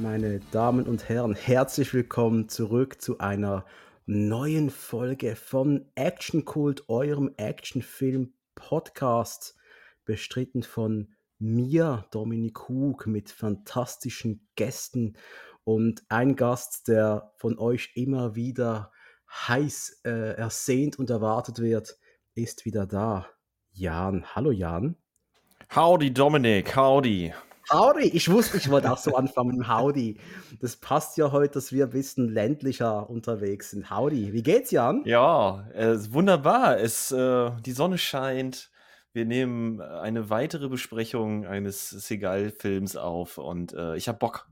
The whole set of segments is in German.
Meine Damen und Herren, herzlich willkommen zurück zu einer neuen Folge von Action Cult, eurem Actionfilm Podcast, bestritten von mir, Dominik Hug, mit fantastischen Gästen und ein Gast, der von euch immer wieder heiß äh, ersehnt und erwartet wird, ist wieder da. Jan. Hallo Jan. Howdy Dominik, howdy. Howdy, ich wusste, ich wollte auch so anfangen mit dem Howdy. Das passt ja heute, dass wir ein bisschen ländlicher unterwegs sind. Howdy, wie geht's, Jan? Ja, äh, wunderbar. Es, äh, die Sonne scheint. Wir nehmen eine weitere Besprechung eines Seagal-Films auf und äh, ich habe Bock.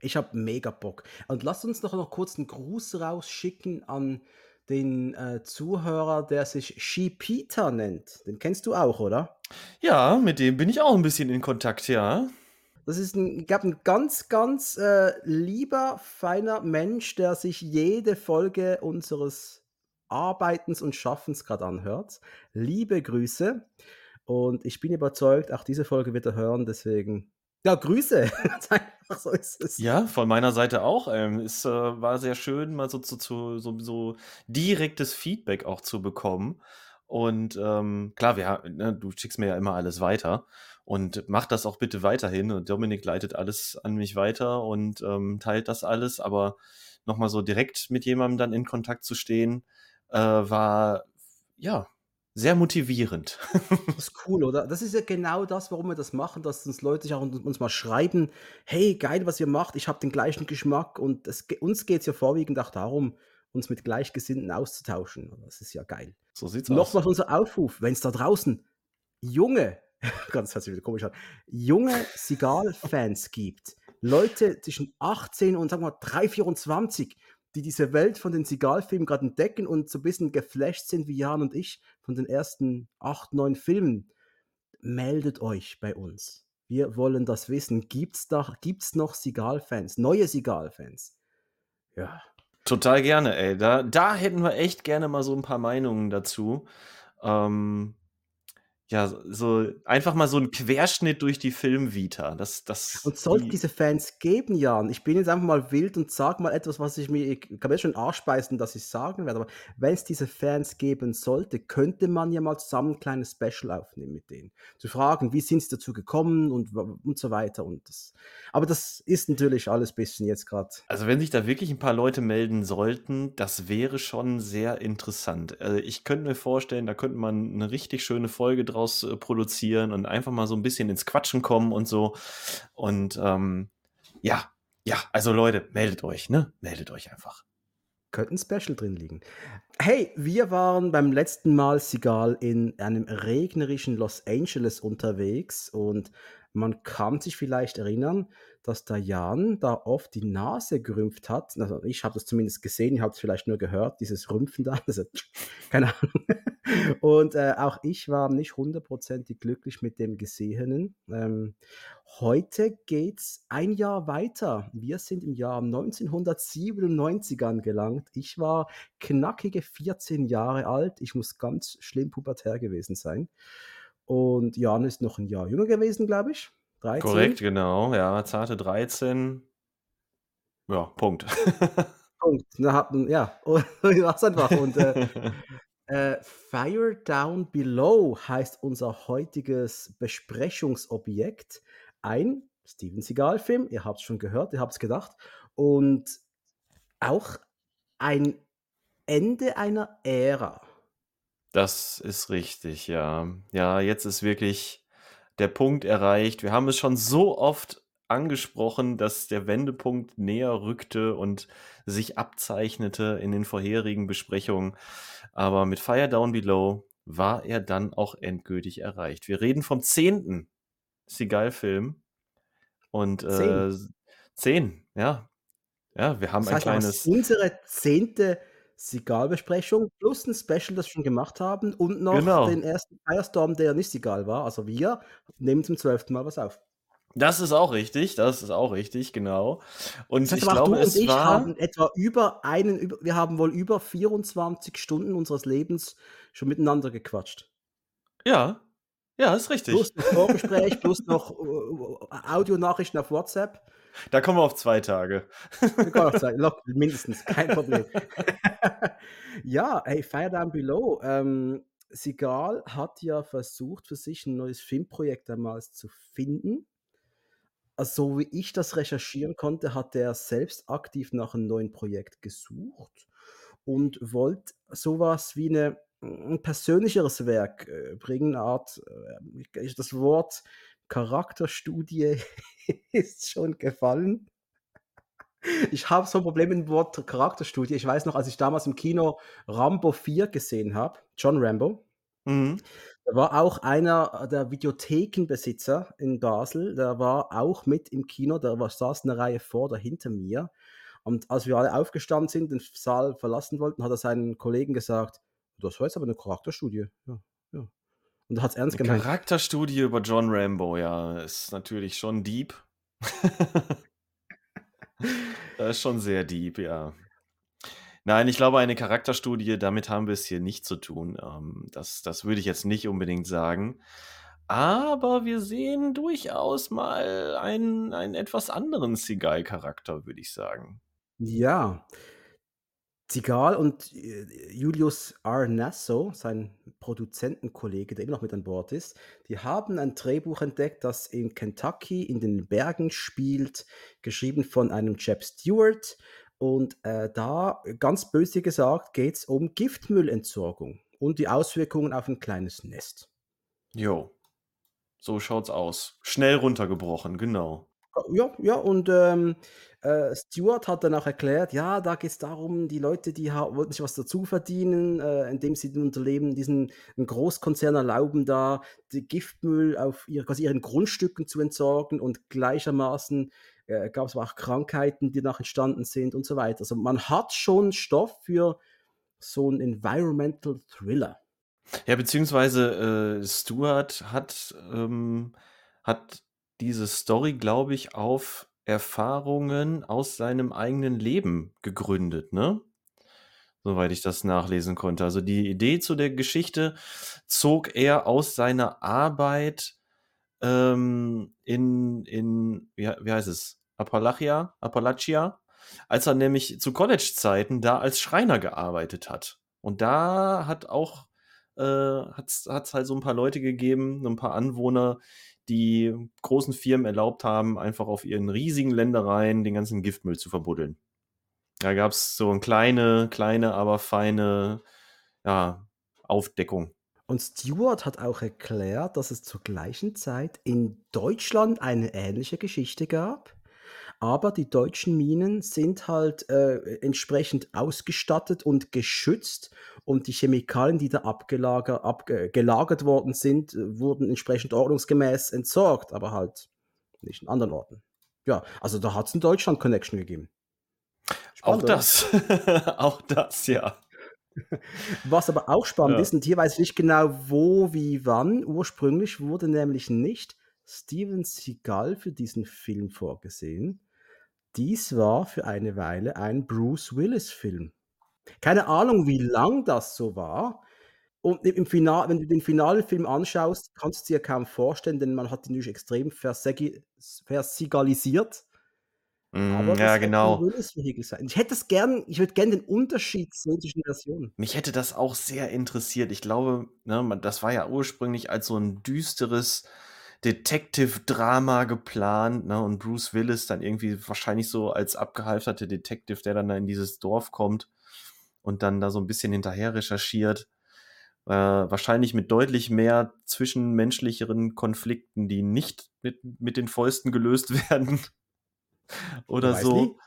Ich habe mega Bock. Und lass uns noch, noch kurz einen Gruß rausschicken an den äh, Zuhörer, der sich She Peter nennt. Den kennst du auch, oder? Ja, mit dem bin ich auch ein bisschen in Kontakt, ja. Das ist ein, ich glaube, ein ganz, ganz äh, lieber, feiner Mensch, der sich jede Folge unseres Arbeitens und Schaffens gerade anhört. Liebe Grüße. Und ich bin überzeugt, auch diese Folge wird er hören, deswegen. Ja, Grüße. so ist es. Ja, von meiner Seite auch. Ähm, es äh, war sehr schön, mal so, zu, so, so direktes Feedback auch zu bekommen. Und ähm, klar, wir, ne, du schickst mir ja immer alles weiter und mach das auch bitte weiterhin. Und Dominik leitet alles an mich weiter und ähm, teilt das alles. Aber nochmal so direkt mit jemandem dann in Kontakt zu stehen, äh, war ja sehr motivierend. das ist cool, oder? Das ist ja genau das, warum wir das machen, dass uns Leute sich auch uns mal schreiben, hey, geil, was ihr macht, ich habe den gleichen Geschmack und das, uns geht es ja vorwiegend auch darum, uns mit Gleichgesinnten auszutauschen. Das ist ja geil. So sieht's Nochmal aus. Nochmal unser Aufruf, wenn es da draußen junge, ganz hört sich wieder komisch an, junge Sigal-Fans gibt, Leute zwischen 18 und sagen wir mal 3, 24, die diese Welt von den Sigal-Filmen gerade entdecken und so ein bisschen geflasht sind wie Jan und ich von den ersten 8, 9 Filmen, meldet euch bei uns. Wir wollen das wissen. Gibt's da, gibt's noch Sigal-Fans, neue Sigal-Fans? Ja, Total gerne, ey. Da, da hätten wir echt gerne mal so ein paar Meinungen dazu. Ähm, ja, so einfach mal so ein Querschnitt durch die Filmvita. Das, das, und sollte die diese Fans geben, Jan, ich bin jetzt einfach mal wild und sag mal etwas, was ich mir, ich kann mir schon Arsch beißen, dass ich sagen werde, aber wenn es diese Fans geben sollte, könnte man ja mal zusammen ein kleines Special aufnehmen mit denen. Zu fragen, wie sind sie dazu gekommen und, und so weiter. Und das, aber das ist natürlich alles ein bisschen jetzt gerade. Also wenn sich da wirklich ein paar Leute melden sollten, das wäre schon sehr interessant. Also ich könnte mir vorstellen, da könnte man eine richtig schöne Folge draus äh, produzieren und einfach mal so ein bisschen ins Quatschen kommen und so. Und ähm, ja, ja, also Leute, meldet euch, ne? Meldet euch einfach. Könnte ein Special drin liegen. Hey, wir waren beim letzten Mal Sigal in einem regnerischen Los Angeles unterwegs und man kann sich vielleicht erinnern, dass der Jan da oft die Nase gerümpft hat. Also ich habe das zumindest gesehen, ich habe es vielleicht nur gehört, dieses Rümpfen da. Also, keine Ahnung. Und äh, auch ich war nicht hundertprozentig glücklich mit dem Gesehenen. Ähm, heute es ein Jahr weiter. Wir sind im Jahr 1997 angelangt. Ich war knackige 14 Jahre alt. Ich muss ganz schlimm pubertär gewesen sein. Und Jan ist noch ein Jahr jünger gewesen, glaube ich. 13. Korrekt, genau. Ja, zarte 13. Ja, Punkt. Punkt. Na, ja, was einfach. Und äh, äh, Fire Down Below heißt unser heutiges Besprechungsobjekt. Ein Steven Seagal-Film, ihr habt es schon gehört, ihr habt es gedacht. Und auch ein Ende einer Ära. Das ist richtig, ja. Ja, jetzt ist wirklich der Punkt erreicht. Wir haben es schon so oft angesprochen, dass der Wendepunkt näher rückte und sich abzeichnete in den vorherigen Besprechungen. Aber mit Fire Down Below war er dann auch endgültig erreicht. Wir reden vom zehnten Seagal-Film. Und äh, zehn, ja. Ja, wir haben das heißt, ein kleines. Unsere zehnte Sigal-Besprechung plus ein Special, das wir schon gemacht haben und noch Genau. den ersten Firestorm, der nicht Sigal war. Also wir nehmen zum zwölften Mal was auf. Das ist auch richtig, das ist auch richtig, genau. Und Das ich heißt glaube, und es ich war haben etwa über einen über wir haben wohl über 24 Stunden unseres Lebens schon miteinander gequatscht. Ja. Ja, ist richtig. Plus noch Vorgespräch, plus noch, äh, Audionachrichten auf WhatsApp. Da kommen wir auf 2 Tage. Wir können auch sagen, locker, mindestens, kein Problem. Ja, hey, Fire Down Below, ähm, Seagal hat ja versucht, für sich 'n neues Filmprojekt damals zu finden. Also, so wie ich das recherchieren konnte, hat er selbst aktiv nach 'nem neuen Projekt gesucht und wollte so was wie 'ne 'n persönlicheres Werk, äh, bringen, 'ne Art, äh, das Wort Charakterstudie ist schon gefallen. Ich habe so 'n Problem mit dem Wort Charakterstudie. Ich weiß noch, als ich damals im Kino Rambo 4 gesehen habe, John Rambo Mhm. da war auch einer der Videothekenbesitzer in Basel, der war auch mit im Kino, der war saß 'ne Reihe vor oder hinter mir. Und als wir alle aufgestanden sind, den Saal verlassen wollten, hat er seinen Kollegen gesagt: „Das war jetzt aber 'ne Charakterstudie.“ Ja, ja. Und hat's ernst 'Ne gemeint. Charakterstudie über John Rambo, ja, ist natürlich schon deep. Das ist schon sehr deep, ja. Nein, ich glaube, eine Charakterstudie, damit haben wir es hier nicht zu tun. Ähm, das das würde ich jetzt nicht unbedingt sagen. Aber wir sehen durchaus mal einen einen etwas anderen Seagal-Charakter, würde ich sagen. Ja. Seagal und, äh, Julius R. Nasso, sein Produzentenkollege, der immer noch mit an Bord ist, die haben ein Drehbuch entdeckt, das in Kentucky in den Bergen spielt, geschrieben von einem Jeb Stuart. Und, äh, da, ganz böse gesagt, geht's um Giftmüllentsorgung und die Auswirkungen auf 'n kleines Nest. Jo. So schaut's aus. Schnell runtergebrochen, genau. Ja, ja, und, ähm, äh, Stuart hat dann auch erklärt: „Ja, da geht's darum, die Leute, die wollten sich was dazu verdienen, äh, indem sie unter Leben diesen Großkonzern erlauben, da Giftmüll auf ihr quasi ihren Grundstücken zu entsorgen und gleichermaßen, äh, gab's aber auch Krankheiten, die danach entstanden sind und so weiter.“ Also, man hat schon Stoff für so 'n Environmental Thriller. Ja, beziehungsweise, äh, Stuart hat, ähm hat diese Story, glaube ich, auf Erfahrungen aus seinem eigenen Leben gegründet, ne? Soweit ich das nachlesen konnte. Also, die Idee zu der Geschichte zog er aus seiner Arbeit, ähm, in in wie wie heißt es? Appalachia Appalachia? Als er nämlich zu College-Zeiten da als Schreiner gearbeitet hat. Und da hat auch äh, hat's hat's halt so 'n paar Leute gegeben, 'n paar Anwohner, die großen Firmen erlaubt haben, einfach auf ihren riesigen Ländereien den ganzen Giftmüll zu verbuddeln. Da gab's so 'n kleine kleine, aber feine, ja, Aufdeckung. Und Stuart hat auch erklärt, dass es zur gleichen Zeit in Deutschland eine ähnliche Geschichte gab, aber die deutschen Minen sind halt, äh, entsprechend ausgestattet und geschützt und die Chemikalien, die da abgelager abge gelagert worden sind, wurden entsprechend ordnungsgemäß entsorgt, aber halt nicht in anderen Orten. Ja, also da hat's 'n Deutschland-Connection gegeben. Auch Spannend, oder? das. Auch das, ja. Was aber auch spannend Ja. ist, und hier weiß ich nicht genau, wo, wie, wann. Ursprünglich wurde nämlich nicht Steven Seagal für diesen Film vorgesehen. Dies war für eine Weile ein Bruce-Willis-Film. Keine Ahnung, wie lang das so war. Und im Final wenn du den finalen Film anschaust, kannst du dir kaum vorstellen, denn man hat ihn natürlich extrem versigalisiert. Aber ja, genau. Ich hätte es gern ich würde gern den Unterschied sehen zwischen den Versionen. Mich hätte das auch sehr interessiert. Ich glaube, ne, das war ja ursprünglich als so 'n düsteres Detective-Drama geplant, ne, und Bruce Willis dann irgendwie wahrscheinlich so als abgehalfterter Detective, der dann da in dieses Dorf kommt und dann da so 'n bisschen hinterher recherchiert. Äh, wahrscheinlich mit deutlich mehr zwischenmenschlicheren Konflikten, die nicht mit mit den Fäusten gelöst werden oder weiß nie. so.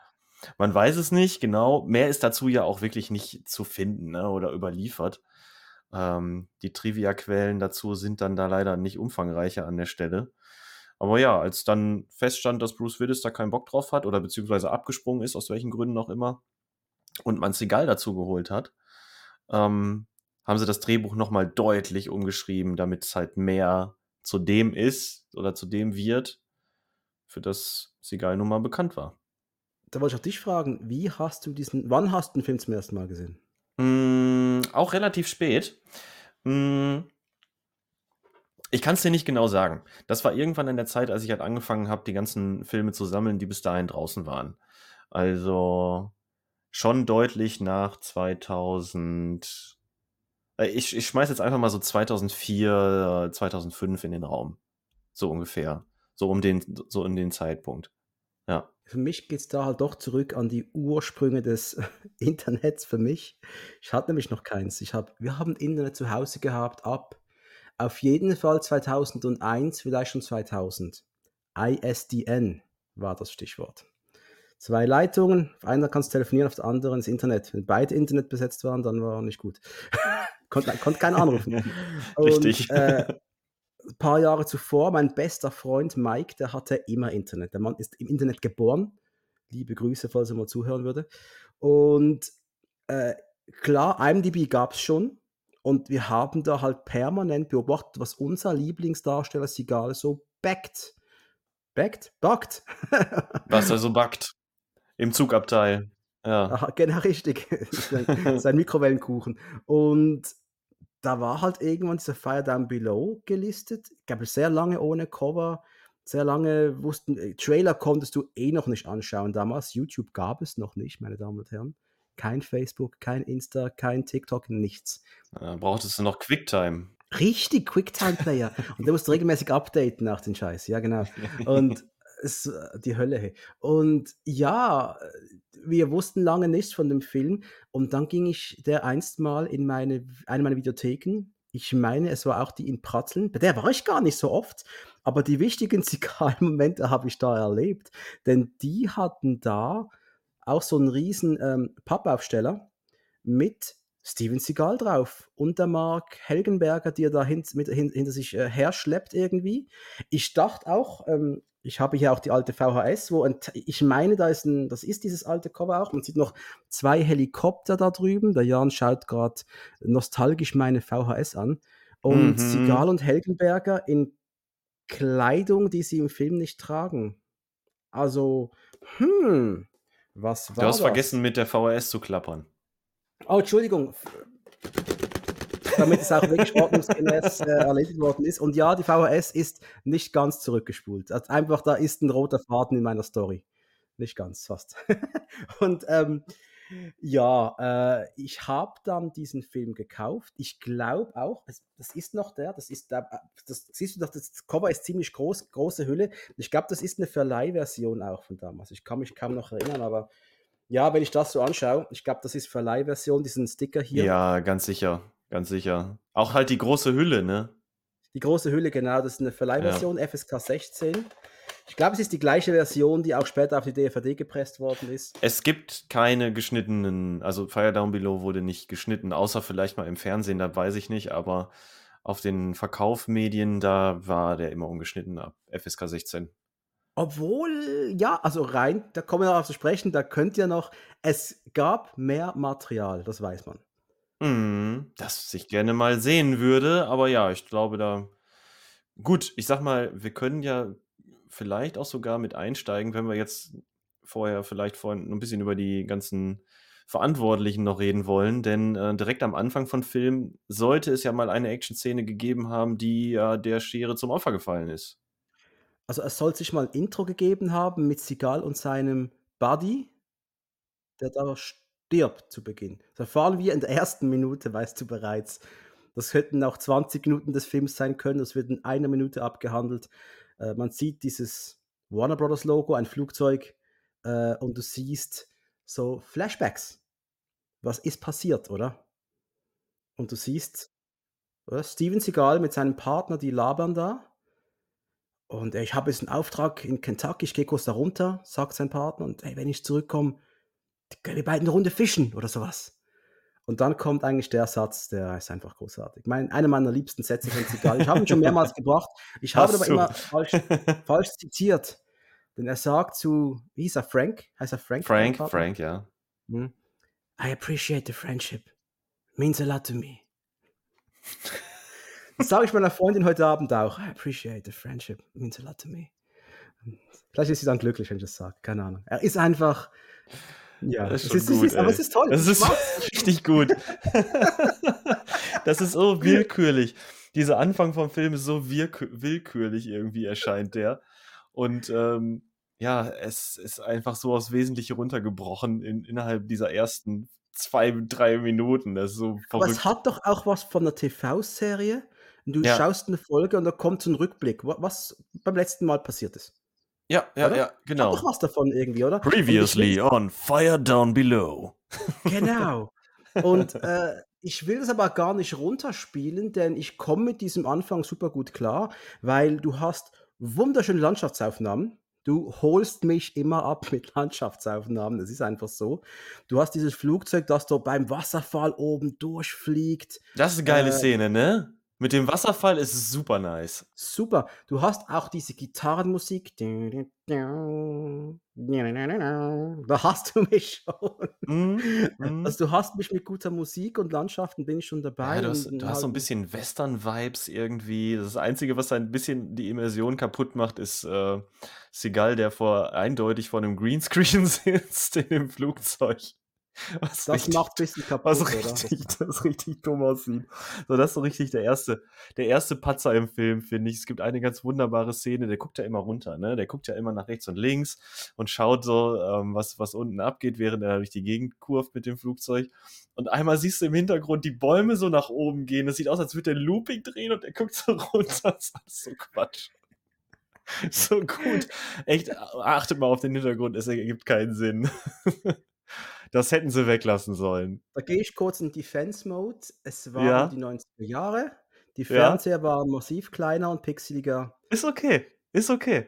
Man weiß es nicht, genau. Mehr ist dazu ja auch wirklich nicht zu finden, ne, oder überliefert. Ähm, die Trivia-Quellen dazu sind dann da leider nicht umfangreicher an der Stelle. Aber ja, als dann feststand, dass Bruce Willis da keinen Bock drauf hat oder beziehungsweise abgesprungen ist, aus welchen Gründen auch immer, und man Seagal dazu geholt hat, ähm, haben sie das Drehbuch nochmal deutlich umgeschrieben, damit es halt mehr zu dem ist oder zu dem wird, für das Seagal nun mal bekannt war. Da wollte ich auch dich fragen, wie hast du diesen, wann hast du den Film zum ersten Mal gesehen? Mm, auch relativ spät. Mm, ich kann es dir nicht genau sagen. Das war irgendwann in der Zeit, als ich halt angefangen habe, die ganzen Filme zu sammeln, die bis dahin draußen waren. Also schon deutlich nach 2000. Äh, ich, ich schmeiß jetzt einfach mal so 2004, 2005 in den Raum. So ungefähr. So um den, so in den Zeitpunkt. Für mich geht es da halt doch zurück an die Ursprünge des Internets für mich. Ich hatte nämlich noch keins. Ich hab, wir haben Internet zu Hause gehabt ab auf jeden Fall 2001, vielleicht schon 2000. ISDN war das Stichwort. Zwei Leitungen, auf einer kannst du telefonieren, auf der anderen das Internet. Wenn beide Internet besetzt waren, dann war nicht gut. konnte, konnte keiner anrufen. Richtig. Und, äh, ein paar Jahre zuvor, mein bester Freund Mike, der hatte immer Internet. Der Mann ist im Internet geboren. Liebe Grüße, falls er mal zuhören würde. Und äh, klar, IMDb gab es schon. Und wir haben da halt permanent beobachtet, was unser Lieblingsdarsteller Sigal so backt. Backt? Backt. was er so backt. Im Zugabteil. Ja. Aha, genau, richtig. sein Mikrowellenkuchen. Und da war halt irgendwann dieser Fire Down Below gelistet. Ich glaube, sehr lange ohne Cover. Sehr lange wussten, äh, Trailer konntest du eh noch nicht anschauen damals. YouTube gab es noch nicht, meine Damen und Herren. Kein Facebook, kein Insta, kein TikTok, nichts. Da brauchtest du noch QuickTime. Richtig, QuickTime-Player. Und der musste regelmäßig updaten nach den Scheiß, ja genau. Und es, äh, die Hölle. Und ja, wir wussten lange nichts von dem Film. Und dann ging ich der einst mal in meine, eine meiner Videotheken. Ich meine, es war auch die in Pratzeln. Bei der war ich gar nicht so oft. Aber die wichtigen Zigarrenmomente habe ich da erlebt. Denn die hatten da auch so einen riesen ähm, Pappaufsteller mit Steven Seagal drauf und der Mark Helgenberger, der da hint, mit, hin, hinter sich äh, herschleppt irgendwie. Ich dachte auch, ähm, ich habe hier auch die alte VHS, wo ein, ich meine, da ist ein, das ist dieses alte Cover auch. Man sieht noch zwei Helikopter da drüben. Der Jan schaut gerade nostalgisch meine VHS an. Und mhm. Seagal und Helgenberger in Kleidung, die sie im Film nicht tragen. Also, hm, was war Du hast das? vergessen, mit der VHS zu klappern. Oh, Entschuldigung. Damit es auch wirklich ordnungsgemäß äh, erledigt worden ist. Und ja, die VHS ist nicht ganz zurückgespult. Also einfach, da ist ein roter Faden in meiner Story. Nicht ganz, fast. Und ähm, ja, äh, ich habe dann diesen Film gekauft. Ich glaube auch, das ist noch der, das ist der, das siehst du doch, das Cover ist ziemlich groß, große Hülle. Ich glaube, das ist eine Verleihversion auch von damals. Ich kann mich kaum noch erinnern, aber ja, wenn ich das so anschaue, ich glaube, das ist Verleihversion, diesen Sticker hier. Ja, ganz sicher, ganz sicher. Auch halt die große Hülle, ne? Die große Hülle, genau, das ist eine Verleihversion, ja. FSK 16. Ich glaube, es ist die gleiche Version, die auch später auf die DVD gepresst worden ist. Es gibt keine geschnittenen, also Fire Down Below wurde nicht geschnitten, außer vielleicht mal im Fernsehen, da weiß ich nicht, aber auf den Verkaufmedien, da war der immer ungeschnitten ab FSK 16. Obwohl, ja, also rein, da kommen wir darauf zu sprechen, da könnt ihr noch, es gab mehr Material, das weiß man. Mm, das ich gerne mal sehen würde, aber ja, ich glaube da. Gut, ich sag mal, wir können ja vielleicht auch sogar mit einsteigen, wenn wir jetzt vorher vielleicht vorhin ein bisschen über die ganzen Verantwortlichen noch reden wollen, denn äh, direkt am Anfang von Film sollte es ja mal eine Action-Szene gegeben haben, die äh, der Schere zum Opfer gefallen ist. Also es soll sich mal ein Intro gegeben haben mit Sigal und seinem Buddy, der da stirbt zu Beginn. Da fahren wir in der ersten Minute, weißt du bereits. Das hätten auch 20 Minuten des Films sein können, das wird in einer Minute abgehandelt. Äh, man sieht dieses Warner Brothers Logo, ein Flugzeug, äh, und du siehst so Flashbacks. Was ist passiert, oder? Und du siehst oder? Steven Seagal mit seinem Partner, die labern da und ich habe jetzt einen Auftrag in Kentucky, ich gehe kurz da runter, sagt sein Partner, und hey, wenn ich zurückkomme, können wir beide eine Runde fischen oder sowas. Und dann kommt eigentlich der Satz, der ist einfach großartig. Mein, einer meiner liebsten Sätze von Zigal. Ich habe ihn schon mehrmals gebracht. Ich habe aber immer falsch, falsch zitiert. Denn er sagt zu, wie hieß er, Frank? Heißt er Frank? Frank, Frank, ja. Hm. I appreciate the friendship. Means a lot to me. Das sage ich meiner Freundin heute Abend auch. I appreciate the friendship. Means a lot to me. Vielleicht ist sie dann glücklich, wenn ich das sage. Keine Ahnung. Er ist einfach. Ja, das ist, es ist, gut, es ist aber es ist toll. Das ist richtig gut. das ist so willkürlich. Dieser Anfang vom Film ist so willkürlich irgendwie erscheint der. Und ähm, ja, es ist einfach so aufs Wesentliche runtergebrochen in, innerhalb dieser ersten zwei, drei Minuten. Das ist so verrückt. Aber es hat doch auch was von einer TV-Serie. Du ja. schaust eine Folge und da kommt so ein Rückblick, was beim letzten Mal passiert ist. Ja, ja, oder? ja, genau. Hat doch was davon irgendwie, oder? Previously on Fire Down Below. Genau. Und äh, ich will das aber gar nicht runterspielen, denn ich komme mit diesem Anfang super gut klar, weil du hast wunderschöne Landschaftsaufnahmen. Du holst mich immer ab mit Landschaftsaufnahmen. Das ist einfach so. Du hast dieses Flugzeug, das da beim Wasserfall oben durchfliegt. Das ist eine geile äh, Szene, ne? Mit dem Wasserfall ist es super nice. Super. Du hast auch diese Gitarrenmusik. Da hast du mich schon. Mm, Also du hast mich mit guter Musik und Landschaften bin ich schon dabei. Ja, du hast, du hast so ein bisschen Western-Vibes irgendwie. Das Einzige, was ein bisschen die Immersion kaputt macht, ist äh, Seagal, der vor eindeutig vor einem Greenscreen sitzt in dem Flugzeug. Was das richtig, macht bisschen kaputt, was richtig, Das richtig dumm aussieht. So, das ist so richtig der erste, der erste Patzer im Film, finde ich. Es gibt eine ganz wunderbare Szene, der guckt ja immer runter, ne? Der guckt ja immer nach rechts und links und schaut so, ähm, was, was unten abgeht, während er durch die Gegend kurft mit dem Flugzeug. Und einmal siehst du im Hintergrund die Bäume so nach oben gehen. Das sieht aus, als würde der Looping drehen und er guckt so runter. Das ist alles so Quatsch. So gut. Echt, achtet mal auf den Hintergrund, es ergibt keinen Sinn. Das hätten sie weglassen sollen. Da gehe ich kurz in Defense-Mode. Es waren ja. die 90er Jahre. Die Fernseher ja. waren massiv kleiner und pixeliger. Ist okay. Ist okay.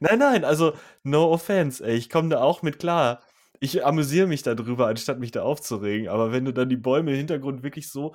Nein, nein, also no offense, ey. Ich komme da auch mit klar. Ich amüsiere mich darüber, anstatt mich da aufzuregen. Aber wenn du dann die Bäume im Hintergrund wirklich so.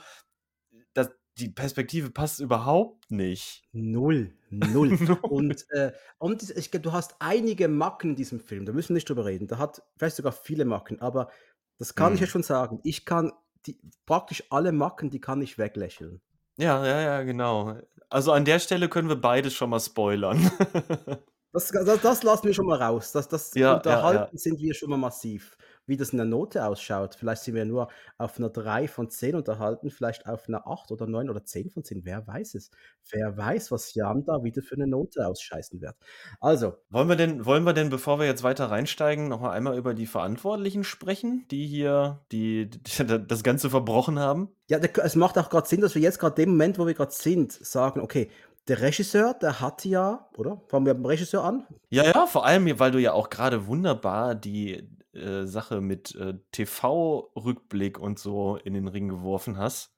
Die Perspektive passt überhaupt nicht. Null. Null. und, äh, und ich glaube, du hast einige Macken in diesem Film, da müssen wir nicht drüber reden. Da hat vielleicht sogar viele Macken, aber das kann ich ja hm. schon sagen. Ich kann die, praktisch alle Macken, die kann ich weglächeln. Ja, ja, ja, genau. Also an der Stelle können wir beides schon mal spoilern. das, das, das lassen wir schon mal raus. Das, das ja, unterhalten ja, ja. sind wir schon mal massiv wie das in der Note ausschaut. Vielleicht sind wir nur auf einer 3 von 10 unterhalten, vielleicht auf einer 8 oder 9 oder 10 von 10. Wer weiß es? Wer weiß, was Jan da wieder für eine Note ausscheißen wird. Also. Wollen wir denn, wollen wir denn, bevor wir jetzt weiter reinsteigen, nochmal einmal über die Verantwortlichen sprechen, die hier die, die das Ganze verbrochen haben? Ja, es macht auch gerade Sinn, dass wir jetzt gerade dem Moment, wo wir gerade sind, sagen, okay, der Regisseur, der hat ja, oder? Fangen wir beim Regisseur an? Ja, ja, vor allem, weil du ja auch gerade wunderbar die, äh, Sache mit äh, TV-Rückblick und so in den Ring geworfen hast.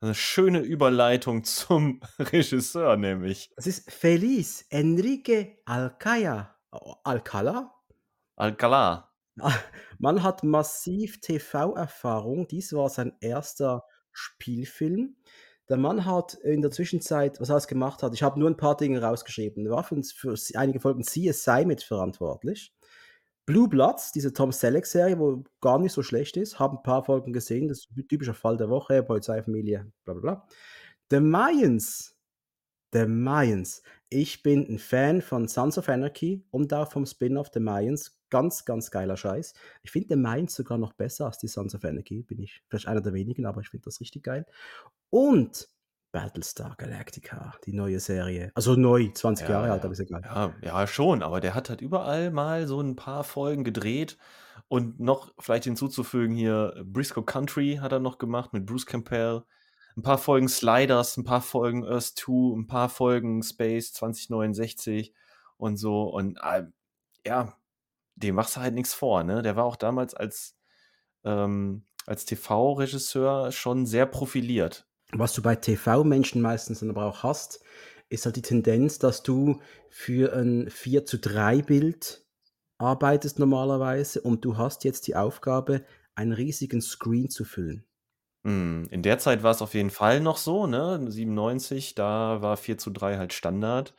Eine schöne Überleitung zum Regisseur, nämlich. Das ist Feliz Enrique Alcaya. Alcala? Alcala. Man hat massiv TV-Erfahrung. Dies war sein erster Spielfilm. Der Mann hat in der Zwischenzeit, was er alles gemacht hat, ich habe nur ein paar Dinge rausgeschrieben. Er war für, für einige Folgen CSI mitverantwortlich. Blue Bloods, diese Tom Selleck-Serie, wo gar nicht so schlecht ist, habe ein paar Folgen gesehen, das ist ein typischer Fall der Woche, Polizeifamilie, bla bla bla. The Mayans, The Mayans. Ich bin ein Fan von Sons of Anarchy und auch vom Spin-off The Mayans. Ganz, ganz geiler Scheiß. Ich finde The Mayans sogar noch besser als die Sons of Anarchy. Bin ich vielleicht einer der wenigen, aber ich finde das richtig geil. Und Battlestar Galactica, die neue Serie. Also neu, 20 Jahre alt, aber ist egal. Ja, ja, schon, aber der hat halt überall mal so ein paar Folgen gedreht. Und noch vielleicht hinzuzufügen hier, Briscoe Country hat er noch gemacht mit Bruce Campbell. Ein paar Folgen Sliders, ein paar Folgen Earth 2, ein paar Folgen Space 2069 und so. Und äh, ja, dem machst du halt nichts vor, ne? Der war auch damals als, ähm, als TV-Regisseur schon sehr profiliert. Was du bei TV-Menschen meistens dann aber auch hast, ist halt die Tendenz, dass du für ein 4 zu 3 Bild arbeitest normalerweise und du hast jetzt die Aufgabe, einen riesigen Screen zu füllen. Hm, in der Zeit war es auf jeden Fall noch so, ne? 97, da war 4 zu 3 halt Standard.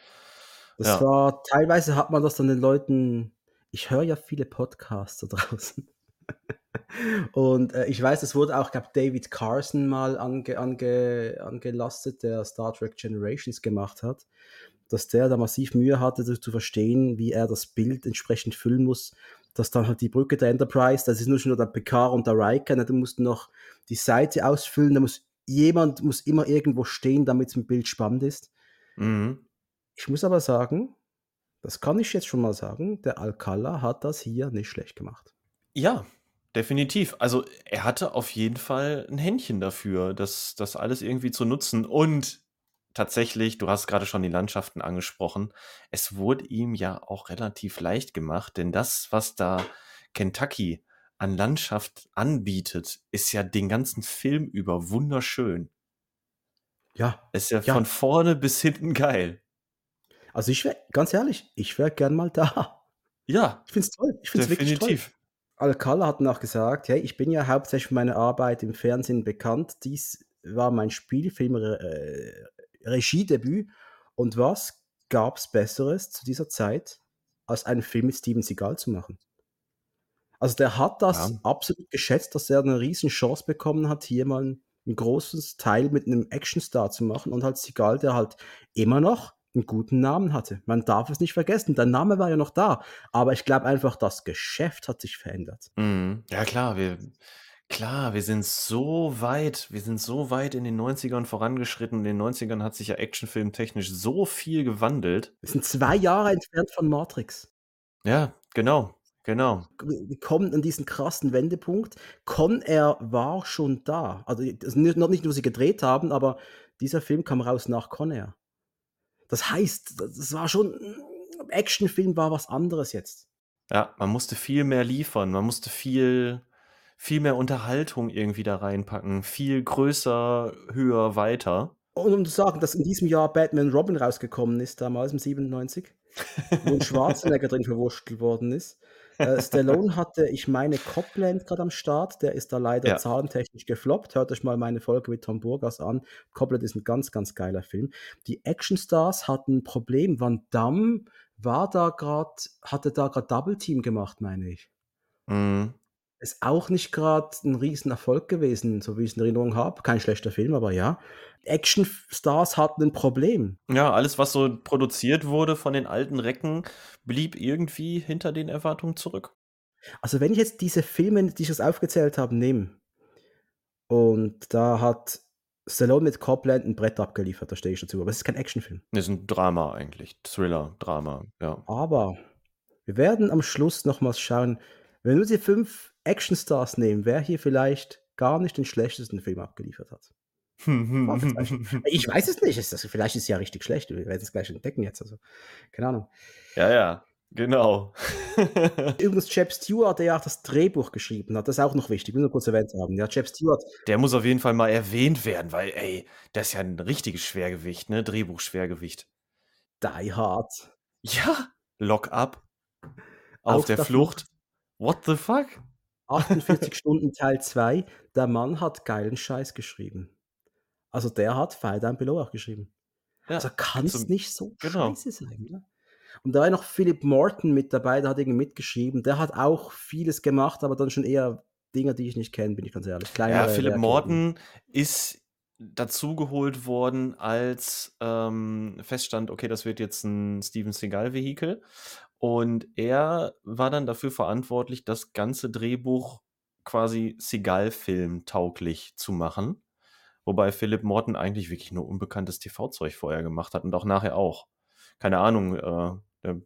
Das ja. war, teilweise hat man das dann den Leuten, ich höre ja viele Podcasts da draußen. Und äh, ich weiß, es wurde auch, glaube David Carson mal ange, ange, angelastet, der Star Trek Generations gemacht hat, dass der da massiv Mühe hatte, zu verstehen, wie er das Bild entsprechend füllen muss, dass dann halt die Brücke der Enterprise, das ist nur schon der Picard und der Riker, ne, du musst noch die Seite ausfüllen, da muss jemand muss immer irgendwo stehen, damit es im Bild spannend ist. Mhm. Ich muss aber sagen, das kann ich jetzt schon mal sagen, der Alcala hat das hier nicht schlecht gemacht. Ja, definitiv. Also er hatte auf jeden Fall ein Händchen dafür, das, das alles irgendwie zu nutzen. Und tatsächlich, du hast gerade schon die Landschaften angesprochen, es wurde ihm ja auch relativ leicht gemacht, denn das, was da Kentucky an Landschaft anbietet, ist ja den ganzen Film über wunderschön. Ja. Ist ja, ja. von vorne bis hinten geil. Also ich wäre, ganz ehrlich, ich wäre gern mal da. Ja. Ich finde es toll. Ich finde es wirklich toll. Alcala hat noch gesagt, hey, ich bin ja hauptsächlich für meine Arbeit im Fernsehen bekannt. Dies war mein Spielfilm äh, Regiedebüt. Und was gab es Besseres zu dieser Zeit, als einen Film mit Steven Seagal zu machen? Also der hat das ja. absolut geschätzt, dass er eine riesen Chance bekommen hat, hier mal ein, ein großes Teil mit einem Actionstar zu machen und halt Seagal, der halt immer noch einen guten Namen hatte. Man darf es nicht vergessen, der Name war ja noch da, aber ich glaube einfach, das Geschäft hat sich verändert. Mhm. Ja klar, wir Klar, wir sind so weit wir sind so weit in den 90ern vorangeschritten. In den 90ern hat sich ja actionfilmtechnisch so viel gewandelt. Wir sind zwei Jahre entfernt von Matrix. Ja, genau, genau. Wir kommen an diesen krassen Wendepunkt. Con Air war schon da. Also, noch nicht nur sie gedreht haben, aber dieser Film kam raus nach Con Air. Das heißt, das war schon Actionfilm war was anderes jetzt. Ja, man musste viel mehr liefern. Man musste viel viel mehr Unterhaltung irgendwie da reinpacken. Viel größer, höher, weiter. Und um zu sagen, dass in diesem Jahr Batman Robin rausgekommen ist, damals im 97, wo ein Schwarzenegger drin verwurschtelt worden ist. Äh, Stallone hatte, ich meine, Copland gerade am Start, der ist da leider ja. zahlentechnisch gefloppt. Hört euch mal meine Folge mit Tom Burgas an. Copland ist ein ganz, ganz geiler Film. Die Actionstars hatten ein Problem. Van Damme war da gerade, hatte da gerade Double Team gemacht, meine ich. Mhm. Ist auch nicht gerade ein Riesenerfolg gewesen, so wie ich es in Erinnerung habe. Kein schlechter Film, aber ja. Actionstars hatten ein Problem. Ja, alles, was so produziert wurde von den alten Recken, blieb irgendwie hinter den Erwartungen zurück. Also wenn ich jetzt diese Filme, die ich jetzt aufgezählt habe, nehme, und da hat Stallone mit Copland ein Brett abgeliefert, da stehe ich dazu, aber es ist kein Actionfilm. Es ist ein Drama eigentlich, Thriller, Drama, ja. Aber wir werden am Schluss nochmals schauen, wenn wir die fünf Actionstars nehmen, wer hier vielleicht gar nicht den schlechtesten Film abgeliefert hat. ich weiß es nicht. Das, vielleicht ist es ja richtig schlecht. Wir werden es gleich entdecken jetzt. Also, keine Ahnung. Ja, ja, genau. Übrigens, Jeb Stewart, der ja auch das Drehbuch geschrieben hat, das ist auch noch wichtig. Ich will nur kurz erwähnt haben. Ja, Jeb Stewart. Der muss auf jeden Fall mal erwähnt werden, weil, ey, das ist ja ein richtiges Schwergewicht, ne? Drehbuchschwergewicht. Die Hard. Ja, Lock Up. Auf, Auf der, der Flucht. Flucht. What the fuck? 48 Stunden Teil 2. Der Mann hat geilen Scheiß geschrieben. Also der hat Fire Down Below auch geschrieben. Ja, also kann es nicht so genau. scheiße sein. Ne? Und da war noch Philip Morton mit dabei, der hat irgendwie mitgeschrieben. Der hat auch vieles gemacht, aber dann schon eher Dinge, die ich nicht kenne, bin ich ganz ehrlich. Kleinere ja, Philip Morton ist dazugeholt worden, als ähm, feststand, okay, das wird jetzt ein Steven Seagal-Vehikel. Und er war dann dafür verantwortlich, das ganze Drehbuch quasi Seagal-Film tauglich zu machen. Wobei Philip Morton eigentlich wirklich nur unbekanntes TV-Zeug vorher gemacht hat und auch nachher auch. Keine Ahnung, äh, der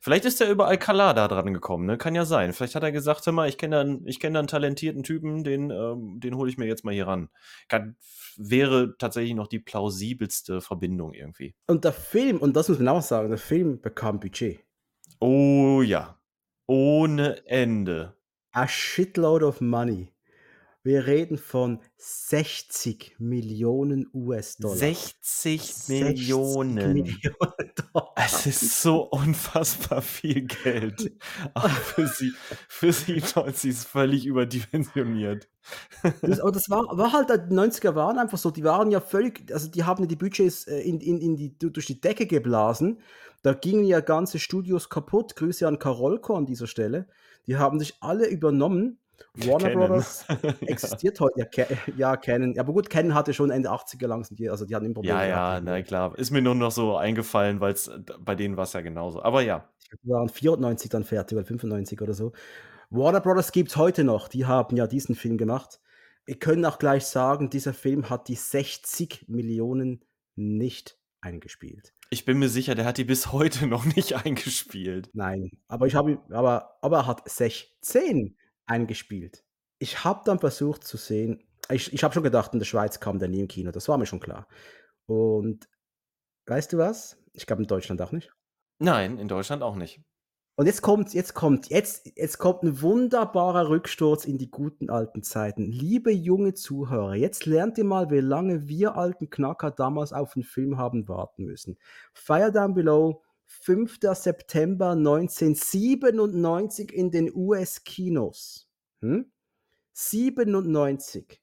Vielleicht ist er über Alcala da dran gekommen, ne? Kann ja sein. Vielleicht hat er gesagt, hör mal, ich kenne da, einen, kenn da einen talentierten Typen, den, ähm, den hole ich mir jetzt mal hier ran. Kann, wäre tatsächlich noch die plausibelste Verbindung irgendwie. Und der Film, und das muss man auch sagen, der Film bekam Budget. Oh ja. Ohne Ende. A shitload of money. Wir reden von 60 Millionen US-Dollar. 60, 60 Millionen. Millionen Dollar. Es ist so unfassbar viel Geld. Aber für sie, für sie sie ist völlig überdimensioniert. Das, aber das war, war halt, die 90er waren einfach so, die waren ja völlig, also die haben die Budgets äh, in, in, in die, durch die Decke geblasen. Da gingen ja ganze Studios kaputt. Grüße an Karolko an dieser Stelle. Die haben sich alle übernommen Warner Canon. Brothers existiert heute. Ja, ja, Canon. Aber gut, Canon hatte schon Ende 80er lang, also die hatten im Problem. Ja, ja, na klar. Ist mir nur noch so eingefallen, weil bei denen war es ja genauso. Aber ja. Die waren 94 dann fertig oder 95 oder so. Warner Brothers gibt es heute noch. Die haben ja diesen Film gemacht. Wir können auch gleich sagen, dieser Film hat die 60 Millionen nicht eingespielt. Ich bin mir sicher, der hat die bis heute noch nicht eingespielt. Nein, aber ich habe aber, aber er hat 16 eingespielt. Ich habe dann versucht zu sehen, ich, ich habe schon gedacht, in der Schweiz kam der nie im Kino, das war mir schon klar. Und weißt du was? Ich glaube in Deutschland auch nicht. Nein, in Deutschland auch nicht. Und jetzt kommt, jetzt kommt, jetzt, jetzt kommt ein wunderbarer Rücksturz in die guten alten Zeiten. Liebe junge Zuhörer, jetzt lernt ihr mal, wie lange wir alten Knacker damals auf den Film haben warten müssen. Fire Down Below, 5. September 1997 in den US-Kinos. Hm? 97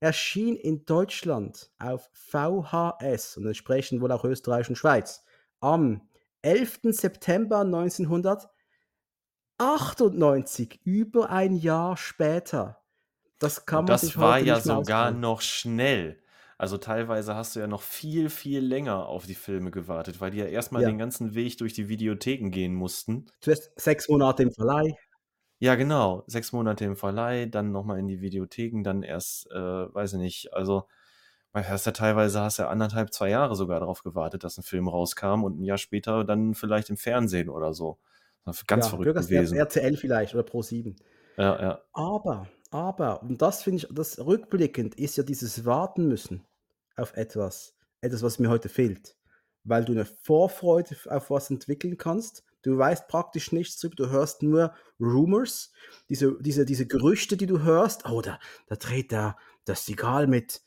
erschien in Deutschland auf VHS und entsprechend wohl auch Österreich und Schweiz am 11. September 1998, über ein Jahr später. Das kann man das sich war ja sogar ausbauen. noch schnell. Also teilweise hast du ja noch viel, viel länger auf die Filme gewartet, weil die ja erstmal ja. den ganzen Weg durch die Videotheken gehen mussten. Zuerst sechs Monate im Verleih. Ja, genau. Sechs Monate im Verleih, dann nochmal in die Videotheken, dann erst, äh, weiß ich nicht, also weil hast ja teilweise hast ja anderthalb, zwei Jahre sogar darauf gewartet, dass ein Film rauskam und ein Jahr später dann vielleicht im Fernsehen oder so. Ganz ja, verrückt gewesen. RTL vielleicht oder Pro7. Ja, ja. Aber, aber, und das finde ich, das rückblickend ist ja dieses Warten müssen auf etwas, etwas, was mir heute fehlt. Weil du eine Vorfreude auf was entwickeln kannst. Du weißt praktisch nichts zurück, du hörst nur Rumors, diese, diese, diese Gerüchte, die du hörst. Oh, da, da dreht der, das Sigal mit,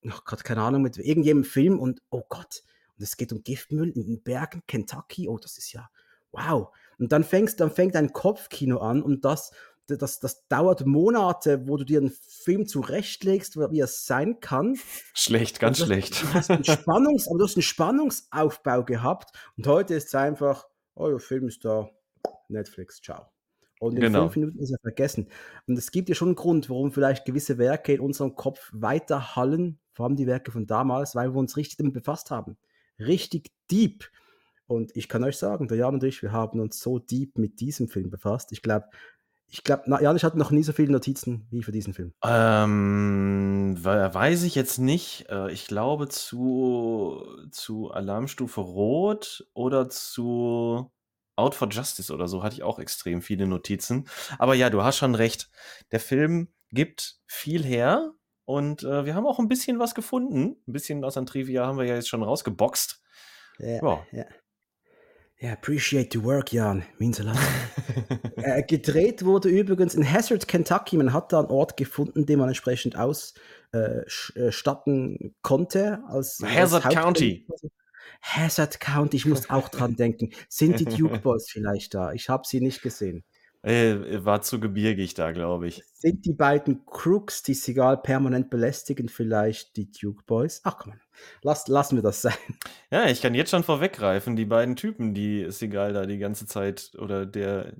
noch gerade keine Ahnung, mit irgendjemandem Film und oh Gott, und es geht um Giftmüll in den Bergen, Kentucky, oh, das ist ja wow. Und dann fängst, dann fängt ein Kopfkino an und das, das, das dauert Monate, wo du dir einen Film zurechtlegst, wie es sein kann. Schlecht, ganz das, schlecht. Du hast, einen Spannungs, aber du hast einen Spannungsaufbau gehabt und heute ist es einfach, oh, der Film ist da, Netflix, ciao. Und in genau. fünf Minuten ist er vergessen. Und es gibt ja schon einen Grund, warum vielleicht gewisse Werke in unserem Kopf weiter hallen, vor allem die Werke von damals, weil wir uns richtig damit befasst haben. Richtig deep. Und ich kann euch sagen, der Jan und ich, wir haben uns so deep mit diesem Film befasst. Ich glaube, ich glaube, Jan, ich hatte noch nie so viele Notizen wie für diesen Film. Ähm, weiß ich jetzt nicht. Äh, ich glaube zu, zu Alarmstufe Rot oder zu Out for Justice oder so hatte ich auch extrem viele Notizen. Aber ja, du hast schon recht. Der Film gibt viel her und äh, wir haben auch ein bisschen was gefunden. Ein bisschen aus an Trivia haben wir ja jetzt schon rausgeboxt. Ja, ja. ja. Ja, appreciate the work, Jan. Means a lot. äh, gedreht wurde übrigens in Hazard, Kentucky. Man hat da einen Ort gefunden, den man entsprechend ausstatten äh, konnte. Als, Hazard als County. Hazard County, ich muss auch dran denken. Sind die Duke Boys vielleicht da? Ich habe sie nicht gesehen. Äh, war zu gebirgig da, glaube ich. Sind die beiden Crooks, die Sigal permanent belästigen, vielleicht die Duke Boys? Ach komm, lass, lassen wir das sein. Ja, ich kann jetzt schon vorweggreifen, die beiden Typen, die Sigal da die ganze Zeit oder der,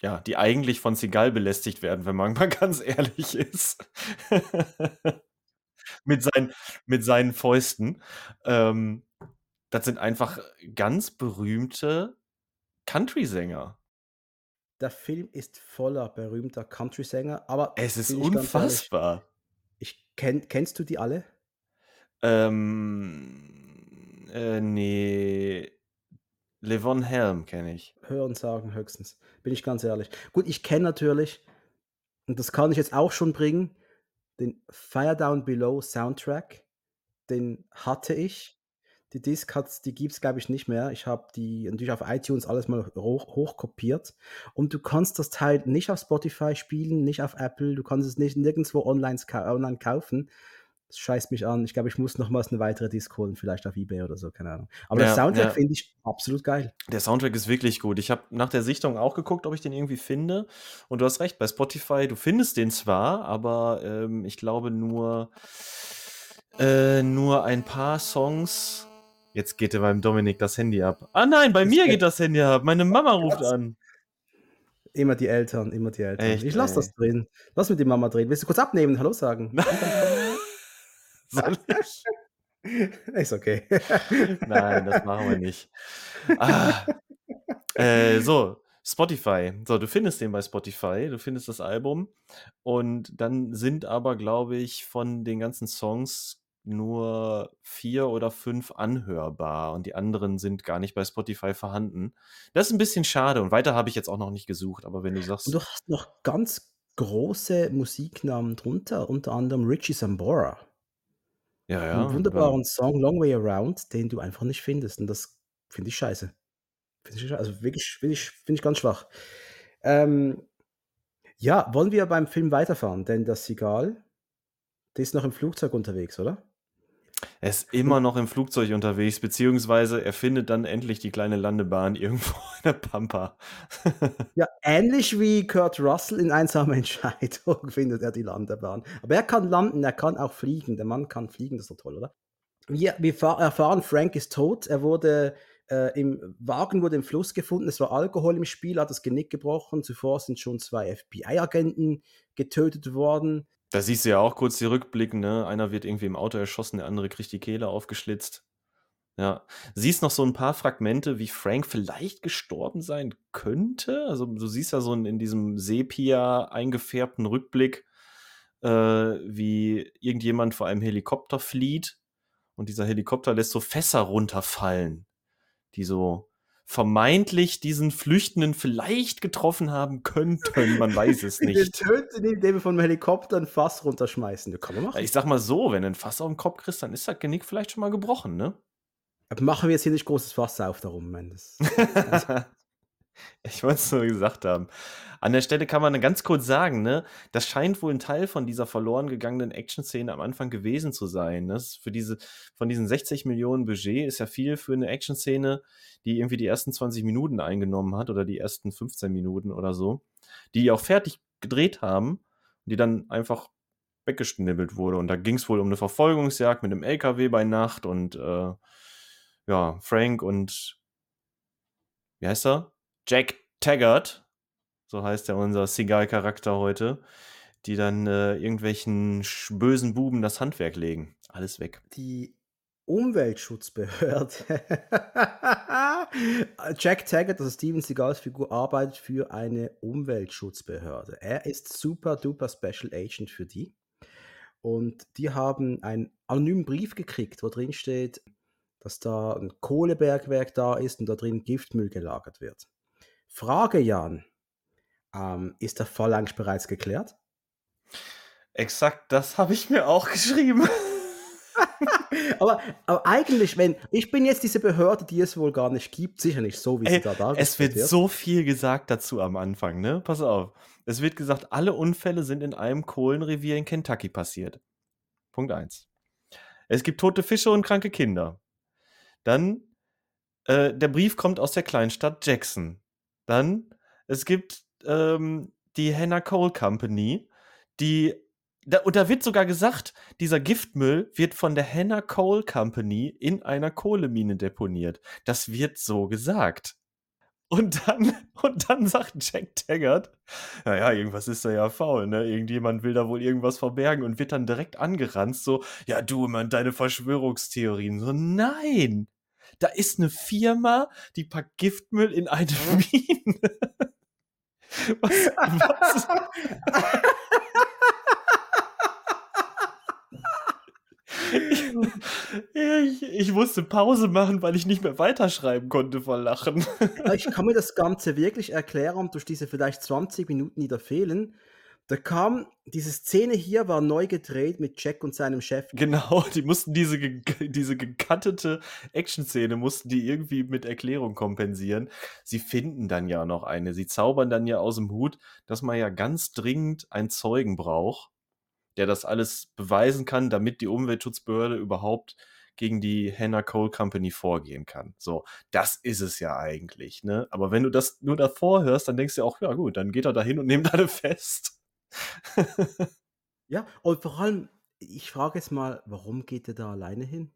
ja, die eigentlich von Sigal belästigt werden, wenn man mal ganz ehrlich ist. mit, seinen, mit seinen Fäusten. Ähm, das sind einfach ganz berühmte Country-Sänger. Der Film ist voller berühmter Country-Sänger, aber es ist unfassbar. Ehrlich, ich kenn, kennst du die alle? Ähm, äh, nee. Levon Helm kenne ich. Hören sagen höchstens. Bin ich ganz ehrlich. Gut, ich kenne natürlich, und das kann ich jetzt auch schon bringen, den Fire Down Below Soundtrack. Den hatte ich. Die Disc hat's, die gibt es, glaube ich, nicht mehr. Ich habe die natürlich auf iTunes alles mal hoch, hochkopiert. Und du kannst das Teil nicht auf Spotify spielen, nicht auf Apple. Du kannst es nicht nirgendwo online, online kaufen. Das scheißt mich an. Ich glaube, ich muss nochmals eine weitere Disc holen, vielleicht auf Ebay oder so, keine Ahnung. Aber ja, der Soundtrack ja. finde ich absolut geil. Der Soundtrack ist wirklich gut. Ich habe nach der Sichtung auch geguckt, ob ich den irgendwie finde. Und du hast recht, bei Spotify, du findest den zwar, aber ähm, ich glaube nur, äh, nur ein paar Songs Jetzt geht beim Dominik das Handy ab. Ah nein, bei mir geht das Handy ab. Meine Mama ruft an. Immer die Eltern, immer die Eltern. Echt, ich lass ey. das drin. Lass mit die Mama drehen. Willst du kurz abnehmen? Hallo sagen? Soll ich? Ist okay. Nein, das machen wir nicht. Ah. Äh, so, Spotify. So, du findest den bei Spotify, du findest das Album und dann sind aber, glaube ich, von den ganzen Songs nur vier oder fünf anhörbar und die anderen sind gar nicht bei Spotify vorhanden. Das ist ein bisschen schade und weiter habe ich jetzt auch noch nicht gesucht, aber wenn du sagst. Und du hast noch ganz große Musiknamen drunter, unter anderem Richie Sambora. Ja, ja. Einen wunderbaren Song Long Way Around, den du einfach nicht findest und das finde ich scheiße. Finde ich, also wirklich, finde ich, find ich ganz schwach. Ähm, ja, wollen wir beim Film weiterfahren? Denn das Sigal, der ist noch im Flugzeug unterwegs, oder? Er ist immer noch im Flugzeug unterwegs, beziehungsweise er findet dann endlich die kleine Landebahn irgendwo in der Pampa. ja, ähnlich wie Kurt Russell in einsamer Entscheidung findet er die Landebahn. Aber er kann landen, er kann auch fliegen. Der Mann kann fliegen, das ist doch toll, oder? Wir, wir erfahren, Frank ist tot. Er wurde äh, im Wagen wurde im Fluss gefunden. Es war Alkohol im Spiel, hat das Genick gebrochen. Zuvor sind schon zwei FBI-Agenten getötet worden. Da siehst du ja auch kurz die Rückblicken, ne? Einer wird irgendwie im Auto erschossen, der andere kriegt die Kehle aufgeschlitzt. Ja. Siehst noch so ein paar Fragmente, wie Frank vielleicht gestorben sein könnte. Also du siehst ja so in diesem Sepia eingefärbten Rückblick, äh, wie irgendjemand vor einem Helikopter flieht und dieser Helikopter lässt so Fässer runterfallen, die so vermeintlich diesen Flüchtenden vielleicht getroffen haben könnten. Man weiß es nicht. Wir töten indem wir vom Helikopter ein Fass runterschmeißen. Das kann man machen. Ich sag mal so, wenn du ein Fass auf den Kopf kriegst, dann ist das Genick vielleicht schon mal gebrochen, ne? Aber machen wir jetzt hier nicht großes Fass auf darum, man. Ich wollte es nur gesagt haben. An der Stelle kann man ganz kurz sagen, ne, das scheint wohl ein Teil von dieser verloren gegangenen Action-Szene am Anfang gewesen zu sein. Ne? Für diese, von diesen 60 Millionen Budget ist ja viel für eine Action-Szene, die irgendwie die ersten 20 Minuten eingenommen hat oder die ersten 15 Minuten oder so, die auch fertig gedreht haben, die dann einfach weggeschnibbelt wurde. Und da ging es wohl um eine Verfolgungsjagd mit einem LKW bei Nacht und äh, ja, Frank und wie heißt er? Jack Taggart, so heißt ja unser Seagal-Charakter heute, die dann äh, irgendwelchen bösen Buben das Handwerk legen. Alles weg. Die Umweltschutzbehörde. Jack Taggart, also Steven Seagals Figur, arbeitet für eine Umweltschutzbehörde. Er ist super duper Special Agent für die. Und die haben einen anonymen Brief gekriegt, wo drin steht, dass da ein Kohlebergwerk da ist und da drin Giftmüll gelagert wird. Frage, Jan. Ähm, ist der Fall eigentlich bereits geklärt? Exakt, das habe ich mir auch geschrieben. aber, aber, eigentlich, wenn ich bin jetzt diese Behörde, die es wohl gar nicht gibt, sicher nicht so, wie Ey, sie da da Es wird, wird so viel gesagt dazu am Anfang, ne? Pass auf. Es wird gesagt, alle Unfälle sind in einem Kohlenrevier in Kentucky passiert. Punkt 1. Es gibt tote Fische und kranke Kinder. Dann, äh, der Brief kommt aus der Kleinstadt Jackson. Dann, es gibt ähm, die Hannah Coal Company, die da, und da wird sogar gesagt, dieser Giftmüll wird von der Hannah Coal Company in einer Kohlemine deponiert. Das wird so gesagt. Und dann, und dann sagt Jack Taggart, naja, irgendwas ist da ja faul, ne? Irgendjemand will da wohl irgendwas verbergen und wird dann direkt angeranzt, so, ja, du, Mann, deine Verschwörungstheorien. So, nein! Da ist eine Firma, die packt Giftmüll in eine Mine. was, was? Ich, ich, musste Pause machen, weil ich nicht mehr weiterschreiben konnte vor Lachen. Ich kann mir das Ganze wirklich erklären durch diese vielleicht 20 Minuten, die da fehlen. Da kam, diese Szene hier war neu gedreht mit Jack und seinem Chef. Genau, die mussten diese, diese gekattete Action-Szene, mussten die irgendwie mit Erklärung kompensieren. Sie finden dann ja noch eine. Sie zaubern dann ja aus dem Hut, dass man ja ganz dringend einen Zeugen braucht, der das alles beweisen kann, damit die Umweltschutzbehörde überhaupt gegen die Hannah Coal Company vorgehen kann. So, das ist es ja eigentlich, ne? Aber wenn du das nur davor hörst, dann denkst du auch, ja gut, dann geht er dahin und nimmt alle fest. Ja, und vor allem, ich frage jetzt mal, warum geht er da alleine hin?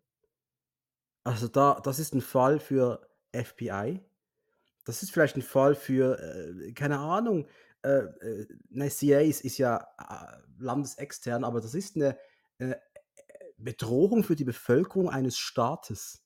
Also da das ist ein Fall für FBI. Das ist vielleicht ein Fall für, äh, keine Ahnung, äh, äh, 'ne CIA ist ist ja, äh, landesextern, aber das ist eine äh, Bedrohung für die Bevölkerung eines Staates.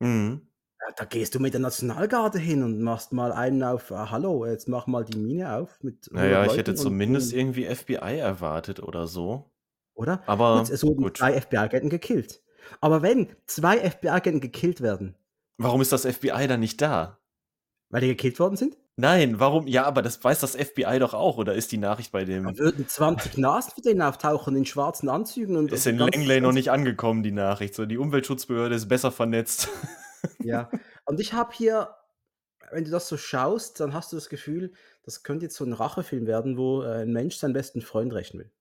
Mhm. Da gehst du mit der Nationalgarde hin und machst mal einen auf: „Ah, hallo, jetzt mach mal die Mine auf mit Na ja, ich hätte zumindest irgendwie FBI erwartet oder so. Oder? Gut, Aber es wurden gut. 2 FBI-Agenten gekillt. Aber wenn 2 FBI-Agenten gekillt werden Warum ist das FBI dann nicht da? weil die gekillt worden sind? Nein, warum? Ja, aber das weiß das FBI doch auch, oder ist die Nachricht bei dem Da würden 20 Nasen von denen auftauchen in schwarzen Anzügen und ist und in Langley noch nicht angekommen, die Nachricht. So, die Umweltschutzbehörde ist besser vernetzt. Ja. Und ich habe hier wenn du das so schaust, dann hast du das Gefühl, das könnte jetzt so 'n Rachefilm werden, wo, äh, 'n Mensch seinen besten Freund rächen will.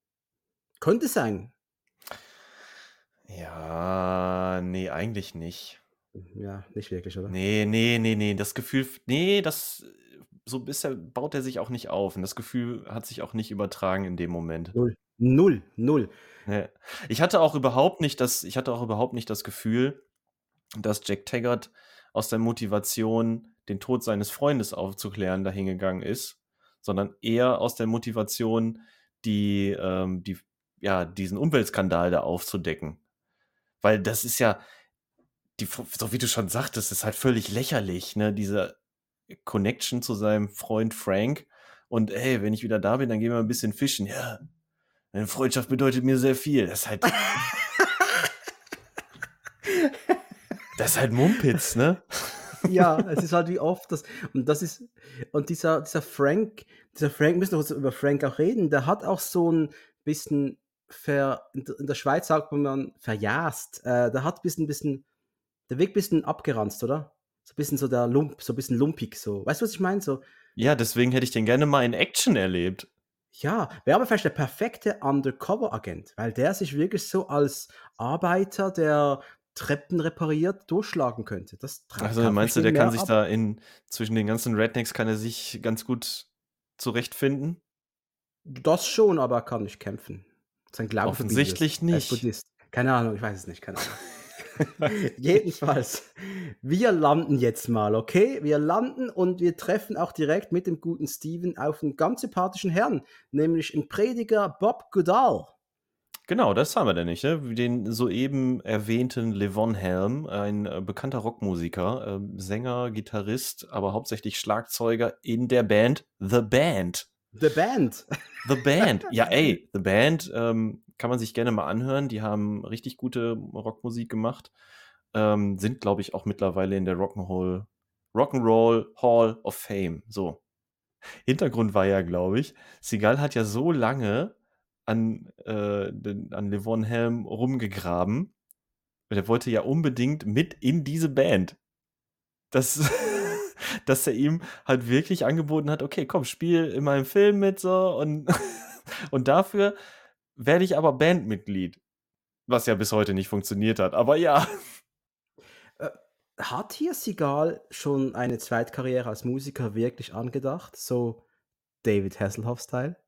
Könnte sein. Ja, ne, eigentlich nicht. Ja, nicht wirklich, oder? Ne, ne, ne, ne, das Gefühl f ne, das so bisher baut er sich auch nicht auf und das Gefühl hat sich auch nicht übertragen in dem Moment. 0. 0, 0. Ne. Ich hatte auch überhaupt nicht das ich hatte auch überhaupt nicht das Gefühl, dass Jack Taggart aus der Motivation, den Tod seines Freundes aufzuklären, dahin gegangen ist, sondern eher aus der Motivation, die ähm, die ja, diesen Umweltskandal da aufzudecken. Weil das ist ja die so wie du schon sagtest, ist halt völlig lächerlich, ne, diese Connection zu seinem Freund Frank und: „Hey, wenn ich wieder da bin, dann gehen wir 'n bisschen fischen.“ „Ja, deine Freundschaft bedeutet mir sehr viel.“ Das ist halt das ist halt Mumpitz, ne? Ja, es ist halt wie oft das und das ist und dieser dieser Frank dieser Frank müssen wir kurz über Frank auch reden, der hat auch so 'n bisschen ver in der Schweiz sagt man verjast. Äh, der hat bisschen bisschen der wirkt bisschen abgeranzt, oder? So bisschen so der Lump so bisschen lumpig so. Weißt du, was ich meine? So Ja, deswegen hätte ich den gerne mal in Action erlebt. Ja, wäre aber vielleicht der perfekte Undercover-Agent, weil der sich wirklich so als Arbeiter, der Treppen repariert, durchschlagen könnte. Das Also, meinst du, der kann sich ab. da in zwischen den ganzen Rednecks kann er sich ganz gut zurechtfinden? Das schon, aber er kann nicht kämpfen. Sein Glaube verbietet es. Offensichtlich Er ist nicht. Buddhist. Keine Ahnung, ich weiß es nicht, keine Ahnung. Jedenfalls, wir landen jetzt mal, okay? Wir landen und wir treffen auch direkt mit dem guten Steven auf 'n ganz sympathischen Herrn, nämlich 'n Prediger Bob Goodall. Genau, das haben wir denn nicht, ne? Den soeben erwähnten Levon Helm, ein, äh, bekannter Rockmusiker, ähm, Sänger, Gitarrist, aber hauptsächlich Schlagzeuger in der Band The Band. The Band. The Band. Ja, ey, The Band, ähm, kann man sich gerne mal anhören. Die haben richtig gute Rockmusik gemacht. Ähm, sind, glaube ich, auch mittlerweile in der Rock 'n' Roll Rock'n'Roll Hall of Fame, so. Hintergrund war ja, glaube ich, Seagal hat ja so lange an, äh, den an Levon Helm rumgegraben. Und er wollte ja unbedingt mit in diese Band. Dass dass er ihm halt wirklich angeboten hat: „Okay, komm, spiel in meinem Film mit so und und dafür werde ich aber Bandmitglied.“ Was ja bis heute nicht funktioniert hat, aber ja. Äh, hat hier Seagal schon eine Zweitkarriere als Musiker wirklich angedacht, so David Hasselhoff-Style?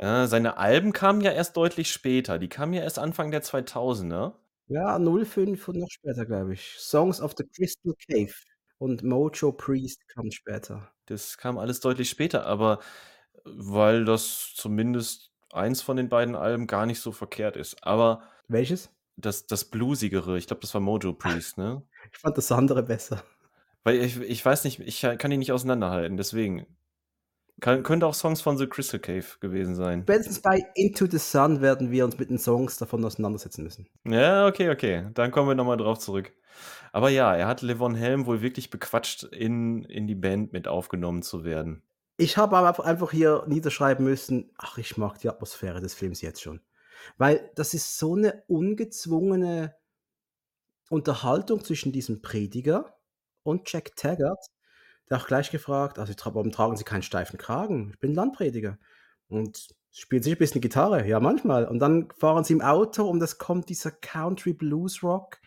Äh, seine Alben kamen ja erst deutlich später. Die kamen ja erst Anfang der 2000er. Ja, 05 und noch später, glaube ich. „Songs of the Crystal Cave“ und „Mojo Priest“ kam später. Das kam alles deutlich später, aber weil das zumindest eins von den beiden Alben gar nicht so verkehrt ist. Aber Welches? das das Bluesigere, ich glaube, das war „Mojo Priest“, ne? Ich fand das andere besser. Weil ich ich weiß nicht, ich kann die nicht auseinanderhalten, deswegen. Kann könnte auch „Songs von the Crystal Cave“ gewesen sein. Spätestens bei „Into the Sun“ werden wir uns mit den Songs davon auseinandersetzen müssen. Ja, okay, okay. Dann kommen wir noch mal drauf zurück. Aber ja, er hat Levon Helm wohl wirklich bequatscht, in in die Band mit aufgenommen zu werden. Ich habe aber einfach hier niederschreiben müssen: „Ach, ich mag die Atmosphäre des Films jetzt schon.“ Weil das ist so 'ne ungezwungene Unterhaltung zwischen diesem Prediger und Jack Taggart, der auch gleich gefragt: „Also, warum tragen Sie keinen steifen Kragen?“ „Ich bin Landprediger.“ „Und spielen Sie 'n bisschen Gitarre?“ „Ja, manchmal.“ Und dann fahren sie im Auto und es kommt dieser Country-Blues-Rock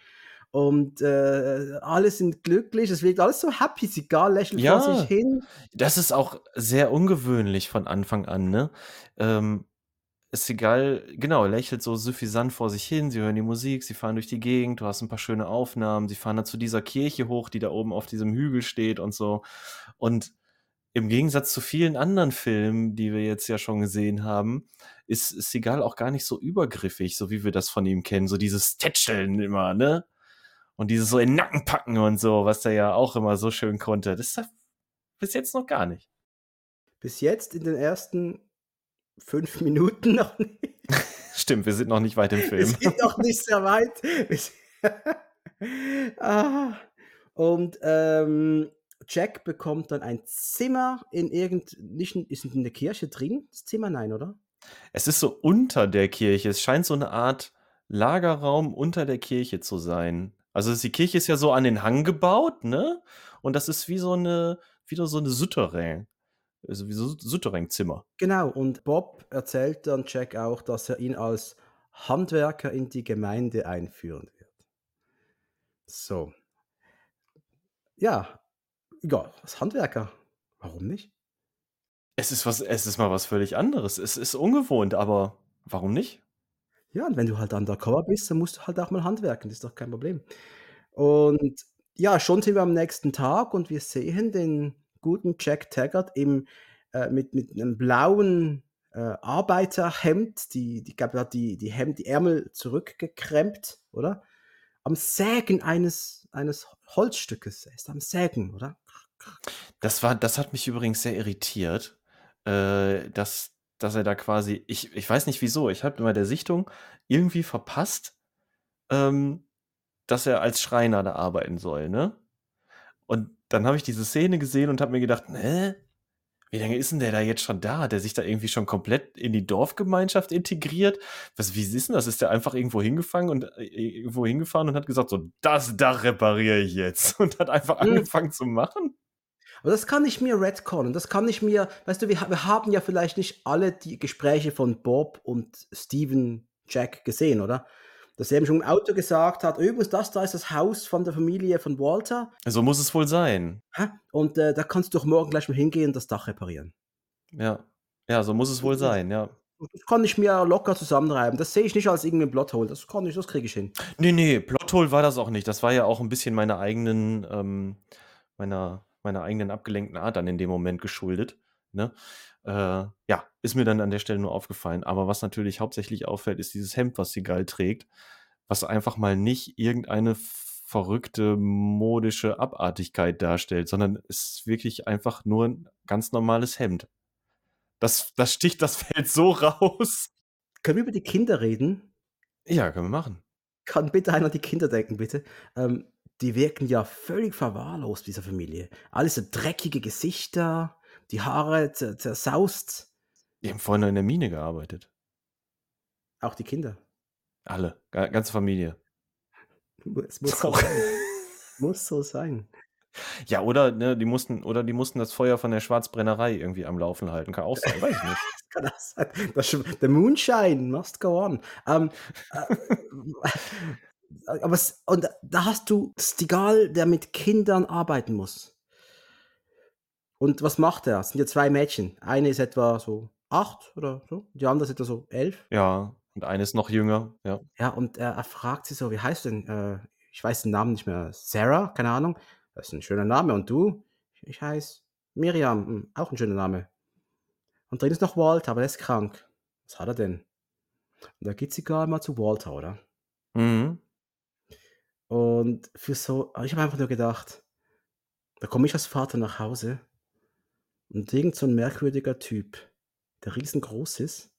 und, äh, alle sind glücklich. Es wirkt alles so happy. Seagal lächelt vor sich Ja, hin. das ist auch sehr ungewöhnlich von Anfang an, ne? Ähm, Seagal, genau, lächelt so suffisant vor sich hin. Sie hören die Musik, sie fahren durch die Gegend, du hast ein paar schöne Aufnahmen. Sie fahren dann zu dieser Kirche hoch, die da oben auf diesem Hügel steht und so. Und im Gegensatz zu vielen anderen Filmen, die wir jetzt ja schon gesehen haben, ist, ist Seagal auch gar nicht so übergriffig, so wie wir das von ihm kennen. So dieses Tätscheln immer, ne? Und dieses so in den Nacken packen und so, was er ja auch immer so schön konnte. Das ist bis jetzt noch gar nicht. Bis jetzt in den ersten fünf Minuten noch nicht. Stimmt, wir sind noch nicht weit im Film. Wir sind noch nicht sehr weit. ah. Und ähm, Jack bekommt dann ein Zimmer in irgend, nicht ist in der Kirche drin, das Zimmer, nein, oder? Es ist so unter der Kirche. Es scheint so eine Art Lagerraum unter der Kirche zu sein. Also die Kirche ist ja so an den Hang gebaut, ne? Und das ist wie so eine, wieder so eine Souterrain. Also wie so Souterrain-Zimmer. Genau, und Bob erzählt dann Jack auch, dass er ihn als Handwerker in die Gemeinde einführen wird. So. Ja, ja, als Handwerker. Warum nicht? Es ist was, es ist mal was völlig anderes. Es ist ungewohnt, aber warum nicht? Ja, und wenn du halt undercover bist, dann musst du halt auch mal handwerken, das ist doch kein Problem. Und ja, schon sind wir am nächsten Tag und wir sehen den guten Jack Taggart im, äh, mit, mit einem blauen äh, Arbeiterhemd, die, die, glaub, die, die Hemd, die Ärmel zurückgekrempt, oder? Am Sägen eines, eines Holzstückes. Er ist am Sägen, oder? Das war, das hat mich übrigens sehr irritiert, äh, dass, dass er da quasi, ich, ich weiß nicht wieso, ich habe bei der Sichtung irgendwie verpasst, ähm, dass er als Schreiner da arbeiten soll, ne? Und dann habe ich diese Szene gesehen und habe mir gedacht, hä? Wie lange ist denn der da jetzt schon da? Hat der sich da irgendwie schon komplett in die Dorfgemeinschaft integriert? Was, wie ist denn das? Ist der einfach irgendwo hingefangen und äh, irgendwo hingefahren und hat gesagt, so, das Dach repariere ich jetzt und hat einfach hm. angefangen zu machen? Aber das kann ich mir retconnen. Das kann ich mir, weißt du, wir, wir haben ja vielleicht nicht alle die Gespräche von Bob und Steven Jack gesehen, oder? Dass er eben schon im Auto gesagt hat, übrigens, das da ist das Haus von der Familie von Walter. So muss es wohl sein. Und äh, da kannst du doch morgen gleich mal hingehen und das Dach reparieren. Ja, ja, so muss es wohl sein, ja. Das kann ich mir locker zusammenreiben. Das sehe ich nicht als irgendein Plothole. Das kann ich, das kriege ich hin. Nee, nee, Plothole war das auch nicht. Das war ja auch ein bisschen meiner eigenen, ähm, meiner meiner eigenen abgelenkten Art dann in dem Moment geschuldet. Ne? Äh, ja, ist mir dann an der Stelle nur aufgefallen. Aber was natürlich hauptsächlich auffällt, ist dieses Hemd, was sie geil trägt, was einfach mal nicht irgendeine verrückte modische Abartigkeit darstellt, sondern ist wirklich einfach nur ein ganz normales Hemd. Das, das sticht das Feld so raus. Können wir über die Kinder reden? Ja, können wir machen. Kann bitte einer die Kinder denken, bitte? Ähm, die wirken ja völlig verwahrlost, diese Familie. Alles so dreckige Gesichter, die Haare zersaust. Die haben vorhin in der Mine gearbeitet. Auch die Kinder. Alle, ganze Familie. Es muss so sein. muss so sein. Ja, oder, ne, die mussten, oder die mussten das Feuer von der Schwarzbrennerei irgendwie am Laufen halten. Kann auch sein, weiß ich nicht. das kann auch sein. Das, the Moonshine must go on. Um, äh, aber und da hast du Stigal, der mit Kindern arbeiten muss. Und was macht er? Es sind ja zwei Mädchen. Eine ist etwa so acht oder so, die andere ist etwa so elf. Ja, und eine ist noch jünger, ja. Ja, und er, er fragt sie so, wie heißt du denn? Äh, ich weiß den Namen nicht mehr. Sarah, keine Ahnung. Das ist ein schöner Name. Und du? Ich heiße Miriam, hm, auch ein schöner Name. Und drin ist noch Walter, aber der ist krank. Was hat er denn? Und da geht sie gar mal zu Walter, oder? Mhm. Und für so, ich habe einfach nur gedacht, da komme ich als Vater nach Hause und irgend so ein merkwürdiger Typ, der riesengroß ist,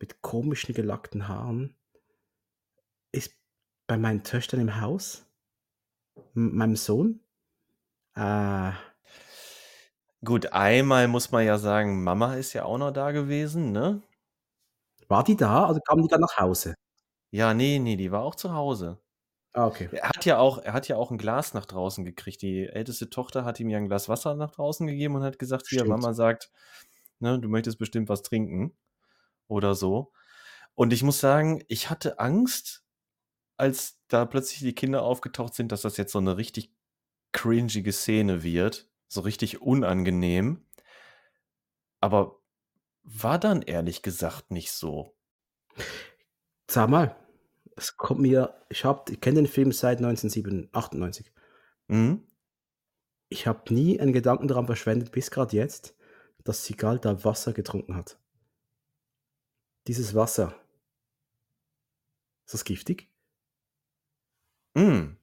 mit komischen gelackten Haaren, ist bei meinen Töchtern im Haus, meinem Sohn. Äh, Gut, einmal muss man ja sagen, Mama ist ja auch noch da gewesen, ne? War die da? Also kam die dann nach Hause? Ja, nee, nee, die war auch zu Hause. Ah, okay. Er hat ja auch er hat ja auch 'n Glas nach draußen gekriegt. Die älteste Tochter hat ihm ja ein Glas Wasser nach draußen gegeben und hat gesagt: „Hier, Mama sagt, ne, du möchtest bestimmt was trinken“ oder so. Und ich muss sagen, ich hatte Angst, als da plötzlich die Kinder aufgetaucht sind, dass das jetzt so eine richtig cringige Szene wird, so richtig unangenehm. Aber war dann ehrlich gesagt nicht so. Sag mal, es kommt mir ich habe ich kenne den Film seit 1998. Mhm. Ich habe nie einen Gedanken daran verschwendet, bis grad jetzt, dass Seagal da Wasser getrunken hat. Dieses Wasser. Ist das giftig? Hm.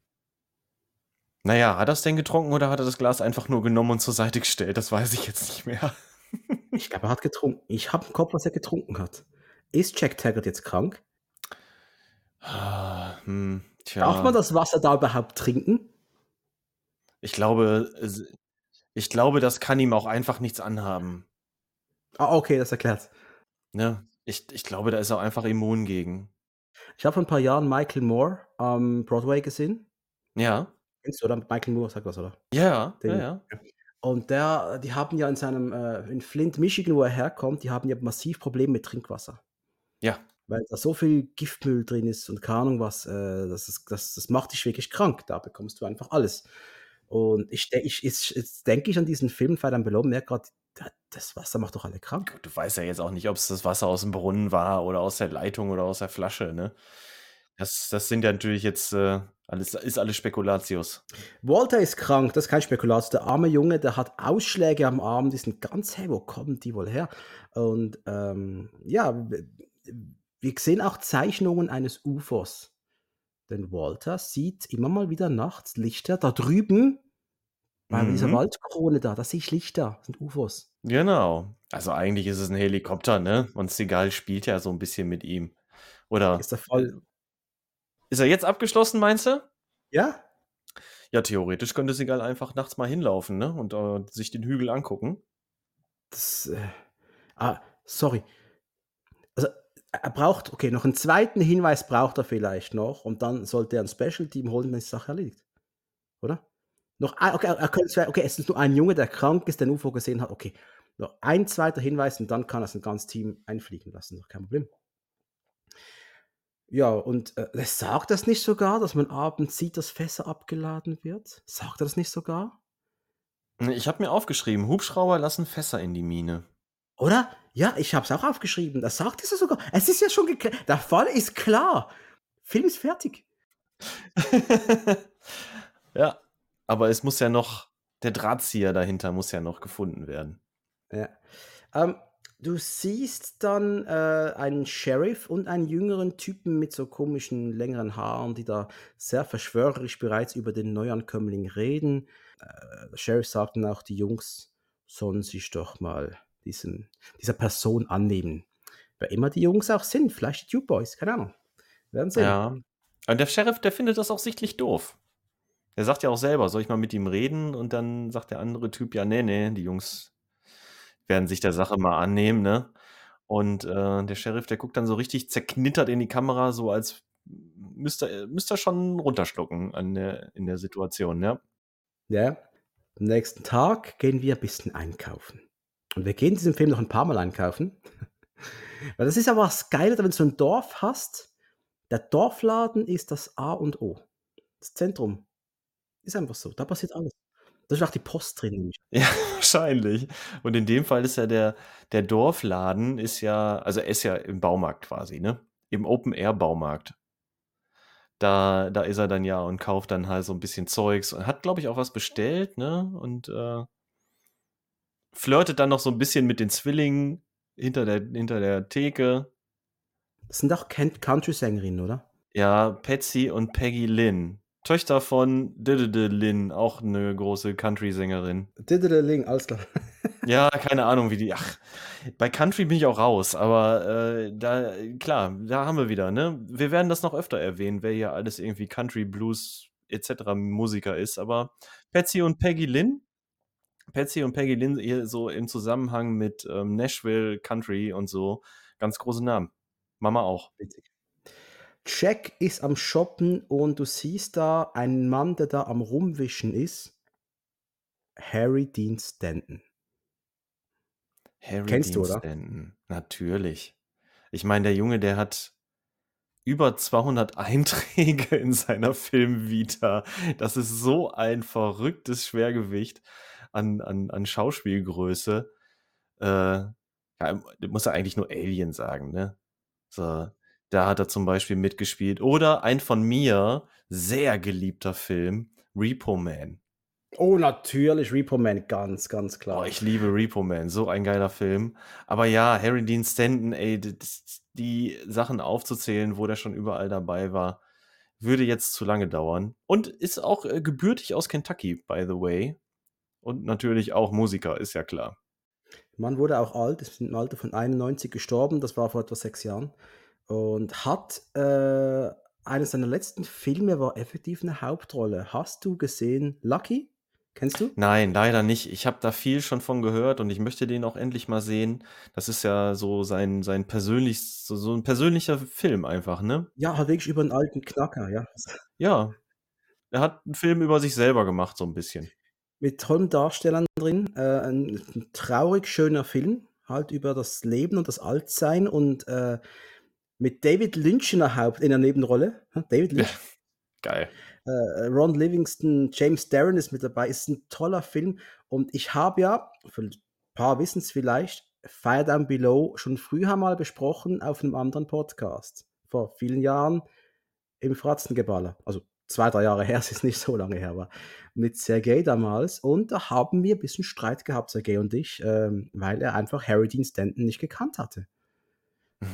Na ja, hat er's denn getrunken oder hat er das Glas einfach nur genommen und zur Seite gestellt? Das weiß ich jetzt nicht mehr. Ich glaube, er hat getrunken. Ich habe im Kopf, was er getrunken hat. Ist Jack Taggart jetzt krank? Hm, Darf man das Wasser da überhaupt trinken? Ich glaube, ich glaube, das kann ihm auch einfach nichts anhaben. Ah, okay, das erklärt's. Ne? Ich ich glaube, da ist er einfach immun gegen. Ich habe vor 'n paar Jahren Michael Moore am Broadway gesehen. Ja. Kennst du, oder? Michael Moore sagt was, oder? Ja, ja, Den ja. ja. Und der die haben ja in seinem, äh in Flint, Michigan, wo er herkommt, die haben ja massiv Probleme mit Trinkwasser. Ja. Weil da so viel Giftmüll drin ist und keine Ahnung was, äh, das ist das das macht dich wirklich krank. Da bekommst du einfach alles. Und ich de ich jetzt denke ich an diesen Film Fire Emblem Below merke grad, da das Wasser macht doch alle krank. Du weißt ja jetzt auch nicht, ob's das Wasser aus'm Brunnen war oder aus der Leitung oder aus der Flasche, ne? Das das sind ja natürlich jetzt, äh alles ist alles Spekulatius. Walter ist krank, das ist kein Spekulatius. Der arme Junge, der hat Ausschläge am Arm, die sind ganz hey, wo kommen die wohl her? Und, ähm, ja, wir sehen auch Zeichnungen eines UFOs. Denn Walter sieht immer mal wieder nachts Lichter da drüben bei dieser Mhm. Waldkrone da, da sehe ich Lichter, das sind UFOs. Genau. Also, eigentlich ist es 'n Helikopter, ne? Und Seagal spielt ja so 'n bisschen mit ihm. Oder, Ist äh Fall Ist er jetzt abgeschlossen, meinst du? Ja? Ja, theoretisch könnte Seagal einfach nachts mal hinlaufen, ne, und, äh, sich den Hügel angucken. Das, äh ah, sorry. Also, er braucht okay, noch 'n zweiten Hinweis braucht er vielleicht noch und dann sollte er 'n Special Team holen, dann ist die Sache erledigt, oder? Noch okay, er könnte es okay, es ist nur ein Junge, der krank ist, der 'n UFO gesehen hat, okay. Noch ein zweiter Hinweis und dann kann er sein ganzes Team einfliegen lassen, doch kein Problem. Ja, und, äh, sagt das nicht sogar, dass man abends sieht, dass Fässer abgeladen wird? Sagt er das nicht sogar? Ich habe mir aufgeschrieben: „Hubschrauber lassen Fässer in die Mine.“ Oder? Ja, ich habe es auch aufgeschrieben. Das sagt es ja sogar. Es ist ja schon gekl der Fall ist klar. Film ist fertig. Ja, aber es muss ja noch der Drahtzieher dahinter muss ja noch gefunden werden. Ja. Ähm, du siehst dann, äh, einen Sheriff und einen jüngeren Typen mit so komischen längeren Haaren, die da sehr verschwörerisch bereits über den Neuankömmling reden. Äh, der Sheriff sagt dann auch: „Die Jungs sollen sich doch mal diesen dieser Person annehmen.“ Wer immer die Jungs auch sind, vielleicht die Duke Boys, keine Ahnung. Wir werden sehen. Ja. Und der Sheriff, der findet das auch sichtlich doof. Er sagt ja auch selber: „Soll ich mal mit ihm reden?“ Und dann sagt der andere Typ: „Ja, ne, ne, die Jungs werden sich der Sache mal annehmen“, ne? Und, äh, der Sheriff, der guckt dann so richtig zerknittert in die Kamera, so als müsste er müsste er schon runterschlucken an der in der Situation, ja. Ja. Am nächsten Tag gehen wir bisschen einkaufen. Und wir gehen in diesem Film noch 'n paarmal einkaufen. Weil das ist ja was Geile, wenn du so 'n Dorf hast. Der Dorfladen ist das A und O. Das Zentrum. Ist einfach so, da passiert alles. Da ist auch die Post drin, Ja, wahrscheinlich. Und in dem Fall ist ja der der Dorfladen ist ja also, er ist ja im Baumarkt quasi, ne? Im Open-Air-Baumarkt. Da da ist er dann ja und kauft dann halt so 'n bisschen Zeugs und hat, glaube ich, auch was bestellt, ne? Und, äh flirtet dann noch so 'n bisschen mit den Zwillingen hinter der hinter der Theke. Das sind doch Country-Sängerinnen, oder? Ja, Patsy und Peggy Lynn, Töchter von D D D Lynn, auch 'ne große Country-Sängerin. Diddle-a-ling, alles klar. Ja, keine Ahnung, wie die ach, bei Country bin ich auch raus, aber, äh, da klar, da haben wir wieder, ne? Wir werden das noch öfter erwähnen, wer hier alles irgendwie Country, Blues et cetera Musiker ist, aber Patsy und Peggy Lynn Patsy und Peggy Lynn eher so im Zusammenhang mit, ähm, Nashville Country und so, ganz große Namen. Mama auch. Witzig. Jack ist am Shoppen und du siehst da einen Mann, der da am Rumwischen ist. Harry Dean Stanton. Harry Kennst du, Dean oder? Stanton, natürlich. Ich meine, der Junge, der hat über 200 Einträge in seiner Filmvita. Das ist so ein verrücktes Schwergewicht an an an Schauspielgröße. Äh, ja, musst ja eigentlich nur Alien sagen, ne? So. Da hat er zum Beispiel mitgespielt. Oder ein von mir sehr geliebter Film, Repo Man. Oh, natürlich, Repo Man, ganz, ganz klar. Oh, ich liebe Repo Man, so ein geiler Film. Aber ja, Harry Dean Stanton, ey, die Sachen aufzuzählen, wo der schon überall dabei war, würde jetzt zu lange dauern. Und ist auch äh, gebürtig aus Kentucky, by the way. Und natürlich auch Musiker, ist ja klar. Man wurde auch alt, ist im Alter von 91 gestorben, das war vor etwa sechs Jahren. Und hat äh, eines seiner letzten Filme war effektiv eine Hauptrolle. Hast du gesehen Lucky? Kennst du? Nein, leider nicht. Ich habe da viel schon von gehört und ich möchte den auch endlich mal sehen. Das ist ja so sein, sein persönlich, so, so ein persönlicher Film einfach, ne? Ja, halt wirklich über einen alten Knacker, ja. Ja. Er hat einen Film über sich selber gemacht, so ein bisschen. Mit tollen Darstellern drin. Äh, ein, ein traurig schöner Film, halt über das Leben und das Altsein und äh, mit David Lynch in der Haupt in der Nebenrolle. David Lynch. Ja, geil. Äh, Ron Livingston, James Darren ist mit dabei. Ist ein toller Film. Und ich habe ja, für ein paar wissen es vielleicht, Fire Down Below schon früher mal besprochen auf einem anderen Podcast. Vor vielen Jahren im Fratzengeballer. Also zwei, drei Jahre her, es ist nicht so lange her, aber mit Sergei damals. Und da haben wir ein bisschen Streit gehabt, Sergei und ich, ähm, weil er einfach Harry Dean Stanton nicht gekannt hatte.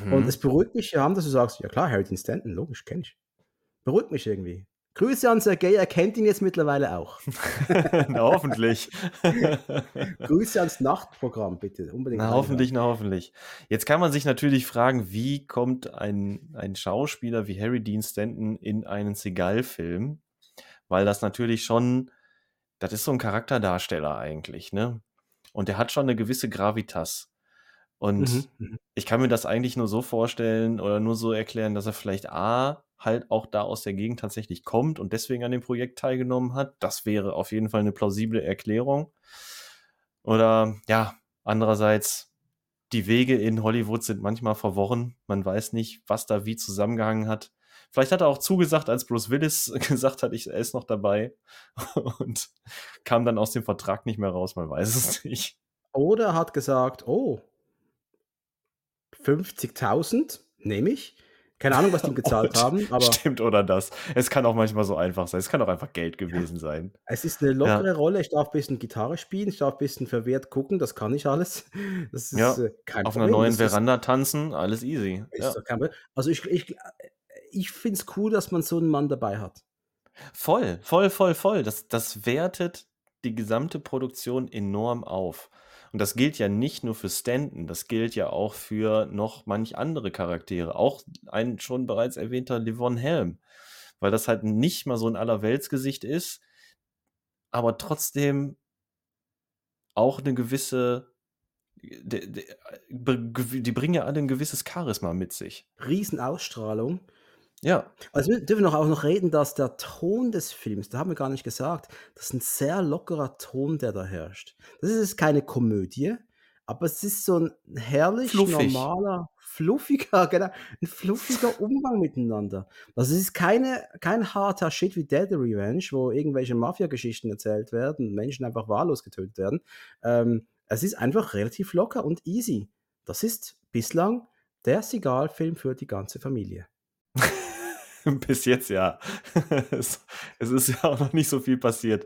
Mhm. Und es beruhigt mich ja, dass du sagst, ja klar, Harry Dean Stanton, logisch, kenne ich. Beruhigt mich irgendwie. Grüße an Sergei, er kennt ihn jetzt mittlerweile auch. na, hoffentlich. Grüße ans Nachtprogramm, bitte. Unbedingt. Na, hoffentlich, na, hoffentlich. Jetzt kann man sich natürlich fragen, wie kommt ein, ein Schauspieler wie Harry Dean Stanton in einen Seagal-Film? Weil das natürlich schon, das ist so ein Charakterdarsteller eigentlich, ne? Und der hat schon eine gewisse Gravitas. Und mhm, mhm. ich kann mir das eigentlich nur so vorstellen oder nur so erklären, dass er vielleicht A, halt auch da aus der Gegend tatsächlich kommt und deswegen an dem Projekt teilgenommen hat. Das wäre auf jeden Fall eine plausible Erklärung. Oder ja, andererseits, die Wege in Hollywood sind manchmal verworren. Man weiß nicht, was da wie zusammengehangen hat. Vielleicht hat er auch zugesagt, als Bruce Willis gesagt hat, ich, er ist noch dabei und kam dann aus dem Vertrag nicht mehr raus, man weiß es nicht. Oder hat gesagt, oh, 50.000 nehme ich. Keine Ahnung, was die ihm gezahlt haben, aber. Stimmt, oder das. Es kann auch manchmal so einfach sein. Es kann auch einfach Geld gewesen sein. Es ist eine lockere ja. Rolle. Ich darf ein bisschen Gitarre spielen, ich darf ein bisschen verwehrt gucken, das kann ich alles. Das ist ja. äh, kein Auf Problem. einer neuen das Veranda ist, tanzen, alles easy. Ja. Also ich, ich, ich finde es cool, dass man so einen Mann dabei hat. Voll, voll, voll, voll. Das, das wertet die gesamte Produktion enorm auf. Und das gilt ja nicht nur für Stanton, das gilt ja auch für noch manch andere Charaktere. Auch ein schon bereits erwähnter Livon Helm. Weil das halt nicht mal so ein Allerweltsgesicht ist, aber trotzdem auch eine gewisse die, die, die, bringen ja alle ein gewisses Charisma mit sich. Riesenausstrahlung. Ja. Also wir dürfen auch noch reden, dass der Ton des Films, da haben wir gar nicht gesagt, das ist ein sehr lockerer Ton, der da herrscht. Das ist keine Komödie, aber es ist so ein herrlich Fluffig. normaler, fluffiger, genau, ein fluffiger Umgang miteinander. Also es ist keine, kein harter Shit wie Dead Revenge, wo irgendwelche Mafia-Geschichten erzählt werden und Menschen einfach wahllos getötet werden. Ähm, es ist einfach relativ locker und easy. Das ist bislang der Sigal-Film für die ganze Familie. Bis jetzt ja. es, es, ist ja auch noch nicht so viel passiert.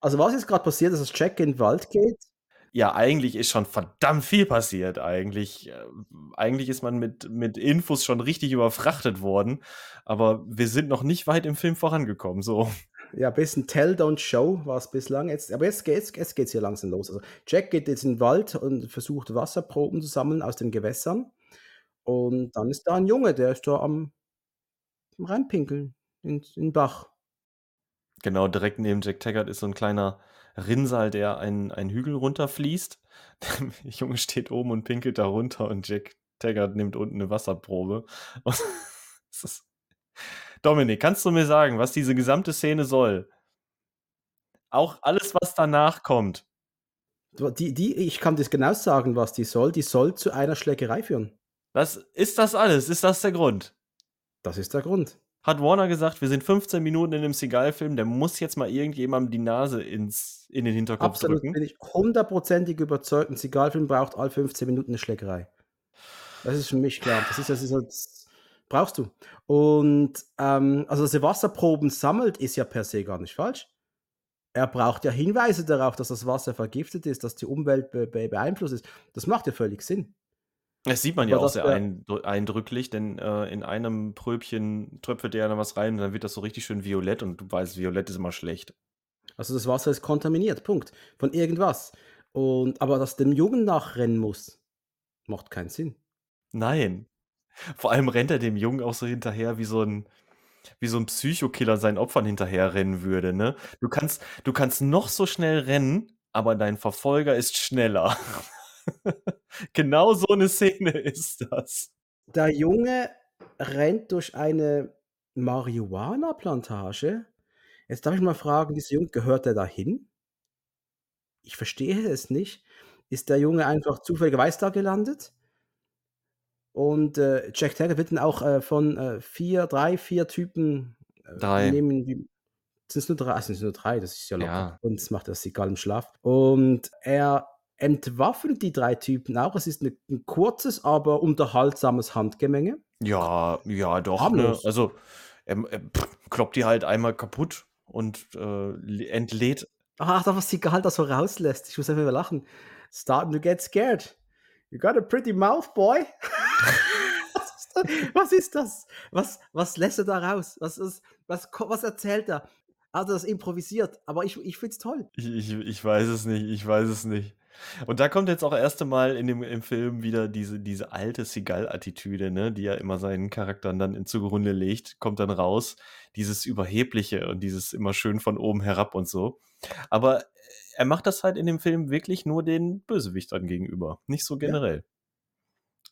also was ist gerade passiert, dass das Jack in den Wald geht? Ja, eigentlich ist schon verdammt viel passiert. Eigentlich, äh, eigentlich ist man mit, mit Infos schon richtig überfrachtet worden, aber wir sind noch nicht weit im Film vorangekommen. So. Ja, ein bisschen Tell, Don't Show war es bislang. Jetzt, aber jetzt geht es jetzt geht's hier langsam los. Also Jack geht jetzt in den Wald und versucht Wasserproben zu sammeln aus den Gewässern. Und dann ist da ein Junge, der ist da am reinpinkeln in, in den Bach. Genau, direkt neben Jack Taggart ist so ein kleiner Rinnsal, der einen, einen Hügel runterfließt. Der Junge steht oben und pinkelt da runter und Jack Taggart nimmt unten eine Wasserprobe. Dominik, kannst du mir sagen, was diese gesamte Szene soll? Auch alles, was danach kommt. Die, die, ich kann das genau sagen, was die soll. Die soll zu einer Schlägerei führen. Das, ist das alles? Ist das der Grund? Das ist der Grund. Hat Warner gesagt, wir sind 15 Minuten in einem Seagal-Film, der muss jetzt mal irgendjemandem die Nase ins, in den Hinterkopf Absolut, drücken. bin ich hundertprozentig überzeugt, ein Seagal-Film braucht all 15 Minuten eine Schlägerei. Das ist für mich klar. Das ist, das ist, das brauchst du. Und ähm, also, dass er Wasserproben sammelt, ist ja per se gar nicht falsch. Er braucht ja Hinweise darauf, dass das Wasser vergiftet ist, dass die Umwelt be be beeinflusst ist. Das macht ja völlig Sinn. Das sieht man ja auch sehr eindrücklich, denn, äh, in einem Pröbchen tröpfelt er dann was rein und dann wird das so richtig schön violett und du weißt, violett ist immer schlecht. Also, das Wasser ist kontaminiert, Punkt. Von irgendwas. Und aber dass dem Jungen nachrennen muss, macht keinen Sinn. Nein. Vor allem rennt er dem Jungen auch so hinterher wie so ein wie so 'n Psychokiller seinen Opfern hinterherrennen würde, ne? Du kannst du kannst noch so schnell rennen, aber dein Verfolger ist schneller. Genau so eine Szene ist das. Der Junge rennt durch eine Marihuana-Plantage. Jetzt darf ich mal fragen, dieser Junge, gehört der dahin? Ich verstehe es nicht. Ist der Junge einfach zufälligerweise da gelandet? Und, äh, Jack Taggart wird dann auch, äh, von, äh, 4 3, 4 Typen, äh, 3. nehmen die sind's nur 3? Ah, sind's nur 3, das ist ja locker. Ja. Und macht er Seagal im Schlaf. Und er entwaffnet die 3 Typen auch. Es ist 'ne 'n kurzes, aber unterhaltsames Handgemenge. Ja, ja, doch, ne? Also, er er kloppt die halt einmal kaputt und, äh, entlädt Ach, da was Seagal da so rauslässt. Ich muss einfach lachen. „Starting to get scared. You got a pretty mouth, boy.“ Was ist das? Was was lässt er da raus? Was ist was was erzählt er? Er das improvisiert? Aber ich ich finde es toll. Ich ich ich weiß es nicht, ich weiß es nicht. Und da kommt jetzt auch erste Mal in dem im Film wieder diese diese alte Seagal-Attitüde, ne, die er immer seinen Charakteren dann in zugrunde legt, kommt dann raus. Dieses Überhebliche und dieses immer schön von oben herab und so. Aber er macht das halt in dem Film wirklich nur den Bösewichtern gegenüber, nicht so Ja. generell.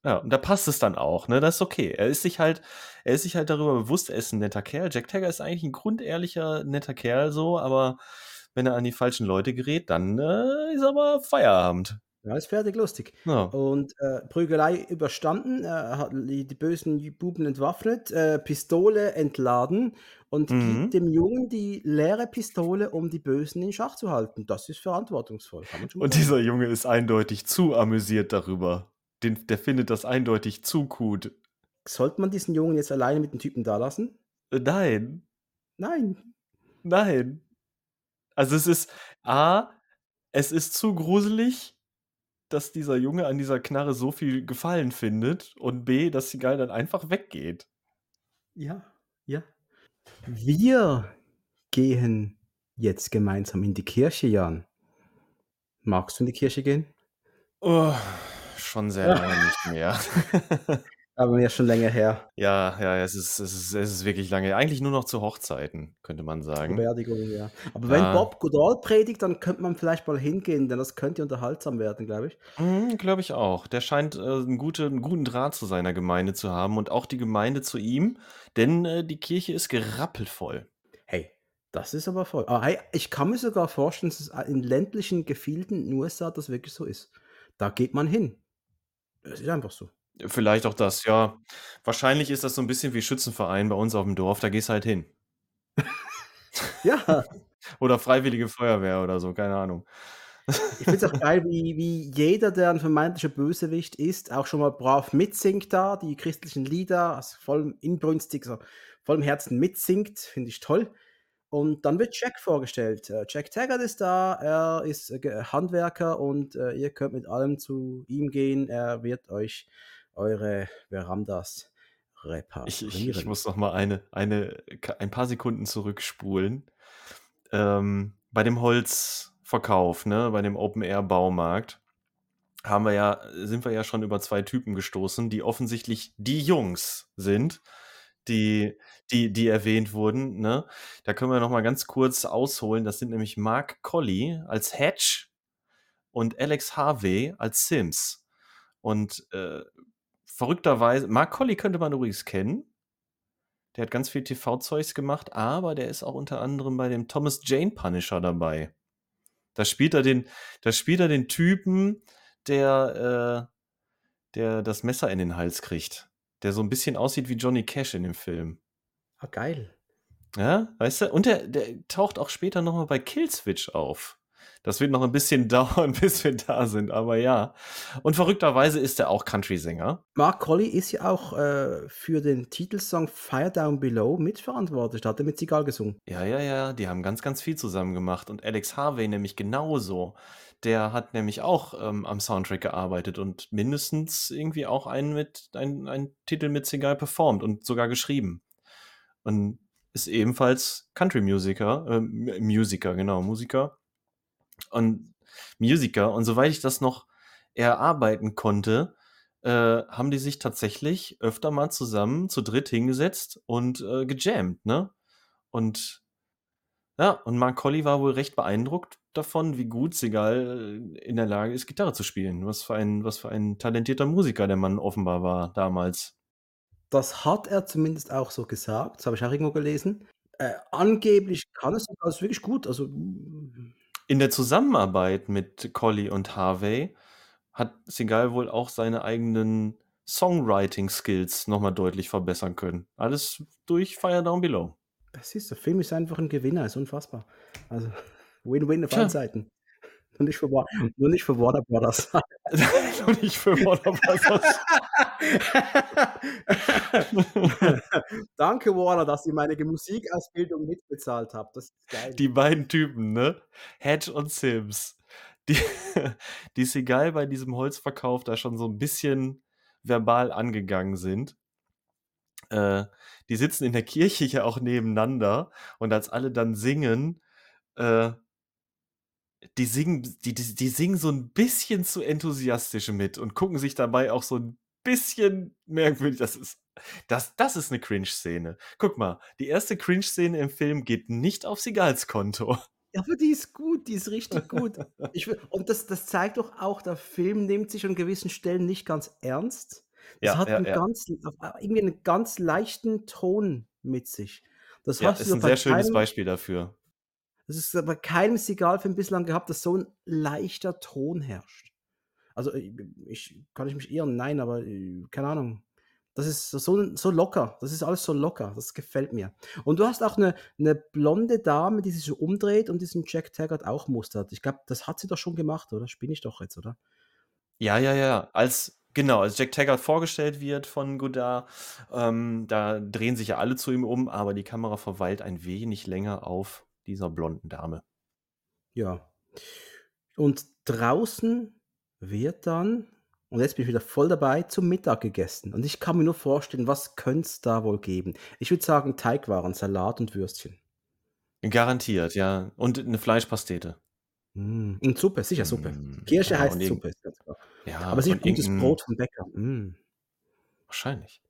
Ja, und da passt es dann auch, ne? Das ist okay. Er ist sich halt er ist sich halt darüber bewusst, er ist 'n netter Kerl. Jack Taggart ist eigentlich 'n grundehrlicher, netter Kerl so, aber wenn er an die falschen Leute gerät, dann, äh, ist aber Feierabend. Ja, ist fertig lustig. Ja. Und, äh, Prügelei überstanden, er hat die die bösen Buben entwaffnet, äh, Pistole entladen und Mhm. gibt dem Jungen die leere Pistole, um die Bösen in Schach zu halten. Das ist verantwortungsvoll, Und sagen. dieser Junge ist eindeutig zu amüsiert darüber. Den der findet das eindeutig zu gut. Sollte man diesen Jungen jetzt alleine mit den Typen dalassen? Äh, nein. Nein. Nein. Also, es ist A, es ist zu gruselig, dass dieser Junge an dieser Knarre so viel Gefallen findet und B, dass Seagal dann einfach weggeht. Ja, ja. Wir gehen jetzt gemeinsam in die Kirche, Jan. Magst du in die Kirche gehen? Oh, schon sehr lange nicht mehr. Aber ja schon länger her. Ja, ja, es ist es ist es ist wirklich lange eigentlich nur noch zu Hochzeiten, könnte man sagen. Beerdigungen, ja. Aber wenn Ja. Bob Goodall predigt, dann könnte man vielleicht mal hingehen, denn das könnte unterhaltsam werden, glaube ich. Mhm, glaube ich auch. Der scheint, äh, 'n gute 'n guten Draht zu seiner Gemeinde zu haben und auch die Gemeinde zu ihm, denn, äh, die Kirche ist gerappelt voll. Hey, das ist aber voll. Ah, hey, ich kann mir sogar vorstellen, dass es in ländlichen Gefilden in den USA das wirklich so ist. Da geht man hin. Es ist einfach so. Vielleicht auch das, ja. Wahrscheinlich ist das so 'n bisschen wie Schützenverein bei uns aufm Dorf, da gehst du halt hin. Ja. Oder Freiwillige Feuerwehr oder so, keine Ahnung. Ich finde es auch geil, wie wie jeder, der 'n vermeintlicher Bösewicht ist, auch schon mal brav mitsingt da, die christlichen Lieder, also voll inbrünstig, so voll im Herzen mitsingt, finde ich toll. Und dann wird Jack vorgestellt. Äh, Jack Taggart ist da, er ist, äh, ge Handwerker und, äh, ihr könnt mit allem zu ihm gehen. Er wird euch eure Verandas Ich ich ich reparieren. muss noch mal eine eine ein paar Sekunden zurückspulen. Ähm, bei dem Holzverkauf, ne, bei dem Open-Air-Baumarkt haben wir ja sind wir ja schon über 2 Typen gestoßen, die offensichtlich die Jungs sind, die die die erwähnt wurden, ne? Da können wir noch mal ganz kurz ausholen. Das sind nämlich Mark Colley als Hedge und Alex Harvey als Sims. Und, äh, verrückterweise Mark Colley könnte man übrigens kennen. Der hat ganz viel TV-Zeugs gemacht, aber der ist auch unter anderem bei dem Thomas Jane Punisher dabei. Da spielt er den da spielt er den Typen, der, äh der das Messer in den Hals kriegt, der so 'n bisschen aussieht wie Johnny Cash in dem Film. Ah, geil. Ja, weißt du? Und der der taucht auch später noch mal bei Killswitch auf. Das wird noch ein bisschen dauern, bis wir da sind, aber ja. Und verrückterweise ist er auch Country-Sänger. Mark Colley ist ja auch äh, für den Titelsong Fire Down Below mitverantwortlich. Da hat er mit Sigal gesungen. Ja, ja, ja. Die haben ganz, ganz viel zusammen gemacht. Und Alex Harvey nämlich genauso. Der hat nämlich auch ähm, am Soundtrack gearbeitet und mindestens irgendwie auch einen, mit, einen, einen Titel mit Seagal performt und sogar geschrieben. Und ist ebenfalls Country-Musiker, äh, Musiker, genau, Musiker und Musiker. Und soweit ich das noch erarbeiten konnte, äh, haben die sich tatsächlich öfter mal zusammen zu dritt hingesetzt und äh, gejammt, ne? Und ja, und Mark Colley war wohl recht beeindruckt davon, wie gut Segal äh, in der Lage ist, Gitarre zu spielen. Was für ein, was für ein talentierter Musiker der Mann offenbar war damals. Das hat er zumindest auch so gesagt, das habe ich auch irgendwo gelesen. Äh, angeblich kann es also wirklich gut, also. In der Zusammenarbeit mit Collie und Harvey hat Segal wohl auch seine eigenen Songwriting-Skills nochmal deutlich verbessern können. Alles durch Fire Down Below. Das ist, der Film ist einfach ein Gewinner, ist unfassbar. Also Win-Win auf allen Seiten. Nur nicht für, War nur nicht für Warner Brothers. nur nicht für Warner Brothers. Danke, Warner, dass ihr meine Musikausbildung mitbezahlt habt. Das ist geil. Die beiden Typen, ne? Hedge und Sims. Die, die ist egal bei diesem Holzverkauf da schon so ein bisschen verbal angegangen sind. Äh, die sitzen in der Kirche ja auch nebeneinander und als alle dann singen, äh, die singen, die, die, die singen so ein bisschen zu enthusiastisch mit und gucken sich dabei auch so ein bisschen merkwürdig. Das ist, das, das ist eine Cringe-Szene. Guck mal, die erste Cringe-Szene im Film geht nicht auf Sigals Konto. Ja, aber die ist gut, die ist richtig gut. Ich, und das, das zeigt doch auch, der Film nimmt sich an gewissen Stellen nicht ganz ernst. Das ja, hat ja, einen ja. Ganz, irgendwie einen ganz leichten Ton mit sich. Das ja, ist ein sehr schönes Beispiel dafür. Das ist bei keinem Sigal-Film bislang gehabt, dass so ein leichter Ton herrscht. Also ich, ich kann ich mich irren, nein, aber äh, keine Ahnung. Das ist so, so locker. Das ist alles so locker. Das gefällt mir. Und du hast auch eine, eine blonde Dame, die sich so umdreht und diesen Jack Taggart auch mustert. Ich glaube, das hat sie doch schon gemacht, oder? Spinne ich doch jetzt, oder? Ja, ja, ja. Als, genau, als Jack Taggart vorgestellt wird von Godard, ähm, da drehen sich ja alle zu ihm um, aber die Kamera verweilt ein wenig länger auf dieser blonden Dame. Ja. Und draußen wird dann, und jetzt bin ich wieder voll dabei, zum Mittag gegessen. Und ich kann mir nur vorstellen, was könnte es da wohl geben? Ich würde sagen, Teigwaren, Salat und Würstchen. Garantiert, ja. Und eine Fleischpastete. Mm. Und Suppe, sicher Suppe. Mm. Kirsche ja, heißt Suppe. Ja, Aber sicher gutes Brot vom Bäcker. Mm. Wahrscheinlich.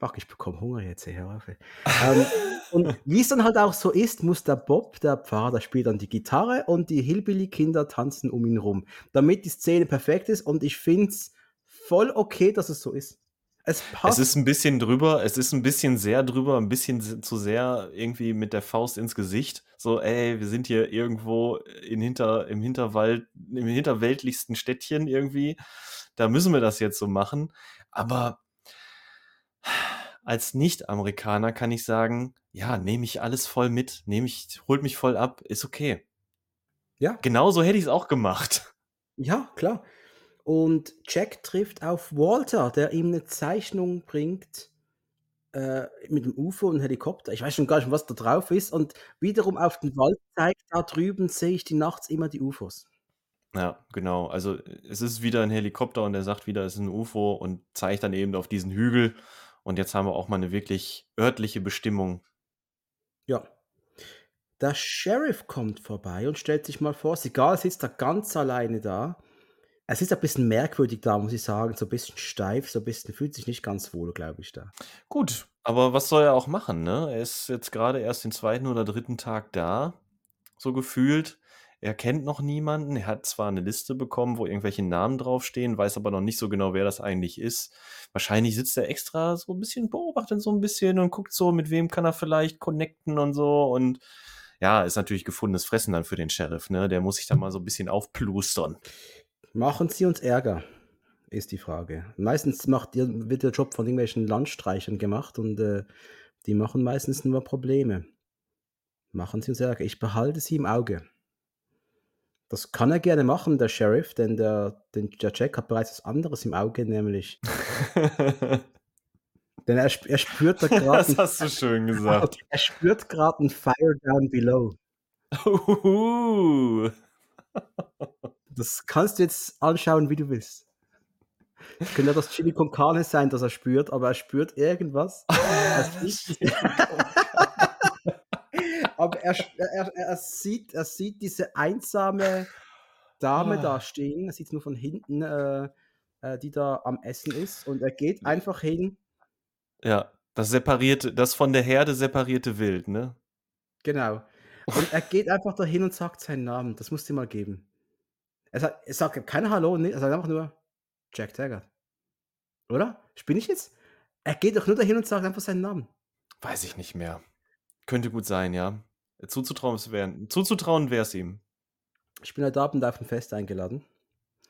Ach, ich bekomme Hunger jetzt, ey, ähm, und wie es dann halt auch so ist, muss der Bob, der Pfarrer, der spielt dann die Gitarre und die Hillbilly-Kinder tanzen um ihn rum, damit die Szene perfekt ist und ich finde es voll okay, dass es so ist. Es passt. Es ist ein bisschen drüber, es ist ein bisschen sehr drüber, ein bisschen zu sehr irgendwie mit der Faust ins Gesicht. So, ey, wir sind hier irgendwo in hinter, im Hinterwald, im hinterweltlichsten Städtchen irgendwie. Da müssen wir das jetzt so machen. Aber als Nicht-Amerikaner kann ich sagen, ja, nehme ich alles voll mit, nehme ich, holt mich voll ab, ist okay. Ja. Genauso hätte ich es auch gemacht. Ja, klar. Und Jack trifft auf Walter, der ihm eine Zeichnung bringt äh, mit dem UFO und Helikopter. Ich weiß schon gar nicht, was da drauf ist. Und wiederum auf den Wald zeigt, da drüben sehe ich die nachts immer die UFOs. Ja, genau. Also es ist wieder ein Helikopter und er sagt wieder, es ist ein UFO und zeigt dann eben auf diesen Hügel. Und jetzt haben wir auch mal eine wirklich örtliche Bestimmung. Ja. Der Sheriff kommt vorbei und stellt sich mal vor, Sigal sitzt da ganz alleine da. Es ist ein bisschen merkwürdig da, muss ich sagen. So ein bisschen steif, so ein bisschen, fühlt sich nicht ganz wohl, glaube ich, da. Gut, aber was soll er auch machen, ne? Er ist jetzt gerade erst den zweiten oder dritten Tag da, so gefühlt. Er kennt noch niemanden. Er hat zwar eine Liste bekommen, wo irgendwelche Namen draufstehen, weiß aber noch nicht so genau, wer das eigentlich ist. Wahrscheinlich sitzt er extra so ein bisschen, beobachtet so ein bisschen und guckt so, mit wem kann er vielleicht connecten und so. Und ja, ist natürlich gefundenes Fressen dann für den Sheriff, ne? Der muss sich dann mal so ein bisschen aufplustern. Machen Sie uns Ärger, ist die Frage. Meistens macht, wird der Job von irgendwelchen Landstreichern gemacht und äh, die machen meistens nur Probleme. Machen Sie uns Ärger. Ich behalte Sie im Auge. Das kann er gerne machen, der Sheriff, denn der, den, der Jack hat bereits was anderes im Auge, nämlich. denn er, er spürt da gerade. Das hast du schön gesagt. Er spürt gerade ein Fire down below. Uh. Das kannst du jetzt anschauen, wie du willst. Es könnte ja das Chili con Carne sein, das er spürt, aber er spürt irgendwas. aber er, er, er, sieht, er sieht diese einsame Dame da ah. stehen, er sieht es nur von hinten, äh, äh, die da am Essen ist und er geht einfach hin. Ja, das separierte, das von der Herde separierte Wild, ne? Genau. Und er geht einfach dahin und sagt seinen Namen. Das musst du mal geben. Er sagt, er sagt kein Hallo, er sagt einfach nur Jack Taggart. Oder? Spinne ich jetzt? Er geht doch nur dahin und sagt einfach seinen Namen. Weiß ich nicht mehr. Könnte gut sein, ja. Zuzutrauen wäre zuzutrauen es ihm. Ich bin heute Abend auf ein Fest eingeladen.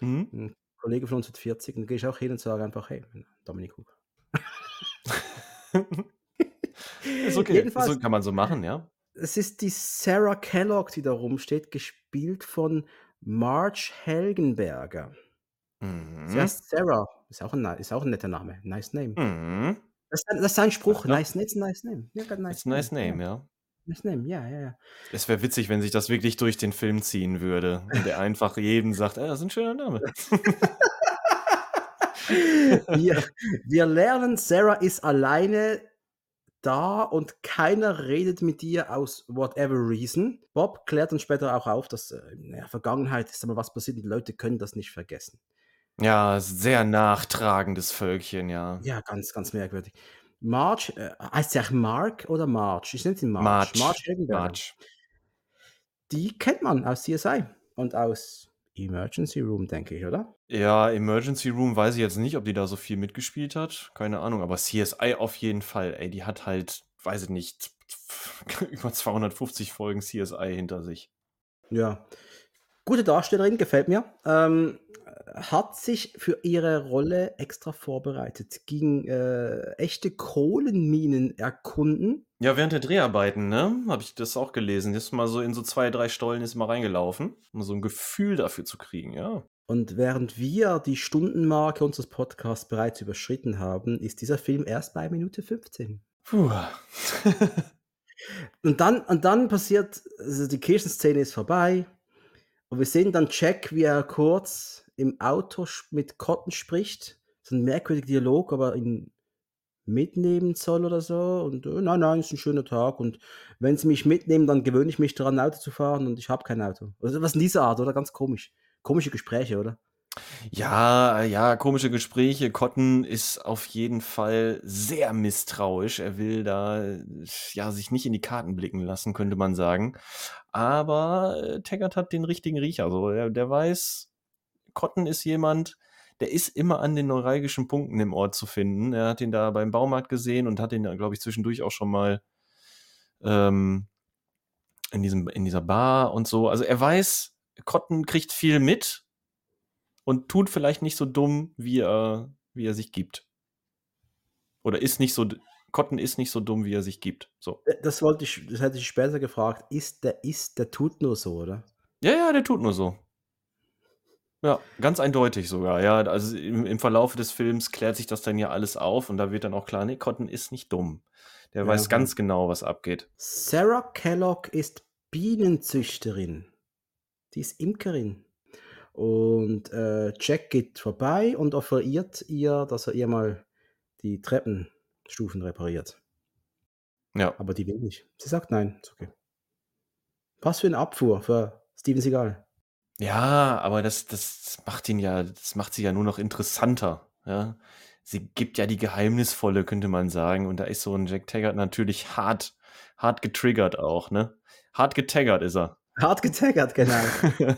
Mhm. Ein Kollege von uns wird 40 und dann gehe ich auch hin und sage einfach, hey, Dominik Huber. ist okay. Jedenfalls, so kann man so machen, ja. Es ist die Sarah Kellogg, die da rumsteht, gespielt von Marge Helgenberger. Mhm. Sie heißt Sarah. Ist auch, ein, ist auch ein netter Name. Nice name. Mhm. Das, ist, das ist sein Spruch. Ja. Nice, nice, nice name. Ja, nice, nice name, ja. Nice name, ja, ja, ja. Es wäre witzig, wenn sich das wirklich durch den Film ziehen würde. Und der einfach jedem sagt, ah, das ist ein schöner Name. wir, wir lernen, Sarah ist alleine da und keiner redet mit dir aus whatever reason. Bob klärt dann später auch auf, dass äh, in der Vergangenheit ist einmal was passiert und die Leute können das nicht vergessen. Ja, sehr nachtragendes Völkchen, ja. Ja, ganz, ganz merkwürdig. Marge, äh, heißt sie auch Mark oder Marge? Ich nenne sie Marge. Marge. Marge, Die kennt man aus CSI und aus Emergency Room, denke ich, oder? Ja, Emergency Room weiß ich jetzt nicht, ob die da so viel mitgespielt hat. Keine Ahnung, aber CSI auf jeden Fall. Ey, die hat halt, weiß ich nicht, über 250 Folgen CSI hinter sich. Ja. Gute Darstellerin, gefällt mir. Ähm, hat sich für ihre Rolle extra vorbereitet, ging äh, echte Kohlenminen erkunden. Ja, während der Dreharbeiten, ne, habe ich das auch gelesen. Ist mal so in so zwei, drei Stollen ist mal reingelaufen, um so ein Gefühl dafür zu kriegen, ja. Und während wir die Stundenmarke unseres Podcasts bereits überschritten haben, ist dieser Film erst bei Minute 15. Puh. und, dann, und dann passiert, also die Kirchenszene ist vorbei. Und wir sehen dann Jack, wie er kurz im Auto mit Cotton spricht. So ein merkwürdiger Dialog, aber ihn mitnehmen soll oder so. Und äh, nein, nein, ist ein schöner Tag. Und wenn sie mich mitnehmen, dann gewöhne ich mich daran, Auto zu fahren und ich habe kein Auto. Also was in dieser Art, oder? Ganz komisch. Komische Gespräche, oder? Ja, ja, komische Gespräche. Cotton ist auf jeden Fall sehr misstrauisch. Er will da ja sich nicht in die Karten blicken lassen, könnte man sagen. Aber äh, Taggart hat den richtigen Riecher. Also der, der weiß, Cotton ist jemand, der ist immer an den neuralgischen Punkten im Ort zu finden. Er hat ihn da beim Baumarkt gesehen und hat ihn, glaube ich, zwischendurch auch schon mal ähm, in, diesem, in dieser Bar und so. Also er weiß, Cotton kriegt viel mit und tut vielleicht nicht so dumm, wie er, wie er sich gibt. Oder ist nicht so, Cotton ist nicht so dumm, wie er sich gibt. So. Das wollte ich, das hätte ich später gefragt. Ist der, ist, der tut nur so, oder? Ja, ja, der tut nur so. Ja, ganz eindeutig sogar. Ja, also im, im Verlauf des Films klärt sich das dann ja alles auf und da wird dann auch klar, nee, Cotton ist nicht dumm. Der ja, weiß okay. ganz genau, was abgeht. Sarah Kellogg ist Bienenzüchterin. Die ist Imkerin. Und äh, Jack geht vorbei und offeriert ihr, dass er ihr mal die Treppenstufen repariert. Ja. Aber die will nicht. Sie sagt nein, ist okay. Was für eine Abfuhr für Steven Seagal. Ja, aber das das macht ihn ja das macht sie ja nur noch interessanter, ja? Sie gibt ja die Geheimnisvolle, könnte man sagen, und da ist so ein Jack Taggart natürlich hart hart getriggert auch, ne? Hart getaggert ist er. Hart getaggert, genau.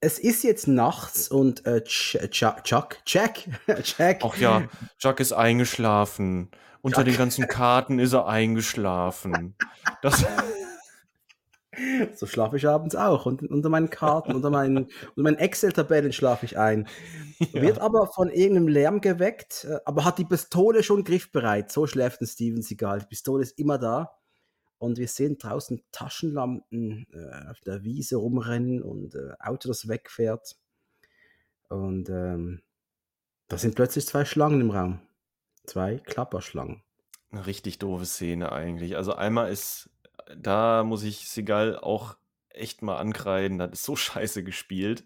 Es ist jetzt nachts und, äh, Ch Chuck Chuck Jack Jack Ach ja, Chuck ist eingeschlafen. Unter den ganzen Karten ist er eingeschlafen. Das So schlafe ich abends auch. Und unter meinen Karten, unter meinen, unter meinen Excel-Tabellen schlafe ich ein. Ja. Wird aber von irgendeinem Lärm geweckt, äh, aber hat die Pistole schon griffbereit. So schläft ein Steven Seagal. Die Pistole ist immer da. und wir sehen draußen Taschenlampen äh, auf der Wiese rumrennen und äh, Auto, das wegfährt. Und ähm, da sind plötzlich zwei Schlangen im Raum. Zwei Klapperschlangen. Eine richtig doofe Szene eigentlich. Also einmal ist, da muss ich Segal auch echt mal ankreiden, das ist so scheiße gespielt.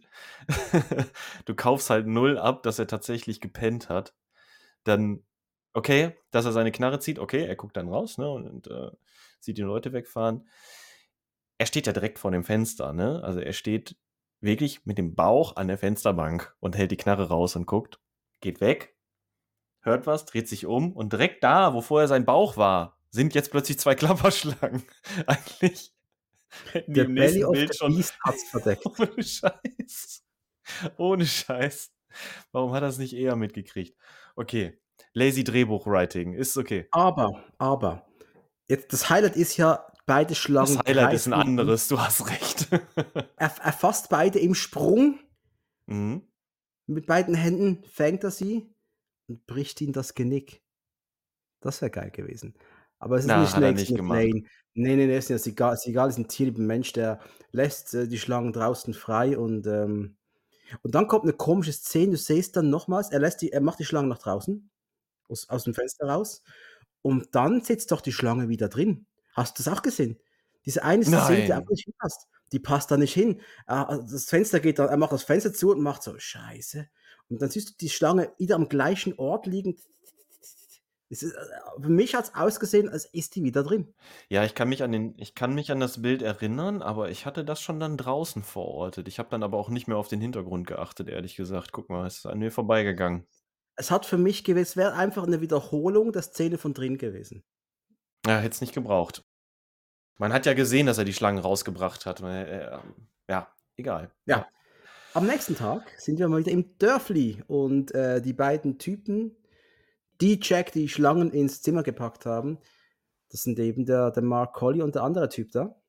du kaufst halt null ab, dass er tatsächlich gepennt hat. Dann, okay, dass er seine Knarre zieht, okay, er guckt dann raus, ne, und, und äh, sieht die Leute wegfahren. Er steht ja direkt vor dem Fenster, ne? Also er steht wirklich mit dem Bauch an der Fensterbank und hält die Knarre raus und guckt, geht weg, hört was, dreht sich um und direkt da, wo vorher sein Bauch war, sind jetzt plötzlich zwei Klapperschlangen. Eigentlich hätten die Der im Belly nächsten Bild schon hat's verdeckt. Ohne Scheiß. Ohne Scheiß. Warum hat er es nicht eher mitgekriegt? Okay. Lazy Drehbuchwriting, ist okay. Aber, aber, jetzt das Highlight ist ja, beide Schlangen. Das Highlight ist ein anderes, du hast recht. er, er fasst beide im Sprung. Mhm. Mit beiden Händen fängt er sie und bricht ihm das Genick. Das wäre geil gewesen. Aber es ist Na, nicht er nicht gemacht. Nee, nee, nee, es ist egal, ist egal, ist ein tierlieber Mensch, der lässt äh, die Schlangen draußen frei und, ähm, und dann kommt eine komische Szene, du siehst dann nochmals, er lässt die, er macht die Schlange nach draußen, aus, aus dem Fenster raus, und dann sitzt doch die Schlange wieder drin. Hast du das auch gesehen? Diese eine Szene, die einfach nicht hinpasst. Die passt da nicht hin. Ah, das Fenster geht dann, er macht das Fenster zu und macht so, Scheiße. Und dann siehst du die Schlange wieder am gleichen Ort liegen. Ist, äh, für mich hat es ausgesehen, als ist die wieder drin. Ja, ich kann mich an den, ich kann mich an das Bild erinnern, aber ich hatte das schon dann draußen verortet. Ich habe dann aber auch nicht mehr auf den Hintergrund geachtet, ehrlich gesagt. Guck mal, es ist an mir vorbeigegangen. Es hat für mich gewesen, es wäre einfach eine Wiederholung der Szene von drin gewesen. Ja, hätte es nicht gebraucht. Man hat ja gesehen, dass er die Schlangen rausgebracht hat. Äh, ja, egal. Ja. Am nächsten Tag sind wir mal wieder im Dörfli und äh, die beiden Typen, die Jack die Schlangen ins Zimmer gepackt haben, das sind eben der, der Mark Colley und der andere Typ da.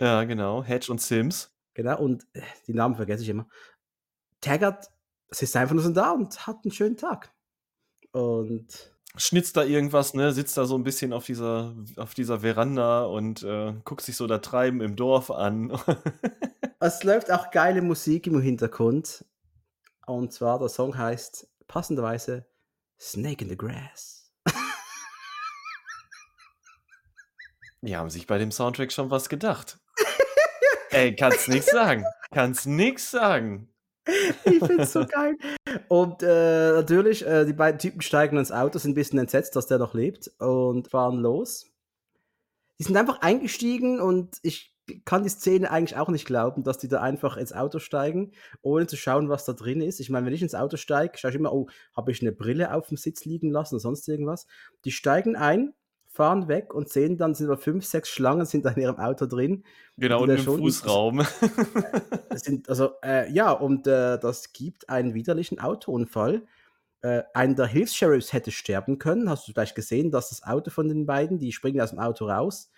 Ja, genau. Hedge und Sims. Genau, und äh, die Namen vergesse ich immer. Taggart sitzt einfach nur so da und hat einen schönen Tag. Und schnitzt da irgendwas, ne, sitzt da so ein bisschen auf dieser, auf dieser Veranda und äh, guckt sich so da Treiben im Dorf an. es läuft auch geile Musik im Hintergrund. Und zwar der Song heißt passenderweise Snake in the Grass. Die haben sich bei dem Soundtrack schon was gedacht. Ey, kannst nix sagen. Kannst nix sagen. Ich find's so geil. Und äh, natürlich, äh, die beiden Typen steigen ins Auto, sind ein bisschen entsetzt, dass der noch lebt und fahren los. Die sind einfach eingestiegen und ich kann die Szene eigentlich auch nicht glauben, dass die da einfach ins Auto steigen, ohne zu schauen, was da drin ist. Ich meine, wenn ich ins Auto steige, schaue ich immer, oh, habe ich eine Brille auf dem Sitz liegen lassen oder sonst irgendwas. Die steigen ein, fahren weg und sehen dann, sind aber fünf, sechs Schlangen sind in ihrem Auto drin. Genau, und im Fußraum. sind, also, äh, ja, und äh, das gibt einen widerlichen Autounfall. Äh, einer der Hilfs-Sheriffs hätte sterben können. Hast du vielleicht gesehen, dass das Auto von den beiden, die springen aus dem Auto raus,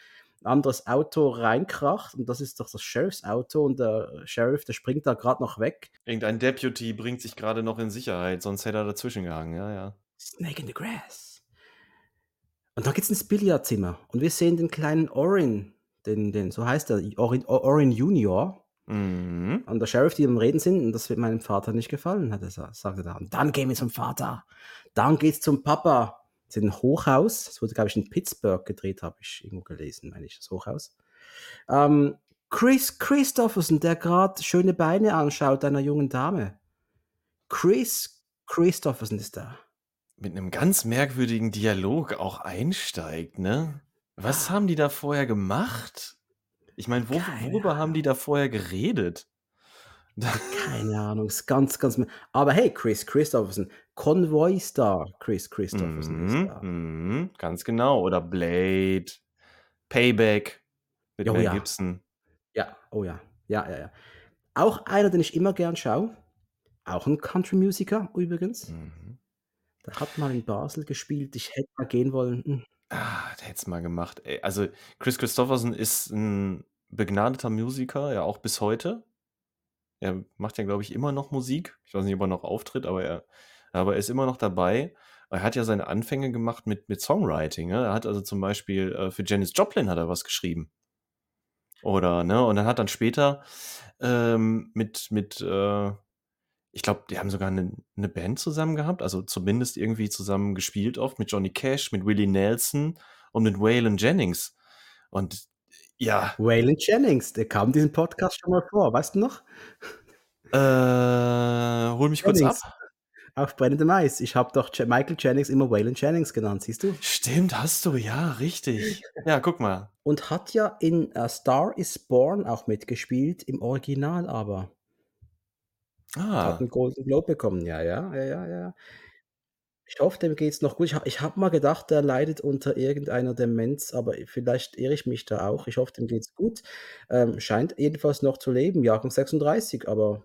ein anderes Auto reinkracht und das ist doch das Sheriffs-Auto und der Sheriff, der springt da gerade noch weg. Irgendein Deputy bringt sich gerade noch in Sicherheit, sonst hätte er dazwischen gehangen, ja, ja. Snake in the Grass. Und dann geht's ins Billardzimmer und wir sehen den kleinen Orin, den, den so heißt er, Orin, Orin Junior. Mhm. Und der Sheriff, die am Reden sind, und das wird meinem Vater nicht gefallen, hat er sagte da. Und dann gehen wir zum Vater. Dann geht's zum Papa ist ein Hochhaus. Das wurde, glaube ich, in Pittsburgh gedreht, habe ich irgendwo gelesen, meine ich, das Hochhaus. Ähm, Chris Christopherson, der gerade schöne Beine anschaut einer jungen Dame. Chris Christopherson ist da. Mit einem ganz merkwürdigen Dialog auch einsteigt, ne? Was ah. haben die da vorher gemacht? Ich meine, wo, worüber haben die da vorher geredet? Keine Ahnung, ist ganz, ganz. Aber hey, Chris Christopherson, Convoy-Star Chris Christopherson ist Mhm, da. mhm, ganz genau. Oder Blade, Payback mit Oh Mel ja, Gibson. ja, oh ja, ja, ja, ja. Auch einer, den ich immer gern schaue. Auch ein Country-Musiker übrigens. Mhm. Der hat mal in Basel gespielt. Ich hätte mal gehen wollen. Hm. Ah, der hätte es mal gemacht. Also Chris Christopherson ist ein begnadeter Musiker, ja auch bis heute. Er macht ja, glaube ich, immer noch Musik. Ich weiß nicht, ob er noch auftritt, aber er, aber er ist immer noch dabei. Er hat ja seine Anfänge gemacht mit, mit Songwriting. Ne? Er hat also zum Beispiel äh, für Janis Joplin hat er was geschrieben. Oder, ne? Und dann hat dann später ähm, mit, mit äh, ich glaube, die haben sogar eine, eine Band zusammen gehabt, also zumindest irgendwie zusammen gespielt oft mit Johnny Cash, mit Willie Nelson und mit Waylon Jennings. Und ja. Waylon Jennings, der kam diesen Podcast schon mal vor, weißt du noch? Äh, hol mich Jennings. kurz ab. Auf brennendem Eis. Ich habe doch Michael Jennings immer Waylon Jennings genannt, siehst du? Stimmt, hast du, ja, richtig. Ja, guck mal. Und hat ja in A Star is Born auch mitgespielt, im Original aber. Ah. Hat einen Golden Globe bekommen, ja, ja, ja, ja, ja. Ich hoffe, dem geht es noch gut. Ich ich habe mal gedacht, der leidet unter irgendeiner Demenz, aber vielleicht irre ich mich da auch. Ich hoffe, dem geht es gut. Ähm, scheint jedenfalls noch zu leben, Jahrgang 36, aber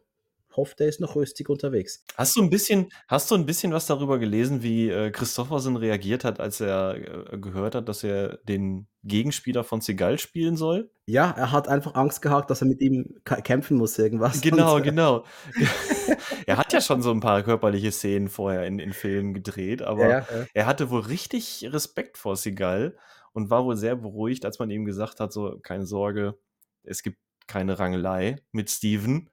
hoffe, der ist noch rüstig unterwegs. Hast du ein bisschen, hast du ein bisschen was darüber gelesen, wie äh, Christoffersen reagiert hat, als er äh, gehört hat, dass er den Gegenspieler von Segal spielen soll? Ja, er hat einfach Angst gehabt, dass er mit ihm kämpfen muss, irgendwas. Genau, genau. er hat ja schon so ein paar körperliche Szenen vorher in, in Filmen gedreht, aber ja, ja. er hatte wohl richtig Respekt vor Segal und war wohl sehr beruhigt, als man ihm gesagt hat: so, keine Sorge, es gibt keine Rangelei mit Steven.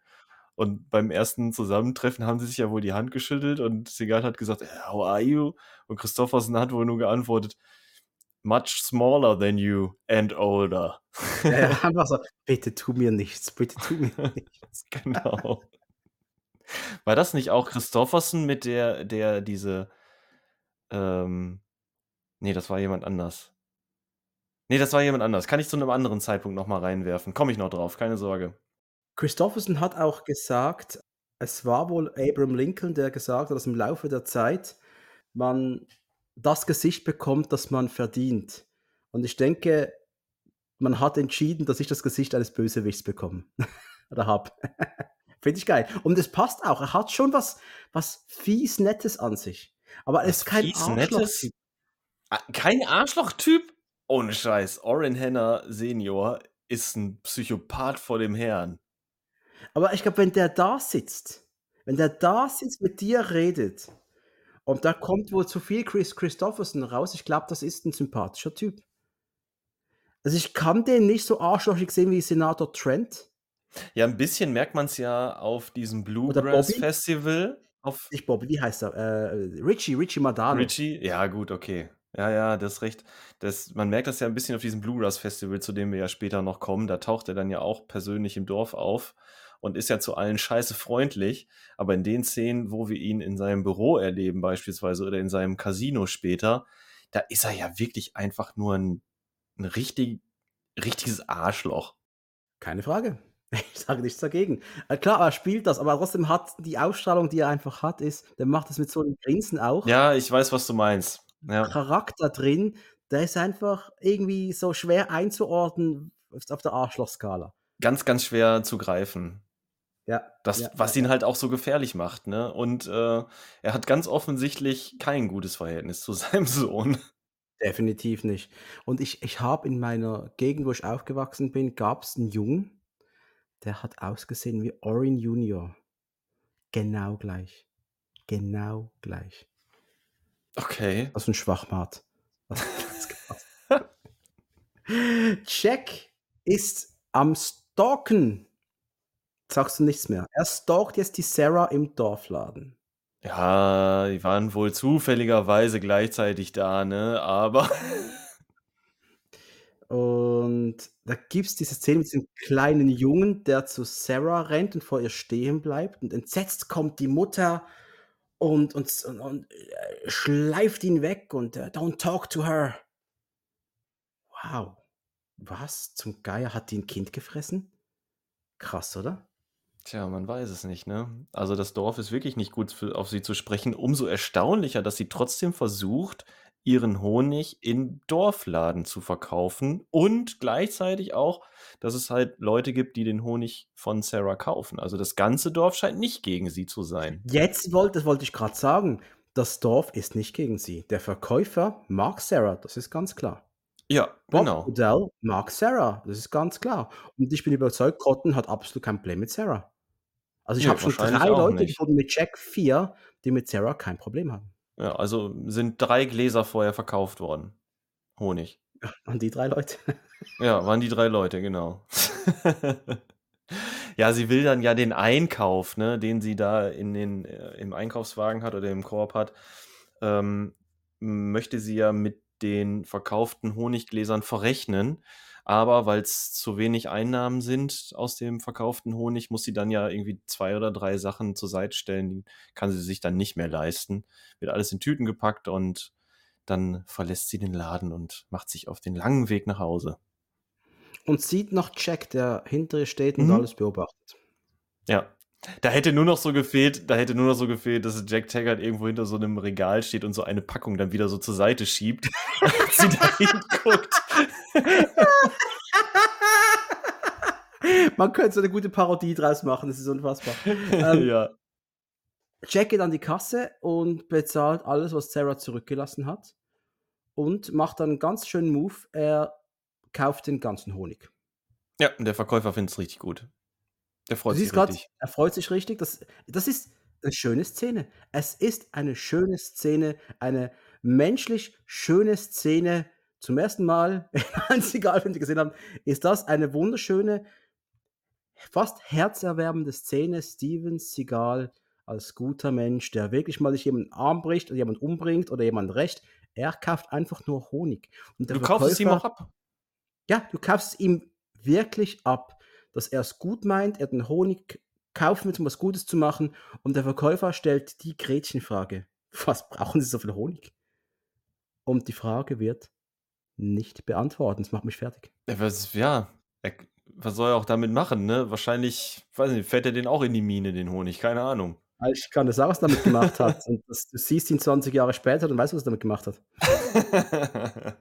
Und beim ersten Zusammentreffen haben sie sich ja wohl die Hand geschüttelt und Segal hat gesagt, how are you? Und Christoffersen hat wohl nur geantwortet, much smaller than you and older. Ja, einfach so, bitte tu mir nichts, bitte tu mir nichts. genau. War das nicht auch Christoffersen mit der, der diese, ähm, nee, das war jemand anders. Nee, das war jemand anders. Kann ich zu einem anderen Zeitpunkt nochmal reinwerfen. Komme ich noch drauf, keine Sorge. Christopherson hat auch gesagt, es war wohl Abraham Lincoln, der gesagt hat, dass im Laufe der Zeit man das Gesicht bekommt, das man verdient. Und ich denke, man hat entschieden, dass ich das Gesicht eines Bösewichts bekomme. Oder habe. Finde ich geil. Und es passt auch. Er hat schon was, was fies Nettes an sich. Aber er ist kein Arschloch-Typ. Ah, kein Arschloch-Typ? Ohne Scheiß. Oren Henner Senior ist ein Psychopath vor dem Herrn. Aber ich glaube, wenn der da sitzt, wenn der da sitzt, mit dir redet und da kommt wohl zu viel Chris Christopherson raus, ich glaube, das ist ein sympathischer Typ. Also ich kann den nicht so arschlochig sehen wie Senator Trent. Ja, ein bisschen merkt man es ja auf diesem Bluegrass Festival. Auf nicht Bobby, wie heißt er? Äh, Richie, Richie Madano. Richie, ja gut, okay. Ja, ja, das ist recht. Das, man merkt das ja ein bisschen auf diesem Bluegrass Festival, zu dem wir ja später noch kommen. Da taucht er dann ja auch persönlich im Dorf auf und ist ja zu allen scheiße freundlich. Aber in den Szenen, wo wir ihn in seinem Büro erleben, beispielsweise, oder in seinem Casino später, da ist er ja wirklich einfach nur ein, ein richtig, richtiges Arschloch. Keine Frage. Ich sage nichts dagegen. Äh, klar, er spielt das, aber trotzdem hat die Ausstrahlung, die er einfach hat, ist, der macht das mit so einem Grinsen auch. Ja, ich weiß, was du meinst. Ja. Charakter drin, der ist einfach irgendwie so schwer einzuordnen auf der Arschlochskala. Ganz, ganz schwer zu greifen. Ja. Das, ja, was ihn halt auch so gefährlich macht, ne? Und äh, er hat ganz offensichtlich kein gutes Verhältnis zu seinem Sohn. Definitiv nicht. Und ich, ich habe in meiner Gegend, wo ich aufgewachsen bin, gab es einen Jungen, der hat ausgesehen wie Orin Junior. Genau gleich. Genau gleich. Okay. Das ist ein Schwachmat. Jack ist am Stalken sagst du nichts mehr. Er stalkt jetzt die Sarah im Dorfladen. Ja, die waren wohl zufälligerweise gleichzeitig da, ne? Aber. Und da gibt es diese Szene mit diesem kleinen Jungen, der zu Sarah rennt und vor ihr stehen bleibt. Und entsetzt kommt die Mutter und, und, und, und äh, schleift ihn weg und uh, don't talk to her. Wow. Was zum Geier hat die ein Kind gefressen? Krass, oder? Tja, man weiß es nicht, ne? Also das Dorf ist wirklich nicht gut für, auf sie zu sprechen. Umso erstaunlicher, dass sie trotzdem versucht, ihren Honig in Dorfladen zu verkaufen und gleichzeitig auch, dass es halt Leute gibt, die den Honig von Sarah kaufen. Also das ganze Dorf scheint nicht gegen sie zu sein. Jetzt wollte, das wollte ich gerade sagen, das Dorf ist nicht gegen sie. Der Verkäufer mag Sarah, das ist ganz klar. Ja, Bob genau. Odell mag Sarah, das ist ganz klar. Und ich bin überzeugt, Cotton hat absolut kein Problem mit Sarah. Also ich Nö, habe schon drei Leute gefunden mit Jack 4, die mit Sarah kein Problem haben. Ja, also sind drei Gläser vorher verkauft worden. Honig. An die drei Leute. Ja, waren die drei Leute, genau. Ja, sie will dann ja den Einkauf, ne, den sie da in den, äh, im Einkaufswagen hat oder im Korb hat, ähm, möchte sie ja mit den verkauften Honiggläsern verrechnen. Aber weil es zu wenig Einnahmen sind aus dem verkauften Honig, muss sie dann ja irgendwie zwei oder drei Sachen zur Seite stellen, die kann sie sich dann nicht mehr leisten. Wird alles in Tüten gepackt und dann verlässt sie den Laden und macht sich auf den langen Weg nach Hause. Und sieht noch Jack, der hinter ihr steht und Mhm. alles beobachtet. Ja. Da hätte nur noch so gefehlt, da hätte nur noch so gefehlt, dass Jack Taggart irgendwo hinter so einem Regal steht und so eine Packung dann wieder so zur Seite schiebt, als sie da hinguckt. Man könnte so eine gute Parodie draus machen, das ist unfassbar. Ähm, ja. Jack geht an die Kasse und bezahlt alles, was Sarah zurückgelassen hat. Und macht dann einen ganz schönen Move. Er kauft den ganzen Honig. Ja, und der Verkäufer findet es richtig gut. Du freut sich siehst gerade, richtig. er freut sich richtig. Das, das ist eine schöne Szene. Es ist eine schöne Szene, eine menschlich schöne Szene. Zum ersten Mal, ganz egal, wenn Sie gesehen haben, ist das eine wunderschöne, fast herzerwärmende Szene. Steven Seagal als guter Mensch, der wirklich mal sich jemanden Arm bricht oder jemand umbringt oder jemand recht. Er kauft einfach nur Honig. Du kaufst es ihm auch ab. ja, du kaufst es ihm wirklich ab, dass er es gut meint, er den Honig kaufen will, um was Gutes zu machen und der Verkäufer stellt die Gretchenfrage. Was brauchen Sie so viel Honig? Und die Frage wird nicht beantworten. Das macht mich fertig. Ja, was, ja, was soll er auch damit machen, ne? Wahrscheinlich, weiß nicht, fährt er den auch in die Mine, den Honig, keine Ahnung. Ich kann das sagen, was er damit gemacht hat. Und das, du siehst ihn 20 Jahre später und weißt, was er damit gemacht hat.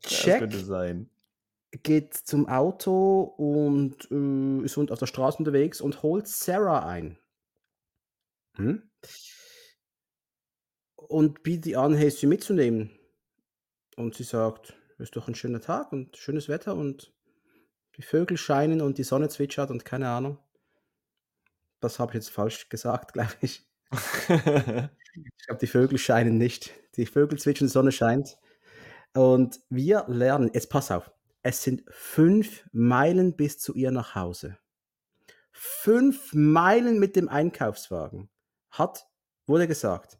das Jack könnte sein. Geht zum Auto und äh, ist auf der Straße unterwegs und holt Sarah ein. Hm? Und bietet ihr an, hey, sie mitzunehmen. Und sie sagt, ist doch ein schöner Tag und schönes Wetter und die Vögel scheinen und die Sonne zwitschert und keine Ahnung. Das habe ich jetzt falsch gesagt, glaube ich. Ich glaube, die Vögel scheinen nicht. Die Vögel zwitschern, die Sonne scheint. Und wir lernen, jetzt pass auf, es sind fünf Meilen bis zu ihr nach Hause. Fünf Meilen mit dem Einkaufswagen. Hat, wurde gesagt.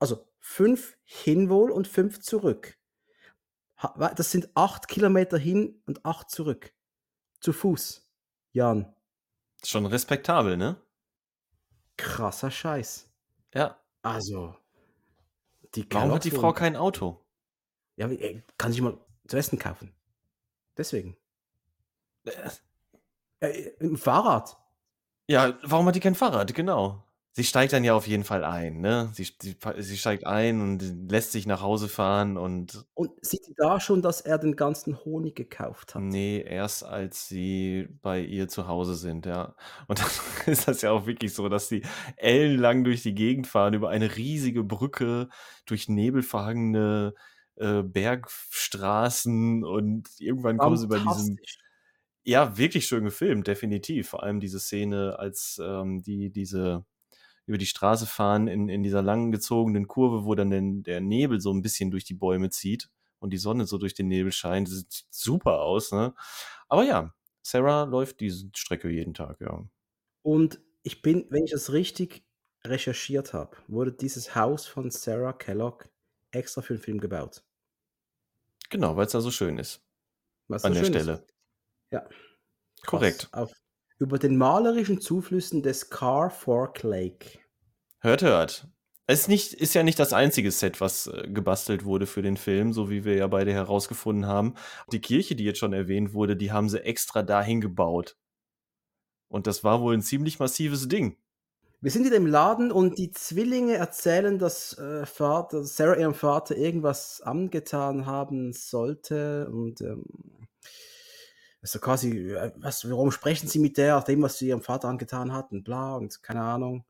Also fünf hinwohl und fünf zurück. Das sind acht Kilometer hin und acht zurück. Zu Fuß. Jan, Schon respektabel, ne? krasser Scheiß. Ja. Also, die Warum hat die Frau kein Auto? Ja, kann sich mal zu essen kaufen. Deswegen. Äh, Äh, Im Fahrrad. Ja, warum hat die kein Fahrrad? Genau. Sie steigt dann ja auf jeden Fall ein, ne? Sie, sie, sie steigt ein und lässt sich nach Hause fahren und Und sieht sie da schon, dass er den ganzen Honig gekauft hat? nee, erst als sie bei ihr zu Hause sind, ja. Und dann ist das ja auch wirklich so, dass sie ellenlang durch die Gegend fahren, über eine riesige Brücke, durch nebelverhangene äh, Bergstraßen und irgendwann kommen sie bei diesem. Ja, wirklich schön gefilmt, definitiv. Vor allem diese Szene, als ähm, die diese über die Straße fahren in, in dieser lang gezogenen Kurve, wo dann den, der Nebel so ein bisschen durch die Bäume zieht und die Sonne so durch den Nebel scheint. Das sieht super aus, ne? Aber ja, Sarah läuft diese Strecke jeden Tag, ja. Und ich bin, wenn ich das richtig recherchiert habe, wurde dieses Haus von Sarah Kellogg extra für den Film gebaut. Genau, weil es da so schön ist. Was An so der schön ist. Stelle. Ja. Krass. Korrekt. Auf, über den malerischen Zuflüssen des Car Fork Lake. Hört, hört. Es ist, nicht, ist ja nicht das einzige Set, was äh, gebastelt wurde für den Film, so wie wir ja beide herausgefunden haben. Die Kirche, die jetzt schon erwähnt wurde, die haben sie extra dahin gebaut. Und das war wohl ein ziemlich massives Ding. Wir sind in dem Laden und die Zwillinge erzählen, dass äh, Vater, Sarah ihrem Vater irgendwas angetan haben sollte und ähm, also quasi, äh, was, warum sprechen sie mit der, nach dem, was sie ihrem Vater angetan hatten, bla und keine Ahnung.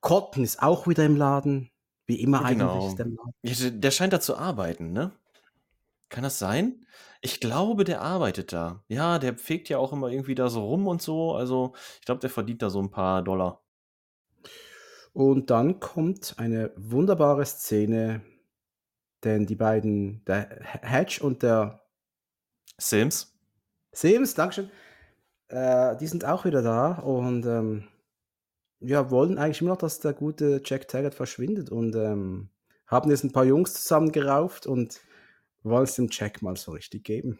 Cotton ist auch wieder im Laden, wie immer Genau. eigentlich ist der Laden. Der scheint da zu arbeiten, ne? Kann das sein? Ich glaube, der arbeitet da. Ja, der fegt ja auch immer irgendwie da so rum und so. Also, ich glaube, der verdient da so ein paar Dollar. Und dann kommt eine wunderbare Szene, denn die beiden, der Hedge und der Sims. Sims, Dankeschön. Äh, die sind auch wieder da und ähm, ja, wollen eigentlich immer noch, dass der gute Jack Taggart verschwindet und ähm, haben jetzt ein paar Jungs zusammengerauft und wollen es dem Jack mal so richtig geben.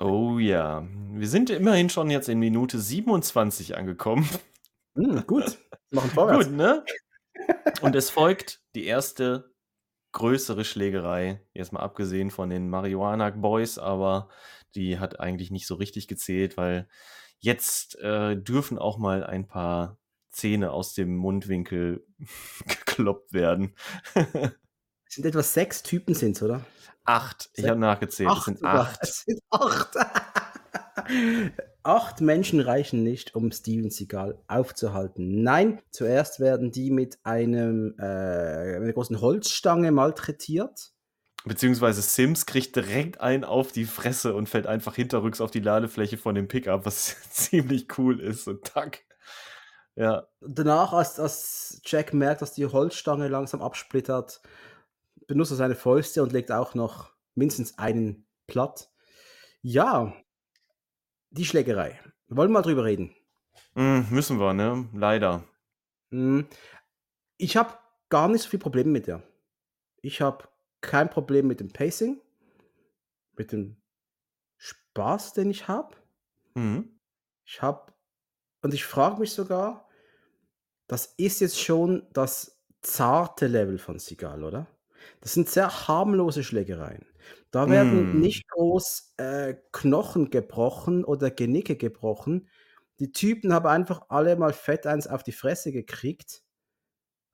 Oh ja, wir sind immerhin schon jetzt in Minute 27 angekommen. Mm, gut, machen vorwärts. gut, ne? Und es folgt die erste größere Schlägerei, jetzt mal abgesehen von den Marihuana Boys, aber die hat eigentlich nicht so richtig gezählt, weil jetzt äh, dürfen auch mal ein paar Zähne aus dem Mundwinkel gekloppt werden. es sind etwa sechs Typen, sind oder? Acht. Ich habe nachgezählt. Acht es sind acht. Es sind acht. Acht Menschen reichen nicht, um Steven Seagal aufzuhalten. Nein, zuerst werden die mit einem äh, einer großen Holzstange malträtiert. Beziehungsweise Sims kriegt direkt einen auf die Fresse und fällt einfach hinterrücks auf die Ladefläche von dem Pickup, was ziemlich cool ist. Und tack. Ja. Danach, als, als Jack merkt, dass die Holzstange langsam absplittert, benutzt er seine Fäuste und legt auch noch mindestens einen platt. Ja, die Schlägerei. Wollen wir mal drüber reden? Mm, müssen wir, ne? Leider. Mm, ich habe gar nicht so viel Probleme mit der. Ich habe kein Problem mit dem Pacing, mit dem Spaß, den ich habe. Mhm. Ich habe, und ich frage mich sogar, das ist jetzt schon das zarte Level von Sigal, oder? Das sind sehr harmlose Schlägereien. Da werden Mm. nicht groß, äh, Knochen gebrochen oder Genicke gebrochen. Die Typen haben einfach alle mal fett eins auf die Fresse gekriegt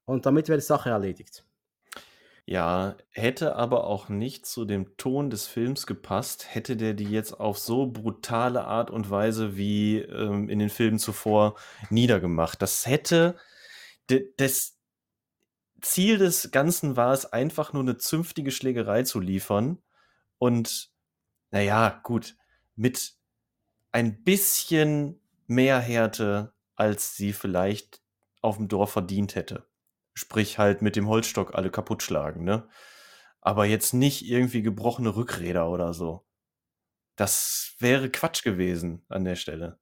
und damit wäre die Sache erledigt. Ja, hätte aber auch nicht zu dem Ton des Films gepasst, hätte der die jetzt auf so brutale Art und Weise wie, ähm, in den Filmen zuvor niedergemacht. Das hätte das Ziel des Ganzen war es einfach nur eine zünftige Schlägerei zu liefern und naja, gut, mit ein bisschen mehr Härte, als sie vielleicht auf dem Dorf verdient hätte. Sprich halt mit dem Holzstock alle kaputt schlagen, ne? Aber jetzt nicht irgendwie gebrochene Rückräder oder so. Das wäre Quatsch gewesen an der Stelle.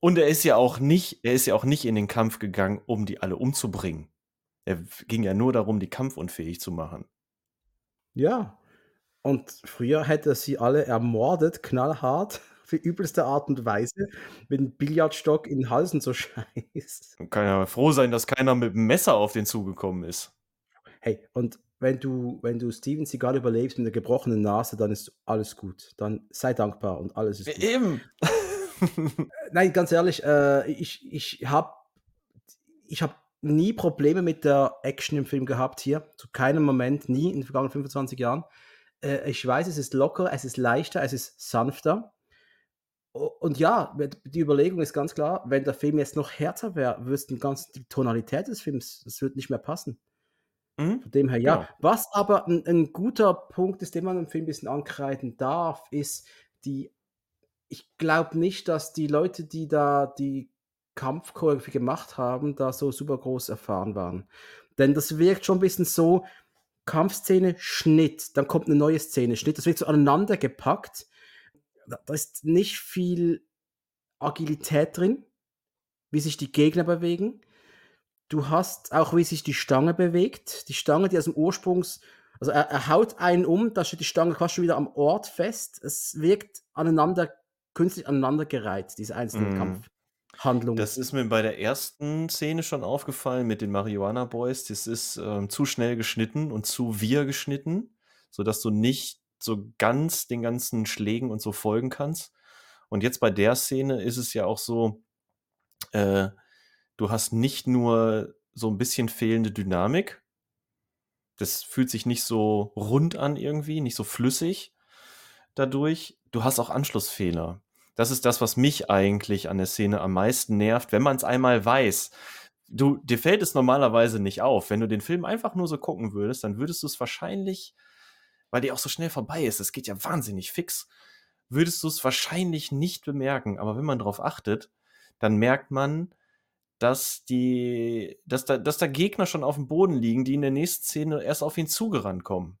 Und er ist ja auch nicht, er ist ja auch nicht in den Kampf gegangen, um die alle umzubringen. Er ging ja nur darum, die kampfunfähig zu machen. Ja. Und früher hätte er sie alle ermordet, knallhart, für übelste Art und Weise, mit einem Billardstock in den Hals und so Scheiß. Man kann ja froh sein, dass keiner mit dem Messer auf den zugekommen ist. Hey, und wenn du, wenn du Steven Seagal überlebst mit einer gebrochenen Nase, dann ist alles gut. Dann sei dankbar und alles ist gut. Eben. Nein, ganz ehrlich, äh, ich, ich habe ich hab nie Probleme mit der Action im Film gehabt hier. Zu keinem Moment, nie in den vergangenen 25 Jahren. Äh, ich weiß, es ist locker, es ist leichter, es ist sanfter. Und ja, die Überlegung ist ganz klar, wenn der Film jetzt noch härter wäre, wüsste ganz die Tonalität des Films, das würde nicht mehr passen. Mhm. Von dem her, ja. ja. Was aber ein, ein, guter Punkt ist, den man im Film ein bisschen ankreiden darf, ist die, ich glaube nicht, dass die Leute, die da die Kampfchoreografie gemacht haben, da so super groß erfahren waren. Denn das wirkt schon ein bisschen so, Kampfszene, Schnitt, dann kommt eine neue Szene, Schnitt, das wird so aneinander gepackt. Da ist nicht viel Agilität drin, wie sich die Gegner bewegen. Du hast auch, wie sich die Stange bewegt. Die Stange, die aus dem Ursprungs, also er, er haut einen um, da steht die Stange quasi schon wieder am Ort fest. Es wirkt aneinander, künstlich aneinandergereiht, diese einzelnen mm. Kampf. Handlung. Das ist mir bei der ersten Szene schon aufgefallen mit den Marihuana Boys. Das ist ähm, zu schnell geschnitten und zu wir geschnitten, sodass du nicht so ganz den ganzen Schlägen und so folgen kannst. Und jetzt bei der Szene ist es ja auch so, äh, du hast nicht nur so ein bisschen fehlende Dynamik. Das fühlt sich nicht so rund an irgendwie, nicht so flüssig dadurch. Du hast auch Anschlussfehler das ist das, was mich eigentlich an der Szene am meisten nervt, wenn man es einmal weiß. Du, dir fällt es normalerweise nicht auf. Wenn du den Film einfach nur so gucken würdest, dann würdest du es wahrscheinlich, weil die auch so schnell vorbei ist, es geht ja wahnsinnig fix, würdest du es wahrscheinlich nicht bemerken. Aber wenn man darauf achtet, dann merkt man, dass die, dass da, dass da Gegner schon auf dem Boden liegen, die in der nächsten Szene erst auf ihn zugerannt kommen.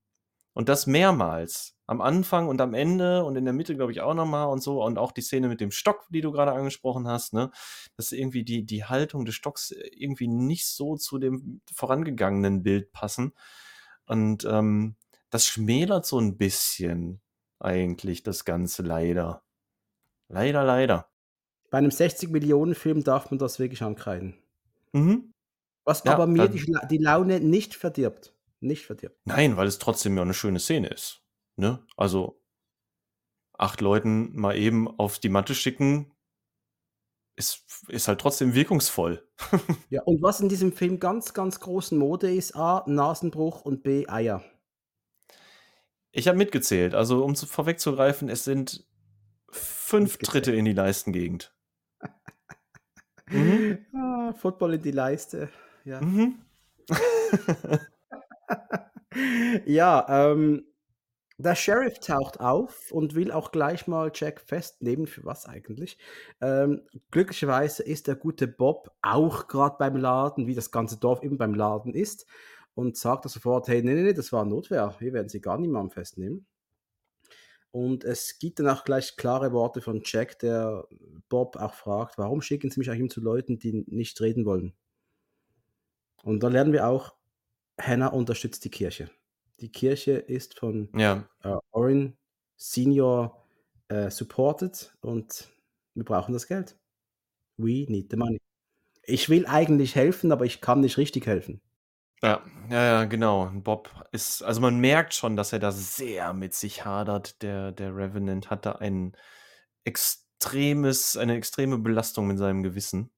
Und das mehrmals. Am Anfang und am Ende und in der Mitte, glaube ich, auch nochmal und so. Und auch die Szene mit dem Stock, die du gerade angesprochen hast, ne? Dass irgendwie die, die Haltung des Stocks irgendwie nicht so zu dem vorangegangenen Bild passen. Und ähm, das schmälert so ein bisschen eigentlich das Ganze leider. Leider, leider. Bei einem 60-Millionen-Film darf man das wirklich ankreiden. Mhm. Was ja, aber mir die, die Laune nicht verdirbt. Nicht verdirbt. Nein, weil es trotzdem ja eine schöne Szene ist. Ne? Also acht Leuten mal eben auf die Matte schicken, ist, ist halt trotzdem wirkungsvoll. ja, und was in diesem Film ganz, ganz großen Mode ist, A, Nasenbruch und B, Eier. Ich habe mitgezählt. Also, um zu, vorwegzugreifen, es sind fünf Tritte in die Leistengegend. mhm. ah, Football in die Leiste. Ja. Mhm. ja, ähm, der Sheriff taucht auf und will auch gleich mal Jack festnehmen. Für was eigentlich? Ähm, glücklicherweise ist der gute Bob auch gerade beim Laden, wie das ganze Dorf eben beim Laden ist und sagt er sofort, hey, nee, nee, nee, das war Notwehr, hier werden sie gar niemanden festnehmen. Und es gibt dann auch gleich klare Worte von Jack, der Bob auch fragt, warum schicken sie mich eigentlich zu Leuten, die nicht reden wollen? Und da lernen wir auch, Hannah unterstützt die Kirche. Die Kirche ist von ja. äh, Orin Senior äh, supported und wir brauchen das Geld. We need the money. Ich will eigentlich helfen, aber ich kann nicht richtig helfen. Ja, ja, genau. Bob ist, also man merkt schon, dass er da sehr mit sich hadert. Der, der Revenant hat da ein extremes, eine extreme Belastung mit seinem Gewissen.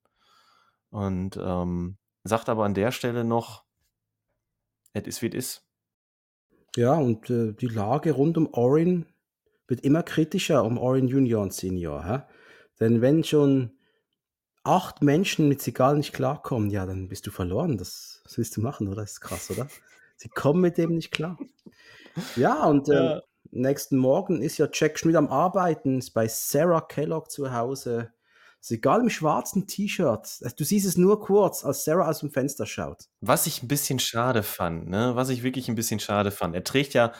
Und ähm, sagt aber an der Stelle noch, es ist wie es ist. Ja, und äh, die Lage rund um Orin wird immer kritischer, um Orin Junior und Senior. Hä? Denn wenn schon acht Menschen mit Sigal nicht klarkommen, ja, dann bist du verloren. Das, das willst du machen, oder? Das ist krass, oder? Sie kommen mit dem nicht klar. Ja, und äh, ja. nächsten Morgen ist ja Jack Schmidt am Arbeiten, ist bei Sarah Kellogg zu Hause. Sigal im schwarzen T-Shirt. Du siehst es nur kurz, als Sarah aus dem Fenster schaut. Was ich ein bisschen schade fand, ne? Was ich wirklich ein bisschen schade fand. Er trägt ja,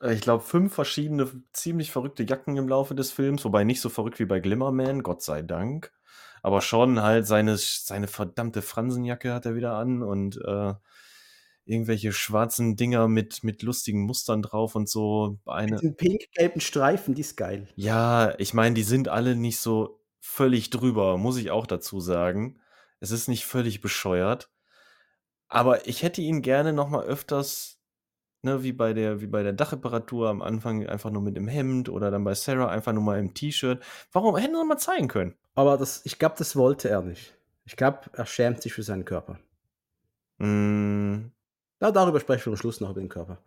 äh, ich glaube, fünf verschiedene ziemlich verrückte Jacken im Laufe des Films, wobei nicht so verrückt wie bei Glimmerman, Gott sei Dank aber schon halt seine, seine verdammte Fransenjacke hat er wieder an und äh, irgendwelche schwarzen Dinger mit, mit lustigen Mustern drauf und so. Eine, mit den pink-gelben Streifen, die ist geil. Ja, ich meine, die sind alle nicht so völlig drüber, muss ich auch dazu sagen. Es ist nicht völlig bescheuert. Aber ich hätte ihn gerne noch mal öfters, ne, wie bei der, wie bei der Dachreparatur am Anfang einfach nur mit dem Hemd oder dann bei Sarah einfach nur mal im T-Shirt. Warum hätten sie mal zeigen können? Aber das, ich glaube, das wollte er nicht. Ich glaube, er schämt sich für seinen Körper. Mm. Ja, darüber sprechen wir am Schluss noch über den Körper.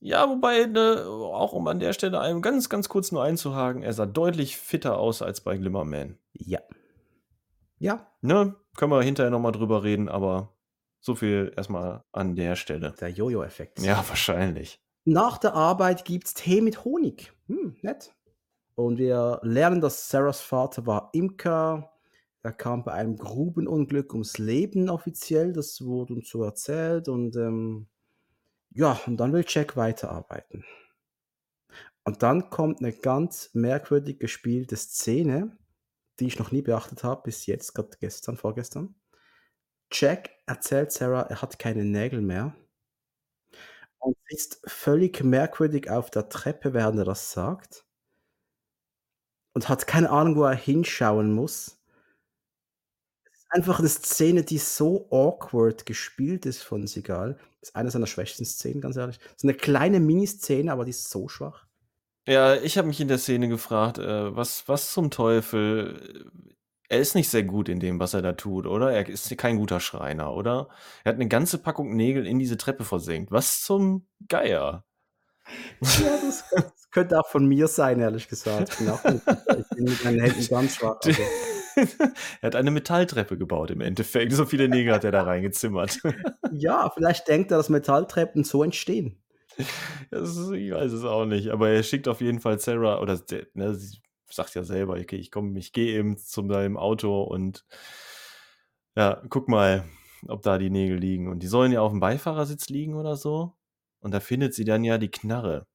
Ja, wobei, ne, auch um an der Stelle einem ganz, ganz kurz nur einzuhaken, er sah deutlich fitter aus als bei Glimmerman. Ja. Ja. Ne, können wir hinterher nochmal drüber reden, aber so viel erstmal an der Stelle. Der Jojo-Effekt. Ja, wahrscheinlich. Nach der Arbeit gibt's Tee mit Honig. Hm, nett. Und wir lernen, dass Sarahs Vater war Imker. Er kam bei einem Grubenunglück ums Leben offiziell. Das wurde uns so erzählt. Und ähm, ja, und dann will Jack weiterarbeiten. Und dann kommt eine ganz merkwürdig gespielte Szene, die ich noch nie beachtet habe, bis jetzt, gerade gestern, vorgestern. Jack erzählt Sarah, er hat keine Nägel mehr und sitzt völlig merkwürdig auf der Treppe, während er das sagt und hat keine Ahnung, wo er hinschauen muss. Einfach eine Szene, die so awkward gespielt ist von Segal. Das ist eine seiner schwächsten Szenen, ganz ehrlich. Das ist eine kleine Miniszene, aber die ist so schwach. Ja, ich habe mich in der Szene gefragt, äh, was, was zum Teufel. Er ist nicht sehr gut in dem, was er da tut, oder? Er ist kein guter Schreiner, oder? Er hat eine ganze Packung Nägel in diese Treppe versenkt. Was zum Geier? Ja, das, das könnte auch von mir sein, ehrlich gesagt. Ich bin, auch ich bin mit meinen Händen ganz schwach. Also. Er hat eine Metalltreppe gebaut im Endeffekt. So viele Nägel hat er da reingezimmert. ja, vielleicht denkt er, dass Metalltreppen so entstehen. Ist, ich weiß es auch nicht, aber er schickt auf jeden Fall Sarah, oder ne, sie sagt ja selber, okay, ich komme, ich gehe eben zu seinem Auto und Ja, guck mal, ob da die Nägel liegen. Und die sollen ja auf dem Beifahrersitz liegen oder so. Und da findet sie dann ja die Knarre.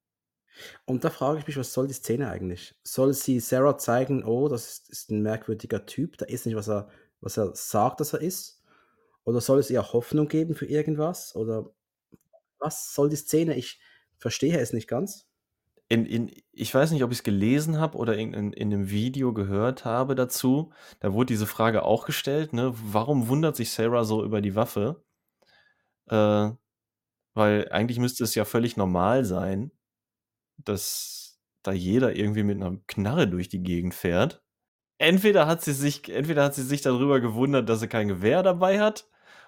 Und da frage ich mich, was soll die Szene eigentlich? Soll sie Sarah zeigen, oh, das ist ein merkwürdiger Typ, da ist nicht, was er, was er sagt, dass er ist? Oder soll es ihr Hoffnung geben für irgendwas? Oder was soll die Szene? Ich verstehe es nicht ganz. In, in, ich weiß nicht, ob ich es gelesen habe oder in, in, in einem Video gehört habe dazu. Da wurde diese Frage auch gestellt, ne? Warum wundert sich Sarah so über die Waffe? Äh, weil eigentlich müsste es ja völlig normal sein, dass da jeder irgendwie mit einer Knarre durch die Gegend fährt. Entweder hat sie sich, entweder hat sie sich darüber gewundert, dass sie kein Gewehr dabei hat,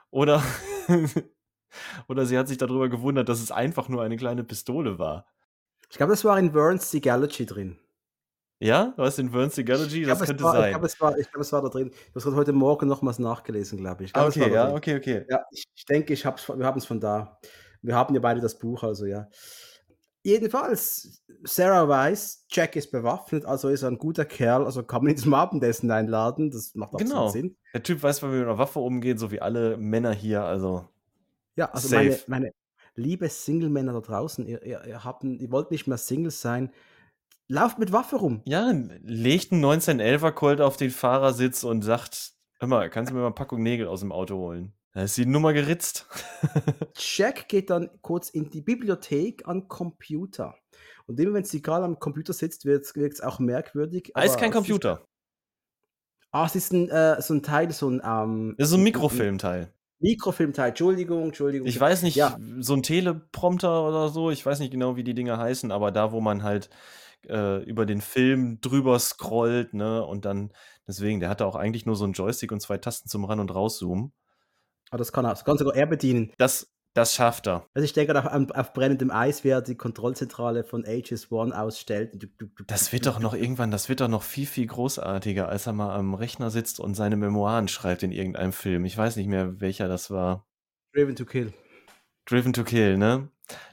oder, oder sie hat sich darüber gewundert, dass es einfach nur eine kleine Pistole war. Ich glaube, das war in Burns Theology drin. Ja, was in Burns Theology? Das könnte war, sein. Ich glaube, es, war, glaub, es war da drin. Ich habe heute Morgen nochmals nachgelesen, glaube ich. ich glaub, okay, ja, okay, okay. Ja, ich, ich denke, ich hab's, wir haben es von da. Wir haben ja beide das Buch, also ja. Jedenfalls, Sarah weiß, Jack ist bewaffnet, also ist er ein guter Kerl, also kann man ihn zum Abendessen einladen. Das macht auch genau. Sinn. Der Typ weiß, wie man mit einer Waffe umgeht, so wie alle Männer hier, also. Ja, also meine, meine, liebe Single-Männer da draußen, ihr, ihr, ihr, habt, ihr wollt nicht mehr Singles sein, lauft mit Waffe rum. Ja, legt einen 1911er Colt auf den Fahrersitz und sagt, hör mal, kannst du mir mal eine Packung Nägel aus dem Auto holen? Da ist die Nummer geritzt. Jack geht dann kurz in die Bibliothek an Computer. Und immer wenn sie gerade am Computer sitzt, wird es auch merkwürdig. Ah, ist kein Computer. Ist, ah, es ist ein, äh, so ein Teil, so ein. Ähm, das ist so ein Mikrofilmteil. Mikrofilmteil, Entschuldigung, Entschuldigung. Ich weiß nicht, ja. so ein Teleprompter oder so, ich weiß nicht genau, wie die Dinger heißen, aber da, wo man halt äh, über den Film drüber scrollt, ne, und dann, deswegen, der hatte auch eigentlich nur so einen Joystick und zwei Tasten zum Ran- und Rauszoomen. Aber das kann, er, das kann sogar er bedienen. Das, das schafft er. Also ich denke, auf, auf brennendem Eis, wer die Kontrollzentrale von Aegis One ausstellt. Das wird doch noch irgendwann, das wird doch noch viel, viel großartiger, als er mal am Rechner sitzt und seine Memoiren schreibt in irgendeinem Film. Ich weiß nicht mehr, welcher das war. Driven to Kill. Driven to Kill, ne?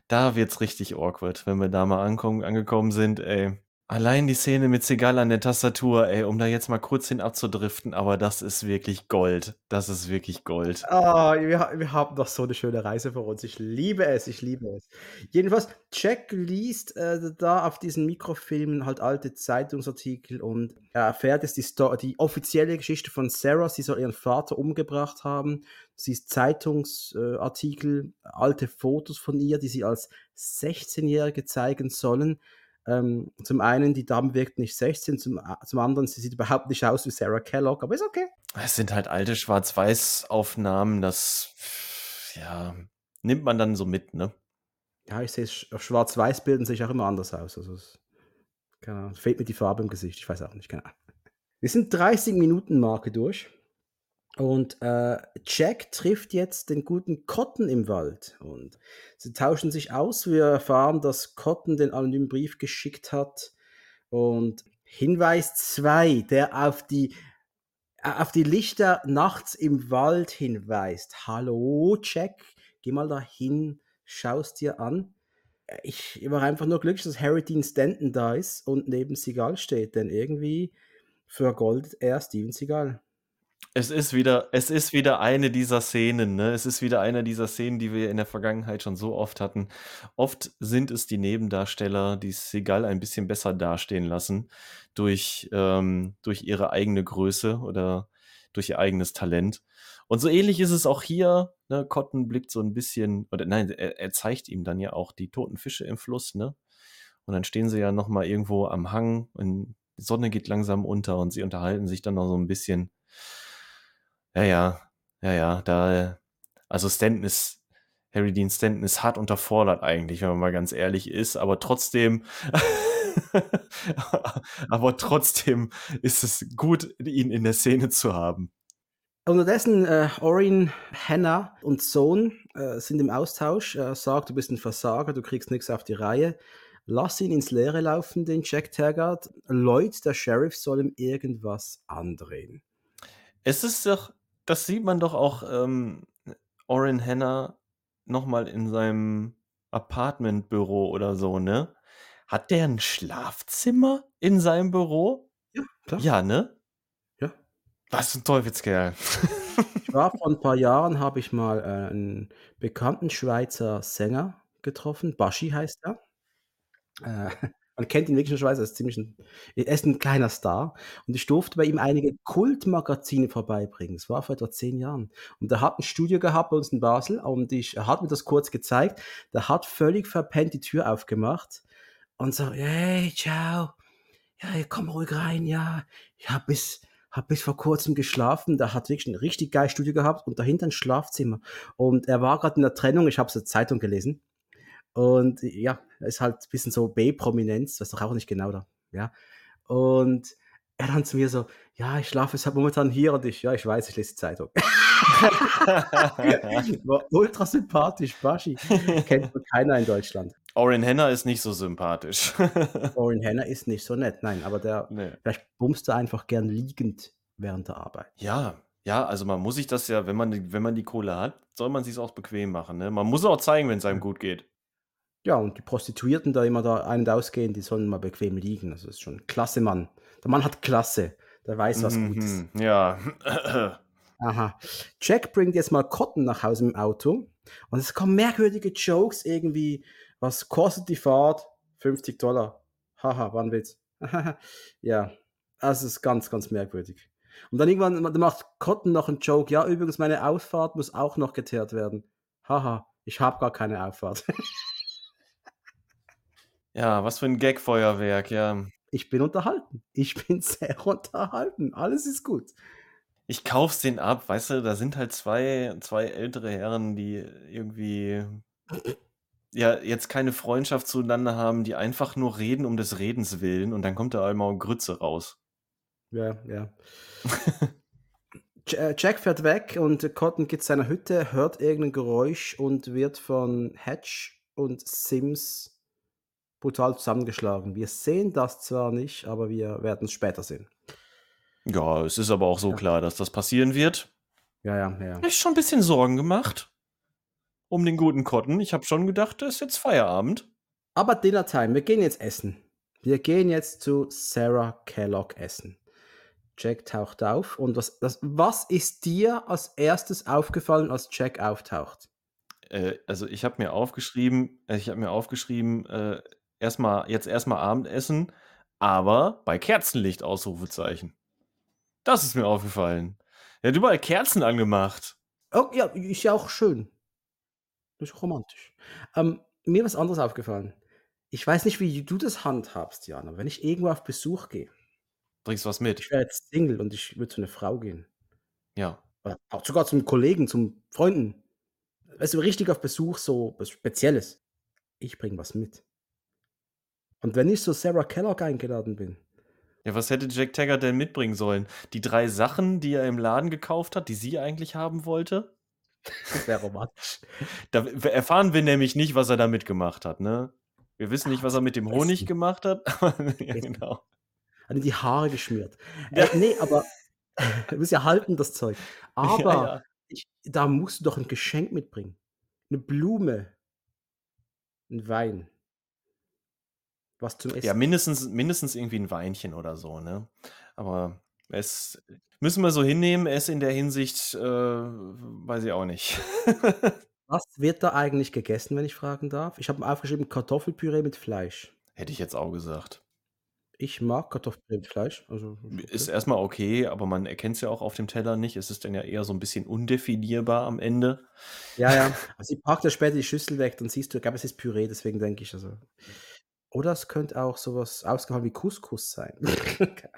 Da wird's richtig awkward, wenn wir da mal ankommen, angekommen sind, ey. Allein die Szene mit Segal an der Tastatur, ey, um da jetzt mal kurz hin abzudriften, aber das ist wirklich Gold. Das ist wirklich Gold. Ah, wir, wir haben doch so eine schöne Reise vor uns. Ich liebe es, ich liebe es. Jedenfalls, Jack liest äh, da auf diesen Mikrofilmen halt alte Zeitungsartikel und er erfährt jetzt die, die offizielle Geschichte von Sarah. Sie soll ihren Vater umgebracht haben. Sie ist Zeitungsartikel, alte Fotos von ihr, die sie als 16-Jährige zeigen sollen. Ähm, zum einen, die Dame wirkt nicht 16, zum, zum anderen, sie sieht überhaupt nicht aus wie Sarah Kellogg, aber ist okay. Es sind halt alte Schwarz-Weiß-Aufnahmen, das ja, nimmt man dann so mit, ne? Ja, ich sehe auf Schwarz-Weiß-Bildern sehe ich auch immer anders aus. Also es, keine Ahnung, fehlt mir die Farbe im Gesicht, ich weiß auch nicht, keine Ahnung. Wir sind 30 Minuten Marke durch. Und äh, Jack trifft jetzt den guten Cotton im Wald und sie tauschen sich aus. Wir erfahren, dass Cotton den anonymen Brief geschickt hat. Und Hinweis 2, der auf die, äh, auf die Lichter nachts im Wald hinweist. Hallo Jack, geh mal dahin, schaust dir an. Ich war einfach nur glücklich, dass Harry Dean Stanton da ist und neben Seagal steht, denn irgendwie vergoldet er Steven Seagal. Es ist wieder es ist wieder eine dieser Szenen, ne? Es ist wieder eine dieser Szenen, die wir in der Vergangenheit schon so oft hatten. Oft sind es die Nebendarsteller, die Seagal ein bisschen besser dastehen lassen durch, ähm, durch ihre eigene Größe oder durch ihr eigenes Talent. Und so ähnlich ist es auch hier, ne? Cotton blickt so ein bisschen oder nein, er er zeigt ihm dann ja auch die toten Fische im Fluss, ne? Und dann stehen sie ja noch mal irgendwo am Hang und die Sonne geht langsam unter und sie unterhalten sich dann noch so ein bisschen. Ja, ja, ja, ja, da, also Stanton ist, Harry Dean Stanton ist hart unterfordert eigentlich, wenn man mal ganz ehrlich ist, aber trotzdem, aber trotzdem ist es gut, ihn in der Szene zu haben. Unterdessen, äh, Orin, Hannah und Sohn äh, sind im Austausch. Er sagt, du bist ein Versager, du kriegst nichts auf die Reihe. Lass ihn ins Leere laufen, den Jack Taggart. Lloyd, der Sheriff, soll ihm irgendwas andrehen. Es ist doch, das sieht man doch auch ähm, Oren Hanna nochmal in seinem Apartmentbüro oder so, ne? Hat der ein Schlafzimmer in seinem Büro? Ja, klar. Ja, ne? Ja. Was ein Teufelskerl. Ich war vor ein paar Jahren habe ich mal, äh, 'n bekannten Schweizer Sänger getroffen. Baschi heißt er. Äh, man kennt ihn wirklich in der Schweiz, er ist ziemlich 'n er ist 'n kleiner Star und ich durfte bei ihm einige Kultmagazine vorbeibringen. Das war vor etwa 10 Jahren. Und er hat 'n Studio gehabt bei uns in Basel und ich er hat mir das kurz gezeigt. Der hat völlig verpennt die Tür aufgemacht und so: „Hey, ciao. Ja, komm ruhig rein, ja. Ich habe bis habe bis vor Kurzem geschlafen.“ Der hat wirklich 'n richtig geiles Studio gehabt und dahinter 'n Schlafzimmer. Und er war grad in der Trennung, ich habe es in der Zeitung gelesen. Und ja, er ist halt bisschen so B-Prominenz, weiß doch auch nicht genau da, ja. Und er dann zu mir so: „Ja, ich schlafe jetzt halt momentan hier“ und ich: „Ja, ich weiß, ich lese die Zeitung.“ War ultra sympathisch, Baschi. Kennt wohl keiner in Deutschland. Orrin Henner ist nicht so sympathisch. Orrin Henner ist nicht so nett, nein, aber der Ne. vielleicht bumst er einfach gern liegend während der Arbeit. Ja, ja, also man muss sich das ja wenn man die wenn man die Kohle hat, soll man sich's auch bequem machen, ne? Man muss auch zeigen, wenn's einem gut geht. Ja, und die Prostituierten da immer da ein und ausgehen, die sollen mal bequem liegen. Also, ist schon klasse Mann. Der Mann hat Klasse. Der weiß, was gut ist. Mhm, ja. Aha. Jack bringt jetzt mal Cotton nach Hause im Auto und es kommen merkwürdige Jokes irgendwie: „Was kostet die Fahrt?“ „50 Haha, war 'n Witz.“ Ja, also, ist ganz, ganz merkwürdig. Und dann irgendwann macht Cotton noch 'n Joke: „Ja, übrigens, meine Ausfahrt muss auch noch geteert werden.“ „Haha, ich habe gar keine Auffahrt.“ Ja, was für 'n Gagfeuerwerk, ja. Ich bin unterhalten. Ich bin sehr unterhalten. Alles ist gut. Ich kaufe es denen ab, weißt du, da sind halt zwei zwei ältere Herren, die irgendwie ja, jetzt keine Freundschaft zueinander haben, die einfach nur reden um des Redens willen und dann kommt da einmal Grütze raus. Ja, ja. Äh, Jack fährt weg und Cotton geht zu seiner Hütte, hört irgend 'n Geräusch und wird von Hedge und Sims brutal zusammengeschlagen. Wir sehen das zwar nicht, aber wir werden's später sehen. Ja, es ist aber auch so Ja. klar, dass das passieren wird. Ja, ja, ja, ja. Habe ich schon 'n bisschen Sorgen gemacht um den guten Cotton. Ich habe schon gedacht, da ist jetzt Feierabend. Aber Dinnertime, wir gehen jetzt essen. Wir gehen jetzt zu Sarah Kellogg essen. Jack taucht auf und was das was ist dir als Erstes aufgefallen, als Jack auftaucht? Äh, also, ich habe mir aufgeschrieben ich habe mir aufgeschrieben, äh, erst mal jetzt erst mal Abendessen, aber bei Kerzenlicht, Ausrufezeichen. Das ist mir aufgefallen. Er hat überall Kerzen angemacht. Oh ja, ist ja auch schön. Ist romantisch. Ähm, mir was anderes aufgefallen. Ich weiß nicht, wie du das handhabst, Jan, wenn ich irgendwo auf Besuch gehe Bringst was mit? ich wäre jetzt Single und ich würde zu 'ner Frau gehen. Ja. Oder auch sogar zum Kollegen, zum Freunden. Weißt du, richtig auf Besuch, so was Spezielles. Ich bringe was mit. Und wenn ich zu Sarah Kellogg eingeladen bin Ja, was hätte Jack Taggart denn mitbringen sollen? Die 3 Sachen, die er im Laden gekauft hat, die sie eigentlich haben wollte? Das wäre romantisch. Da erfahren wir nämlich nicht, was er damit gemacht hat, ne? Wir wissen nicht, was er mit dem Honig gemacht hat, ja, genau. Hat ihm die Haare geschmiert. Ja. Äh, ne, aber muss ja halten, das Zeug. Aber Ja, ja. ich da musst du doch 'n Geschenk mitbringen. 'Ne Blume. 'N Wein. Was zum Essen. Ja, mindestens mindestens irgendwie 'n Weinchen oder so, ne? Aber es müssen wir so hinnehmen, es in der Hinsicht, äh, weiß ich auch nicht. Was wird da eigentlich gegessen, wenn ich fragen darf? Ich habe mir aufgeschrieben, Kartoffelpüree mit Fleisch. Hätte ich jetzt auch gesagt. Ich mag Kartoffelpüree mit Fleisch, also ist Ist okay. erst mal okay, aber man erkennt's ja auch auf dem Teller nicht. Es ist dann ja eher so 'n bisschen undefinierbar am Ende. Ja, ja. Also, sie packt ja später die Schüssel weg, dann siehst du, ich glaube, es ist Püree, deswegen denke ich, also oder es könnte auch so was ausgefallen wie Couscous sein.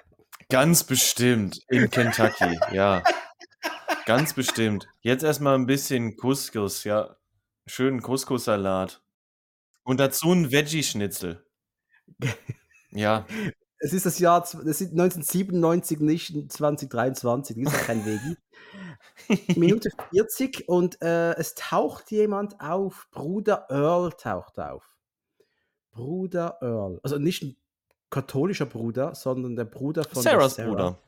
Ganz bestimmt in Kentucky, ja. Ganz bestimmt. Jetzt erst mal 'n bisschen Couscous, ja. Schönen Couscous-Salat. Und dazu 'n Veggie-Schnitzel. Ja. Es ist das Jahr es ist 1997, nicht 2023, ist ja kein Veggie. Minute 40 und, äh, es taucht jemand auf. Bruder Earl taucht auf. Bruder Earl. Also, nicht 'n katholischer Bruder, sondern der Bruder von der Sarahs Sarah. Bruder.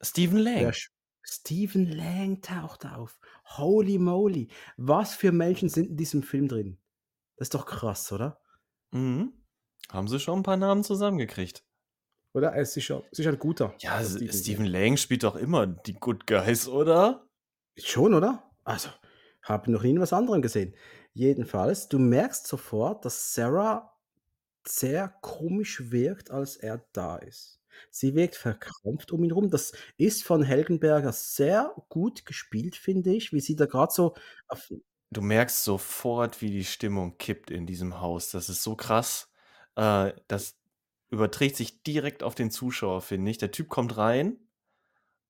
Stephen Der Lang. sch Stephen Lang taucht auf. Holy moly. Was für Menschen sind in diesem Film drin? Das ist doch krass, oder? Mhm. Haben sie schon 'n paar Namen zusammengekriegt. Oder? Er ist sicher, sicher ein guter. Ja, Stephen, Stephen Lang spielt doch immer die Good Guys, oder? Schon, oder? Also, habe noch nie was anderes gesehen. Jedenfalls, du merkst sofort, dass Sarah sehr komisch wirkt, als er da ist. Sie wirkt verkrampft um ihn rum. Das ist von Helgenberger sehr gut gespielt, finde ich, wie sie da gerade so Du merkst sofort, wie die Stimmung kippt in diesem Haus. Das ist so krass. Äh, das überträgt sich direkt auf den Zuschauer, finde ich. Der Typ kommt rein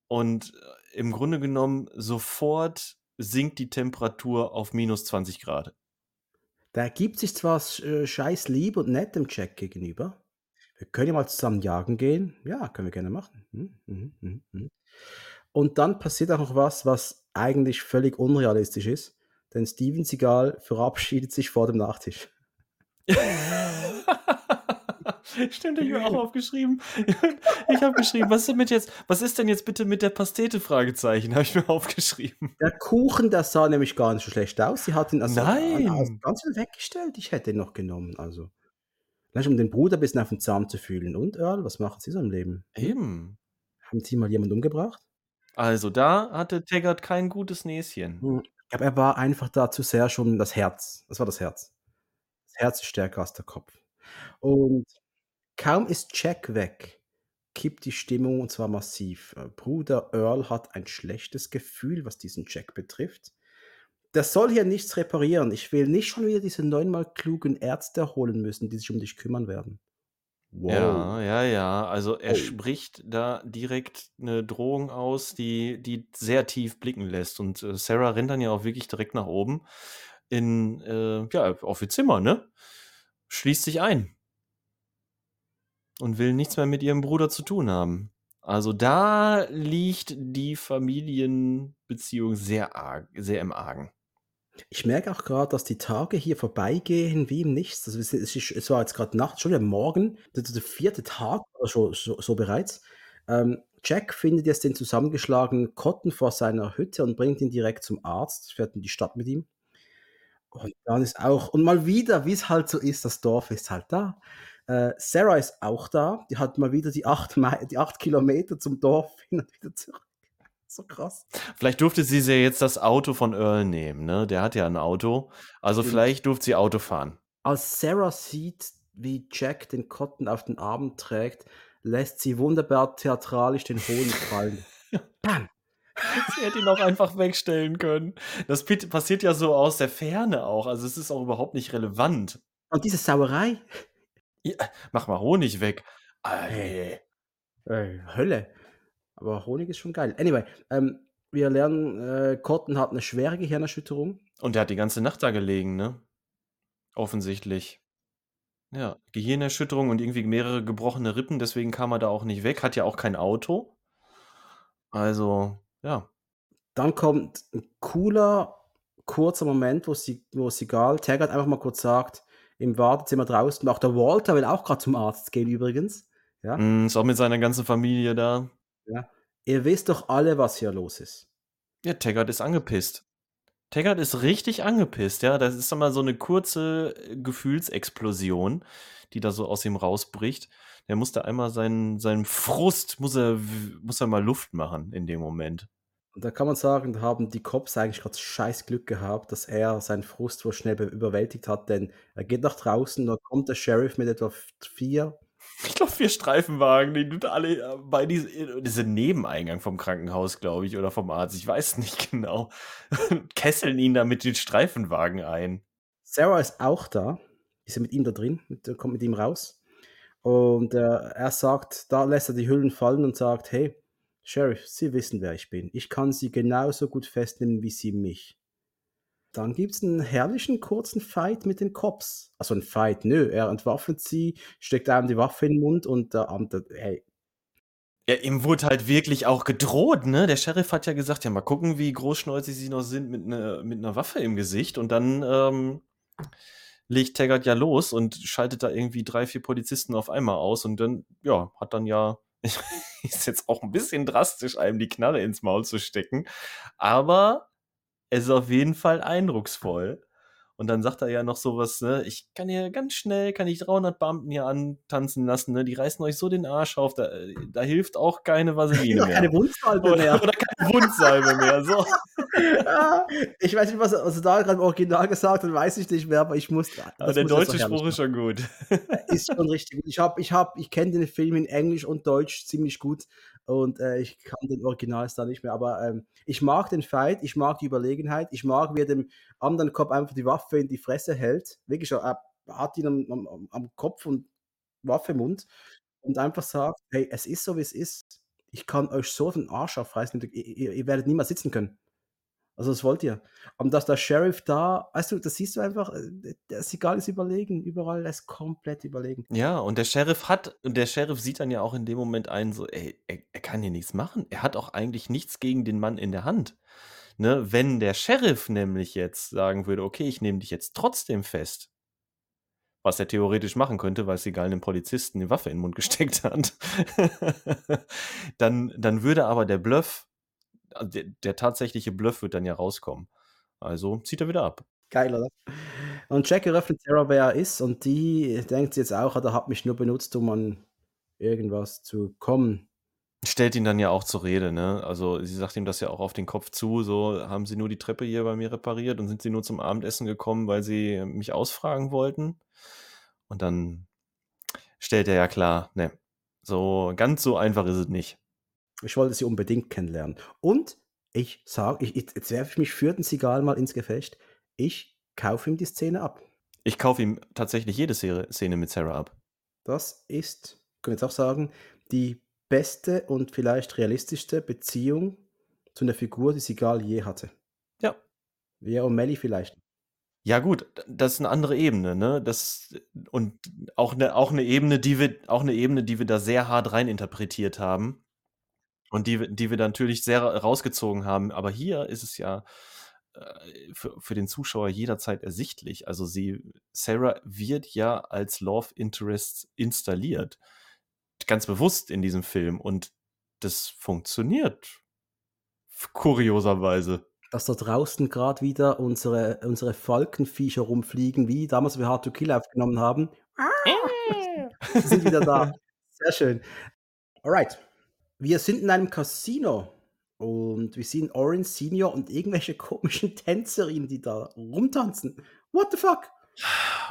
und äh, im Grunde genommen sofort sinkt die Temperatur auf minus 20 Grad. Der gibt sich zwar äh, scheiß lieb und nett dem Jack gegenüber. Wir können ja mal zusammen jagen gehen. Ja, können wir gerne machen. Hm, hm, hm. Und dann passiert auch noch was, was eigentlich völlig unrealistisch ist. Denn Steven Seagal verabschiedet sich vor dem Nachtisch. Stimmt, ich habe auch aufgeschrieben. Ich habe geschrieben, was ist jetzt, was ist denn jetzt bitte mit der Pastete? Fragezeichen, habe ich mir aufgeschrieben. Der Kuchen, der sah nämlich gar nicht so schlecht aus. Sie hat ihn also Nein. ganz viel weggestellt. Ich hätte ihn noch genommen. Also, vielleicht um den Bruder ein bisschen auf den Zahn zu fühlen. Und Earl, was machen Sie so im Leben? Eben. Haben Sie mal jemanden umgebracht? Also, da hatte Taggart kein gutes Näschen. Hm, ich glaube, er war einfach da zu sehr schon das Herz. Das war das Herz. Das Herz ist stärker als der Kopf. Und Kaum ist Jack weg, kippt die Stimmung und zwar massiv. Äh, Bruder Earl hat ein schlechtes Gefühl, was diesen Jack betrifft. Der soll hier nichts reparieren. Ich will nicht schon wieder diese neunmal klugen Ärzte holen müssen, die sich um dich kümmern werden. Wow. Ja, ja, ja. Also er oh. spricht da direkt eine Drohung aus, die, die sehr tief blicken lässt. Und äh, Sarah rennt dann ja auch wirklich direkt nach oben in, äh, ja, auf ihr Zimmer, ne? Schließt sich ein und will nichts mehr mit ihrem Bruder zu tun haben. Also da liegt die Familienbeziehung sehr arg, sehr im Argen. Ich merke auch gerade, dass die Tage hier vorbeigehen wie im Nichts. Also es, ist, es war jetzt gerade Nacht, schon wieder morgen, der, der vierte Tag oder so, so, so bereits. Ähm, Jack findet jetzt den zusammengeschlagenen Kotten vor seiner Hütte und bringt ihn direkt zum Arzt, fährt in die Stadt mit ihm. Und dann ist auch, und mal wieder, wie es halt so ist, das Dorf ist halt da. Äh, Sarah ist auch da. Die hat mal wieder die acht, die acht Kilometer zum Dorf hin und wieder zurück. So krass. Vielleicht durfte sie ja jetzt das Auto von Earl nehmen, ne? Der hat ja ein Auto. Also Stimmt. vielleicht durfte sie Auto fahren. Als Sarah sieht, wie Jack den Cotton auf den Arm trägt, lässt sie wunderbar theatralisch den Hohn fallen. Bam! Sie hätte ihn auch einfach wegstellen können. Das passiert ja so aus der Ferne auch. Also es ist auch überhaupt nicht relevant. Und diese Sauerei, ja, mach mal Honig weg. Ey. Ey, Hölle. Aber Honig ist schon geil. Anyway, ähm, wir lernen, äh, Cotton hat eine schwere Gehirnerschütterung. Und der hat die ganze Nacht da gelegen, ne? Offensichtlich. Ja, Gehirnerschütterung und irgendwie mehrere gebrochene Rippen, deswegen kam er da auch nicht weg. Hat ja auch kein Auto. Also, ja. Dann kommt ein cooler, kurzer Moment, wo, sie, wo Sigal Taggart einfach mal kurz sagt, im Wartezimmer draußen. Auch der Walter will auch gerade zum Arzt gehen übrigens. Ja. Mm, ist auch mit seiner ganzen Familie da. Ja. Ihr wisst doch alle, was hier los ist. Ja, Taggart ist angepisst. Taggart ist richtig angepisst, ja. Das ist mal so eine kurze Gefühlsexplosion, die da so aus ihm rausbricht. Der musste einmal seinen, seinen Frust, muss er, muss er mal Luft machen in dem Moment. Und da kann man sagen, da haben die Cops eigentlich gerade scheiß Glück gehabt, dass er seinen Frust wohl schnell überwältigt hat, denn er geht nach draußen, da kommt der Sheriff mit etwa vier. Ich glaube, vier Streifenwagen, die tut alle äh, bei diesem diese Nebeneingang vom Krankenhaus, glaube ich, oder vom Arzt, ich weiß nicht genau, kesseln ihn da mit den Streifenwagen ein. Sarah ist auch da, ist er mit ihm da drin, mit, kommt mit ihm raus. Und äh, er sagt, da lässt er die Hüllen fallen und sagt, hey, Sheriff, Sie wissen, wer ich bin. Ich kann Sie genauso gut festnehmen wie Sie mich. Dann gibt es einen herrlichen kurzen Fight mit den Cops. Also ein Fight, nö, er entwaffnet sie, steckt einem die Waffe in den Mund und der andere, hey. Ja, ihm wurde halt wirklich auch gedroht, ne? Der Sheriff hat ja gesagt, ja, mal gucken, wie großschnäuzig sie noch sind mit, ne, mit einer Waffe im Gesicht. Und dann ähm, legt Taggart ja los und schaltet da irgendwie drei, vier Polizisten auf einmal aus. Und dann, ja, hat dann ja ist jetzt auch ein bisschen drastisch, einem die Knarre ins Maul zu stecken. Aber es ist auf jeden Fall eindrucksvoll. Und dann sagt er ja noch sowas, ne, ich kann hier ganz schnell, kann ich 300 Beamten hier antanzen lassen, ne, die reißen euch so den Arsch auf, da, da hilft auch keine Vaseline mehr. keine Wundsalbe mehr. Oder, oder keine Wundsalbe mehr, so. ich weiß nicht, was er, er da gerade im Original gesagt hat, weiß ich nicht mehr, aber ich muss. Aber der muss deutsche Spruch ist schon gut. ist schon richtig gut. Ich habe, ich habe, ich kenne den Film in Englisch und Deutsch ziemlich gut und äh, ich kann den Originalstar nicht mehr, aber ähm, ich mag den Fight, ich mag die Überlegenheit, ich mag, wie er dem anderen Kopf einfach die Waffe in die Fresse hält. Wirklich, er hat ihn am, am, am Kopf und Waffe im Mund und einfach sagt, hey, es ist so, wie es ist. Ich kann euch so den Arsch aufreißen, ihr, ihr, ihr werdet niemals sitzen können. Also das wollt ihr. Und dass der Sheriff da, weißt du, das siehst du einfach, äh, der Sigal ist überlegen, überall, er ist komplett überlegen. Ja, und der Sheriff hat, und der Sheriff sieht dann ja auch in dem Moment ein, so, ey, er, er kann hier nichts machen. Er hat auch eigentlich nichts gegen den Mann in der Hand. Ne? Wenn der Sheriff nämlich jetzt sagen würde, okay, ich nehme dich jetzt trotzdem fest, was er theoretisch machen könnte, weil Sigal einem Polizisten eine Waffe in den Mund gesteckt hat, dann, dann würde aber der Bluff also der, der tatsächliche Bluff wird dann ja rauskommen. Also zieht er wieder ab. Geil, oder? Und Jack eröffnet Sarah, wer er ist, und die denkt jetzt auch, er hat mich nur benutzt, um an irgendwas zu kommen. Stellt ihn dann ja auch zur Rede, ne? Also sie sagt ihm das ja auch auf den Kopf zu, so haben sie nur die Treppe hier bei mir repariert und sind sie nur zum Abendessen gekommen, weil sie mich ausfragen wollten. Und dann stellt er ja klar, ne, so ganz so einfach ist es nicht. Ich wollte sie unbedingt kennenlernen. Und ich sage, ich, jetzt werfe ich mich für den Sigal mal ins Gefecht. Ich kaufe ihm die Szene ab. Ich kaufe ihm tatsächlich jede Szene mit Sarah ab. Das ist, können wir jetzt auch sagen, die beste und vielleicht realistischste Beziehung zu einer Figur, die Sigal je hatte. Ja. Wie und Melly vielleicht. Ja, gut, das ist eine andere Ebene, ne? Das, und auch eine, auch eine Ebene, die wir, auch eine Ebene, die wir da sehr hart reininterpretiert haben. Und die, die wir natürlich sehr rausgezogen haben. Aber hier ist es ja äh, für, für den Zuschauer jederzeit ersichtlich. Also sie, Sarah wird ja als Love Interest installiert. Ganz bewusst in diesem Film. Und das funktioniert. Kurioserweise. Dass da draußen gerade wieder unsere, unsere Falkenviecher rumfliegen, wie damals wir Hard to Kill aufgenommen haben. Sie sind wieder da. Sehr schön. Alright. Wir sind in einem Casino und wir sehen Orange Senior und irgendwelche komischen Tänzerinnen, die da rumtanzen. What the fuck?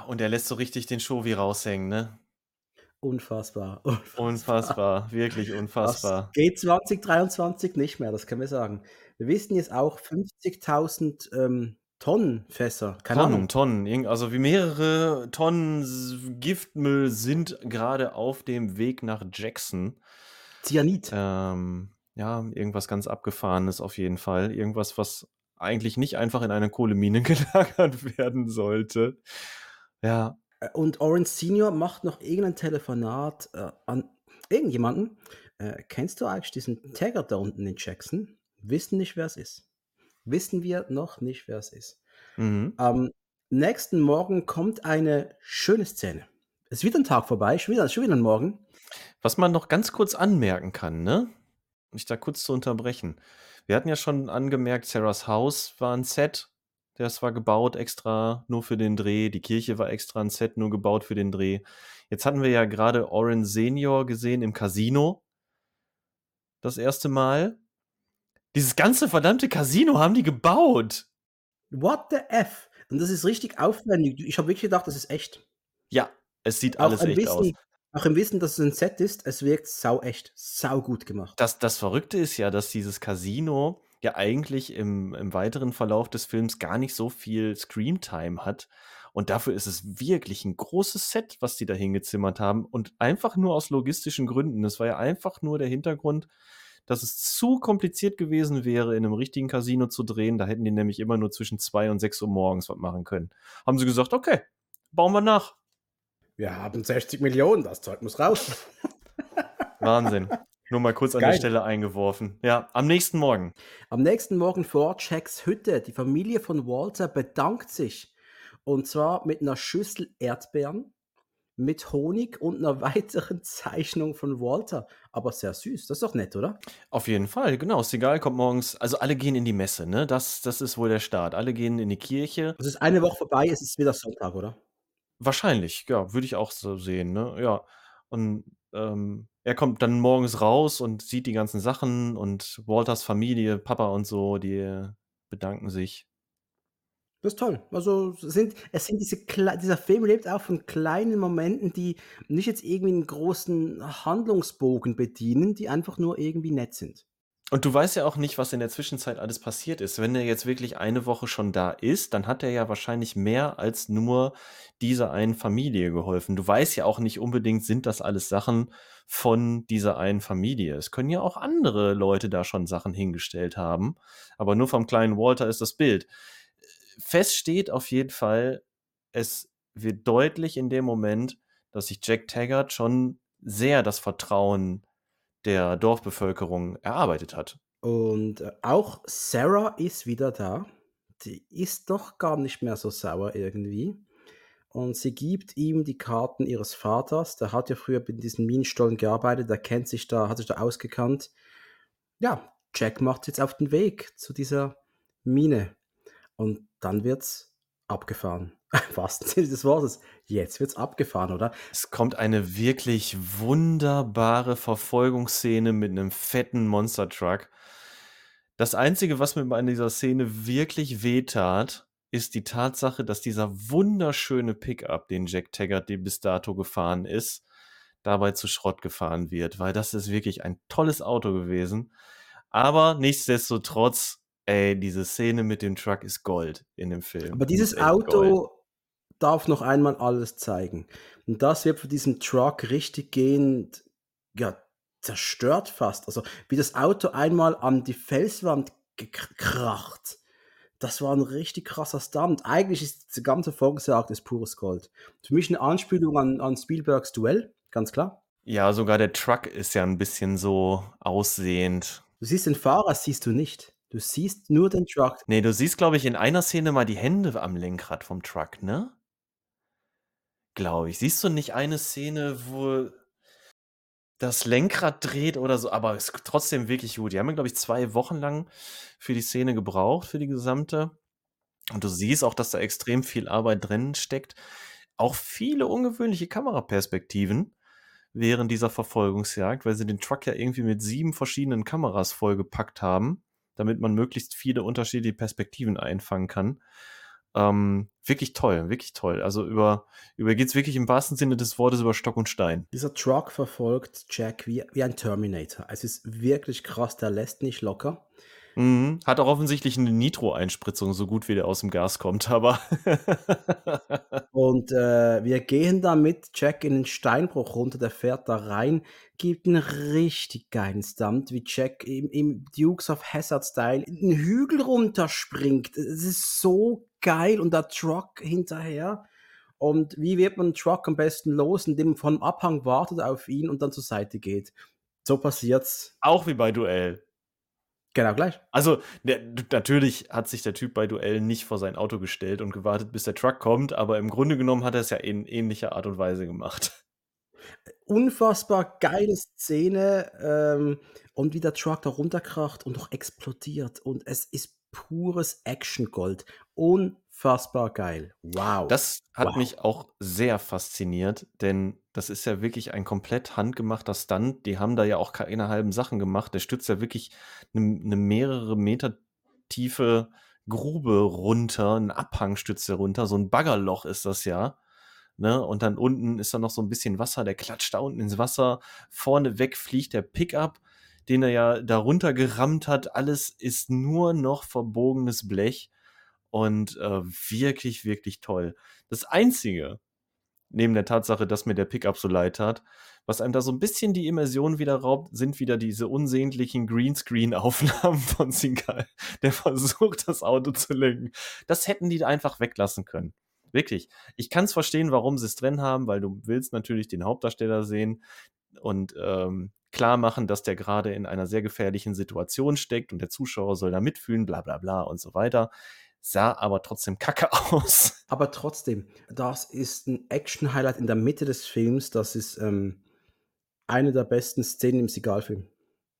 Und er lässt so richtig den Show wie raushängen, ne? Unfassbar. Unfassbar, unfassbar wirklich unfassbar. Das geht 2023 nicht mehr, das können wir sagen. Wir wissen jetzt auch 50.000 ähm, Tonnen Fässer. Keine Tonnen, Ahnung. Tonnen. Also wie mehrere Tonnen Giftmüll sind gerade auf dem Weg nach Jackson. Cyanid. Ähm, ja, irgendwas ganz Abgefahrenes auf jeden Fall. Irgendwas, was eigentlich nicht einfach in eine Kohlemine gelagert werden sollte. Ja. Und Orange Senior macht noch irgendein Telefonat äh, an irgendjemanden. Äh, kennst du eigentlich diesen Tagger da unten in Jackson? Wissen nicht, wer es ist. Wissen wir noch nicht, wer es ist. Mhm. Am nächsten Morgen kommt eine schöne Szene. Es ist wieder ein Tag vorbei, schon wieder, schon wieder ein Morgen. Was man noch ganz kurz anmerken kann, ne? Mich da kurz zu unterbrechen. Wir hatten ja schon angemerkt, Sarahs Haus war ein Set. Das war gebaut extra nur für den Dreh. Die Kirche war extra ein Set, nur gebaut für den Dreh. Jetzt hatten wir ja gerade Oren Senior gesehen im Casino. Das erste Mal. Dieses ganze verdammte Casino haben die gebaut. What the F? Und das ist richtig aufwendig. Ich habe wirklich gedacht, das ist echt. Ja, es sieht Auch alles echt bisschen, aus. Auch im Wissen, dass es ein Set ist, es wirkt sau echt, sau gut gemacht. Das, das Verrückte ist ja, dass dieses Casino ja eigentlich im, im weiteren Verlauf des Films gar nicht so viel Screamtime hat. Und dafür ist es wirklich ein großes Set, was die da hingezimmert haben. Und einfach nur aus logistischen Gründen. Das war ja einfach nur der Hintergrund, dass es zu kompliziert gewesen wäre, in einem richtigen Casino zu drehen. Da hätten die nämlich immer nur zwischen zwei und sechs Uhr morgens was machen können. Haben sie gesagt, okay, bauen wir nach. Wir haben 60 Millionen, das Zeug muss raus. Wahnsinn. Nur mal kurz Geil. an der Stelle eingeworfen. Ja, am nächsten Morgen. Am nächsten Morgen vor Jacks Hütte. Die Familie von Walter bedankt sich. Und zwar mit einer Schüssel Erdbeeren, mit Honig und einer weiteren Zeichnung von Walter. Aber sehr süß. Das ist doch nett, oder? Auf jeden Fall, genau. Seagal kommt morgens, also alle gehen in die Messe, ne? Das, das ist wohl der Start. Alle gehen in die Kirche. Es ist eine Woche vorbei, es ist wieder Sonntag, oder? Wahrscheinlich, ja, würde ich auch so sehen, ne? Ja. Und ähm, er kommt dann morgens raus und sieht die ganzen Sachen und Walters Familie, Papa und so, die bedanken sich. Das ist toll. Also sind, es sind diese dieser Film lebt auch von kleinen Momenten, die nicht jetzt irgendwie einen großen Handlungsbogen bedienen, die einfach nur irgendwie nett sind. Und du weißt ja auch nicht, was in der Zwischenzeit alles passiert ist. Wenn er jetzt wirklich eine Woche schon da ist, dann hat er ja wahrscheinlich mehr als nur dieser einen Familie geholfen. Du weißt ja auch nicht unbedingt, sind das alles Sachen von dieser einen Familie. Es können ja auch andere Leute da schon Sachen hingestellt haben. Aber nur vom kleinen Walter ist das Bild. Fest steht auf jeden Fall, es wird deutlich in dem Moment, dass sich Jack Taggart schon sehr das Vertrauen der Dorfbevölkerung erarbeitet hat. Und äh, auch Sarah ist wieder da. Die ist doch gar nicht mehr so sauer irgendwie. Und sie gibt ihm die Karten ihres Vaters. Der hat ja früher in diesen Minenstollen gearbeitet, der kennt sich da, hat sich da ausgekannt. Ja, Jack macht jetzt auf den Weg zu dieser Mine. Und dann wird's abgefahren. Was Sinne des Wortes. Jetzt wird's abgefahren, oder? Es kommt eine wirklich wunderbare Verfolgungsszene mit einem fetten Monster Truck. Das Einzige, was mir bei dieser Szene wirklich wehtat, ist die Tatsache, dass dieser wunderschöne Pickup, den Jack Taggart bis dato gefahren ist, dabei zu Schrott gefahren wird, weil das ist wirklich ein tolles Auto gewesen. Aber nichtsdestotrotz Ey, diese Szene mit dem Truck ist Gold in dem Film. Aber dieses Auto Gold. Darf noch einmal alles zeigen. Und das wird von diesem Truck richtig gehend, ja, zerstört fast. Also, wie das Auto einmal an die Felswand gekracht. Das war ein richtig krasser Stunt. Eigentlich ist die ganze Folgensjagd ist pures Gold. Für mich eine Anspielung an, an Spielbergs Duell, ganz klar. Ja, sogar der Truck ist ja ein bisschen so aussehend. Du siehst den Fahrer, siehst du nicht. Du siehst nur den Truck. Nee, du siehst, glaube ich, in einer Szene mal die Hände am Lenkrad vom Truck, ne? Glaube ich. Siehst du nicht eine Szene, wo das Lenkrad dreht oder so, aber es ist trotzdem wirklich gut. Die haben, glaube ich, zwei Wochen lang für die Szene gebraucht, für die gesamte. Und du siehst auch, dass da extrem viel Arbeit drin steckt. Auch viele ungewöhnliche Kameraperspektiven während dieser Verfolgungsjagd, weil sie den Truck ja irgendwie mit sieben verschiedenen Kameras vollgepackt haben damit man möglichst viele unterschiedliche Perspektiven einfangen kann. Ähm, wirklich toll, wirklich toll. Also über, über geht es wirklich im wahrsten Sinne des Wortes über Stock und Stein. Dieser Truck verfolgt Jack wie, wie ein Terminator. Es ist wirklich krass, der lässt nicht locker. Mhm. Hat auch offensichtlich eine Nitro-Einspritzung, so gut wie der aus dem Gas kommt, aber. und äh, wir gehen da mit Jack in den Steinbruch runter, der fährt da rein, gibt einen richtig geilen Stunt, wie Jack im, im Dukes of Hazard-Style einen Hügel runterspringt. Es ist so geil und der Truck hinterher. Und wie wird man einen Truck am besten los, indem man vom Abhang wartet auf ihn und dann zur Seite geht? So passiert's. Auch wie bei Duell. Genau gleich. Also, der, natürlich hat sich der Typ bei Duell nicht vor sein Auto gestellt und gewartet, bis der Truck kommt, aber im Grunde genommen hat er es ja in ähnlicher Art und Weise gemacht. Unfassbar geile Szene ähm, und wie der Truck da runterkracht und doch explodiert und es ist pures Action-Gold. Unfassbar geil. Wow. Das hat wow. mich auch sehr fasziniert, denn das ist ja wirklich ein komplett handgemachter Stunt. Die haben da ja auch keine halben Sachen gemacht. Der stützt ja wirklich eine, eine mehrere Meter tiefe Grube runter, ein Abhang stützt er runter, so ein Baggerloch ist das ja. Ne? Und dann unten ist da noch so ein bisschen Wasser, der klatscht da unten ins Wasser. Vorne weg fliegt der Pickup, den er ja darunter gerammt hat. Alles ist nur noch verbogenes Blech und äh, wirklich, wirklich toll. Das Einzige, neben der Tatsache, dass mir der Pickup so leid hat. Was einem da so ein bisschen die Immersion wieder raubt, sind wieder diese unsäglichen Greenscreen-Aufnahmen von Singal, der versucht, das Auto zu lenken. Das hätten die einfach weglassen können. Wirklich. Ich kann es verstehen, warum sie es drin haben, weil du willst natürlich den Hauptdarsteller sehen und ähm, klar machen, dass der gerade in einer sehr gefährlichen Situation steckt und der Zuschauer soll da mitfühlen, bla bla bla und so weiter. sah aber trotzdem kacke aus. Aber trotzdem, das ist ein Action-Highlight in der Mitte des Films. Das ist ähm, eine der besten Szenen im Sigal-Film.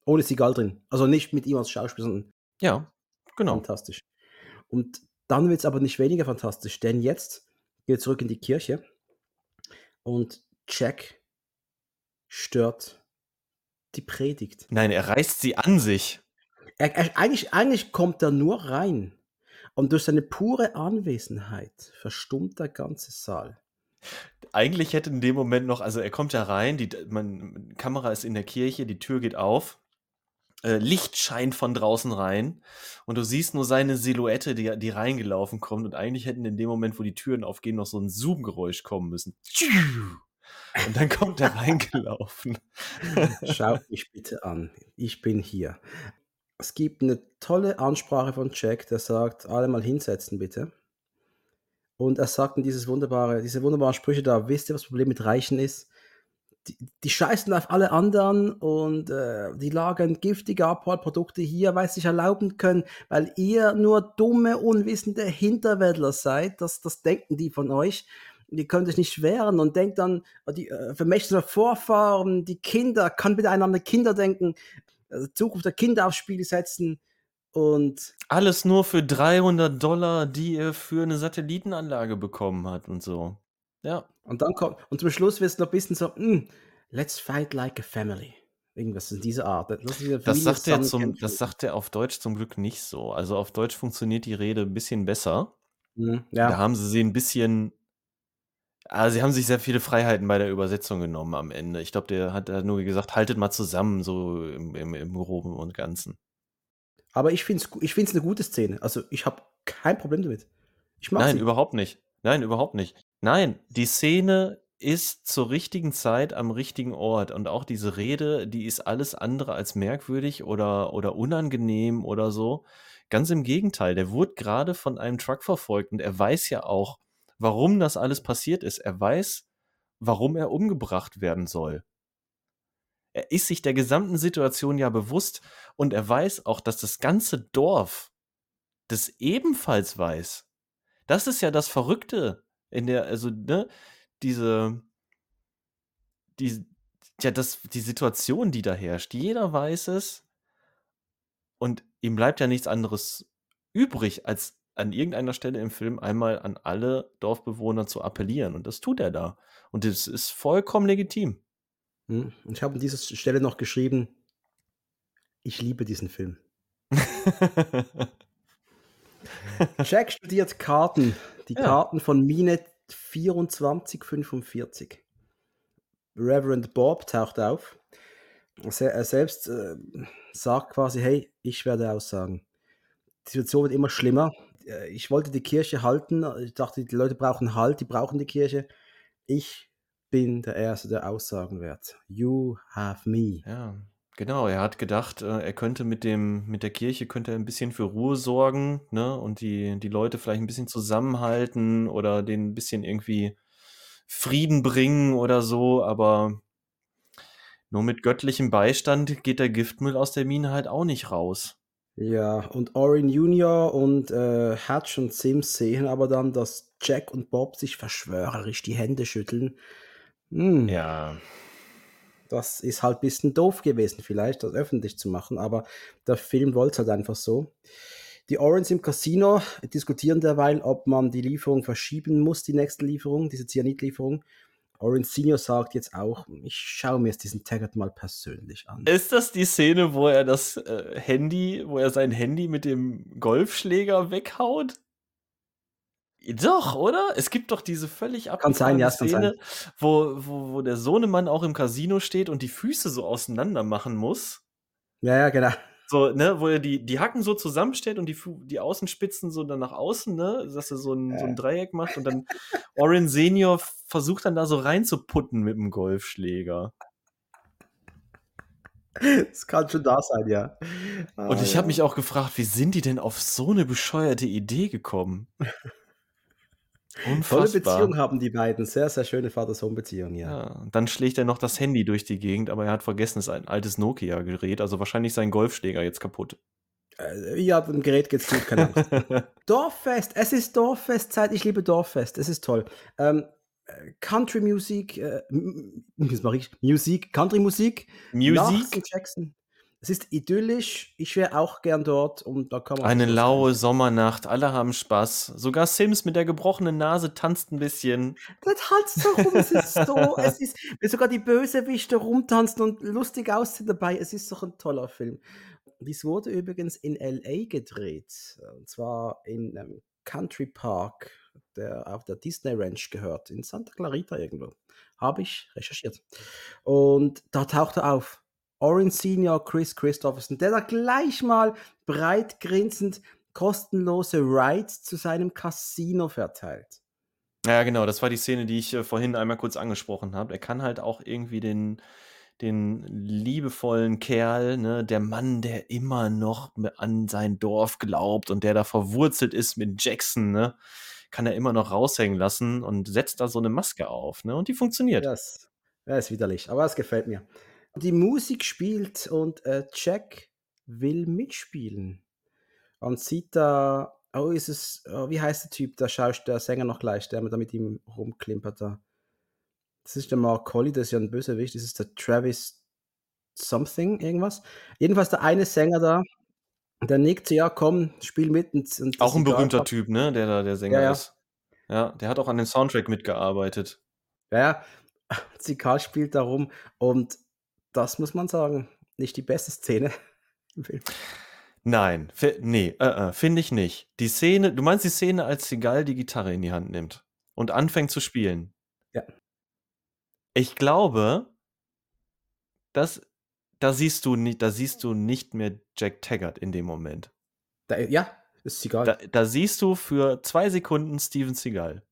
Ohne Sigal drin. Also nicht mit ihm als Schauspieler, sondern ja, genau. fantastisch. Und dann wird es aber nicht weniger fantastisch, denn jetzt geht zurück in die Kirche und Jack stört die Predigt. Nein, er reißt sie an sich. Er, er, eigentlich, eigentlich kommt er nur rein. Und durch seine pure Anwesenheit verstummt der ganze Saal. Eigentlich hätte in dem Moment noch, also er kommt ja rein, die man, Kamera ist in der Kirche, die Tür geht auf, äh, Licht scheint von draußen rein und du siehst nur seine Silhouette, die, die reingelaufen kommt. Und eigentlich hätten in dem Moment, wo die Türen aufgehen, noch so ein Zoom-Geräusch kommen müssen. Und dann kommt er reingelaufen. Schaut mich bitte an. Ich bin hier. Es gibt eine tolle Ansprache von Jack, der sagt, alle mal hinsetzen bitte. Und er sagt in dieses wunderbare, diese wunderbaren Sprüche da, wisst ihr, was das Problem mit Reichen ist? Die, die scheißen auf alle anderen und äh, die lagern giftige Abfallprodukte hier, weil sie sich erlauben können, weil ihr nur dumme, unwissende Hinterwäldler seid. Das, das denken die von euch die können sich nicht wehren und denkt dann, die äh, vermächtete Vorfahren, die Kinder, kann bitte einer an die Kinder denken, also Zukunft der Kinder aufs Spiel setzen und. Alles nur für 300 Dollar, die er für eine Satellitenanlage bekommen hat und so. Ja. Und dann kommt, und zum Schluss wird es noch ein bisschen so, mm, let's fight like a family. Irgendwas in dieser Art. Das, das sagt, er zum, das sagt er auf Deutsch zum Glück nicht so. Also auf Deutsch funktioniert die Rede ein bisschen besser. Mhm, ja. Da haben sie sie ein bisschen also sie haben sich sehr viele Freiheiten bei der Übersetzung genommen am Ende. Ich glaube, der hat nur gesagt, haltet mal zusammen, so im, im, im Groben und Ganzen. Aber ich finde es ich find's eine gute Szene. Also ich habe kein Problem damit. Nein, sie. überhaupt nicht. Nein, überhaupt nicht. Nein, die Szene ist zur richtigen Zeit am richtigen Ort. Und auch diese Rede, die ist alles andere als merkwürdig oder, oder unangenehm oder so. Ganz im Gegenteil, der wurde gerade von einem Truck verfolgt und er weiß ja auch, warum das alles passiert ist. Er weiß, warum er umgebracht werden soll. Er ist sich der gesamten Situation ja bewusst und er weiß auch, dass das ganze Dorf das ebenfalls weiß. Das ist ja das Verrückte in der, also, ne, diese, die, ja, das, die Situation, die da herrscht. Jeder weiß es und ihm bleibt ja nichts anderes übrig, als an irgendeiner Stelle im Film einmal an alle Dorfbewohner zu appellieren. Und das tut er da. Und das ist vollkommen legitim. Hm, ich habe an dieser Stelle noch geschrieben, ich liebe diesen Film. Jack studiert Karten. Die ja. Karten von Mine 2445. Reverend Bob taucht auf. Er selbst äh, sagt quasi, hey, ich werde aussagen. Die Situation wird immer schlimmer. Äh, ich wollte die Kirche halten. Ich dachte, die Leute brauchen Halt, die brauchen die Kirche. Ich bin der Erste, der aussagen wird. You have me. Ja, genau. Er hat gedacht, äh, er könnte mit dem, mit der Kirche könnte ein bisschen für Ruhe sorgen, ne? Und die, die Leute vielleicht ein bisschen zusammenhalten oder den ein bisschen irgendwie Frieden bringen oder so, aber nur mit göttlichem Beistand geht der Giftmüll aus der Mine halt auch nicht raus. Ja, und Orin Junior und äh, Hatch und Sims sehen aber dann, dass Jack und Bob sich verschwörerisch die Hände schütteln. Hm. Ja. Das ist halt ein bisschen doof gewesen, vielleicht das öffentlich zu machen, aber der Film wollte es halt einfach so. Die Orins im Casino diskutieren derweil, ob man die Lieferung verschieben muss, die nächste Lieferung, diese Cyanidlieferung. Orange Senior sagt jetzt auch, ich schaue mir jetzt diesen Taggart mal persönlich an. Ist das die Szene, wo er das äh, Handy, wo er sein Handy mit dem Golfschläger weghaut? Doch, oder? Es gibt doch diese völlig abgefahrene ja, Szene, wo, wo, wo der Sohnemann auch im Casino steht und die Füße so auseinander machen muss. Ja, ja, genau. So, ne, wo er die, die Hacken so zusammenstellt und die, die Außenspitzen so dann nach außen, ne, dass er so ein, so ein Dreieck macht und dann Orin Senior versucht dann da so reinzuputten mit dem Golfschläger. Das kann schon da sein, ja. Ah, und ich habe mich auch gefragt, wie sind die denn auf so eine bescheuerte Idee gekommen? Unfassbar. Tolle Beziehung haben die beiden. Sehr, sehr schöne Vater-Sohn-Beziehung, ja. ja. Dann schlägt er noch das Handy durch die Gegend, aber er hat vergessen, es ist ein altes Nokia-Gerät, also wahrscheinlich sein Golfschläger jetzt kaputt. Äh, ja, dem Gerät geht's gut, keine Angst. Dorffest, es ist Dorffestzeit, ich liebe Dorffest, es ist toll. Ähm, äh, Country Musik, äh, Musik, Country Musik. Musik? Jackson. Es ist idyllisch. Ich wäre auch gern dort und da kann man. Eine laue Sommernacht, alle haben Spaß. Sogar Sims mit der gebrochenen Nase tanzt ein bisschen. Der tanzt so rum, es ist so, es ist, sogar die Bösewichte rumtanzen und lustig aussehen dabei. Es ist doch ein toller Film. Dies wurde übrigens in LA gedreht. Und zwar in einem Country Park, der auf der Disney Ranch gehört, in Santa Clarita irgendwo. Habe ich recherchiert. Und da taucht er auf. Orange Senior Chris Christopherson, der da gleich mal breit grinsend kostenlose Rides zu seinem Casino verteilt. Ja, genau, das war die Szene, die ich äh, vorhin einmal kurz angesprochen habe. Er kann halt auch irgendwie den, den liebevollen Kerl, ne, der Mann, der immer noch an sein Dorf glaubt und der da verwurzelt ist mit Jackson, ne, kann er immer noch raushängen lassen und setzt da so eine Maske auf, ne, und die funktioniert. Das, das ist widerlich, aber es gefällt mir die Musik spielt und äh, Jack will mitspielen. Und sieht da, oh, ist es, oh, wie heißt der Typ, der Schaust, der Sänger noch gleich, der da mit ihm rumklimpert da. Das ist der Mark Colley, das ist ja ein Bösewicht, das ist der Travis Something, irgendwas. Jedenfalls der eine Sänger da, der nickt, ja komm, spiel mit. Und, und auch ein berühmter Typ, ne, der da der Sänger ja, ja. ist. Ja, der hat auch an dem Soundtrack mitgearbeitet. Ja, ja. Zikal spielt da rum und das muss man sagen, nicht die beste Szene im Film. Nein, nee, äh, äh, finde ich nicht. Die Szene, du meinst die Szene, als Seagal die Gitarre in die Hand nimmt und anfängt zu spielen? Ja. Ich glaube, dass da siehst du nicht, da siehst du nicht mehr Jack Taggart in dem Moment. Da, ja, ist Seagal. Da, da, siehst du für zwei Sekunden Steven Seagal.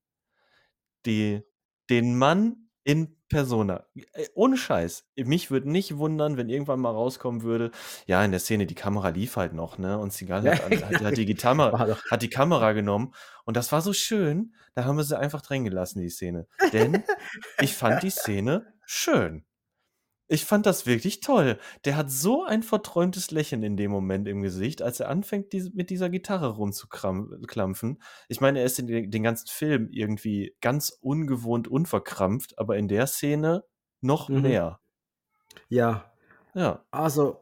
Die, den Mann in Persona. Äh, ohne Scheiß. Mich würde nicht wundern, wenn irgendwann mal rauskommen würde, ja, in der Szene, die Kamera lief halt noch, ne? Und Sigal hat, hat, hat, die Gitarre, hat die Kamera genommen. Und das war so schön, da haben wir sie einfach drängen gelassen, die Szene. Denn ich fand die Szene schön. Ich fand das wirklich toll. Der hat so ein verträumtes Lächeln in dem Moment im Gesicht, als er anfängt, diese, mit dieser Gitarre rumzuklampfen. Ich meine, er ist in den, den, ganzen Film irgendwie ganz ungewohnt unverkrampft, aber in der Szene noch mhm. mehr. Ja. Ja. Also,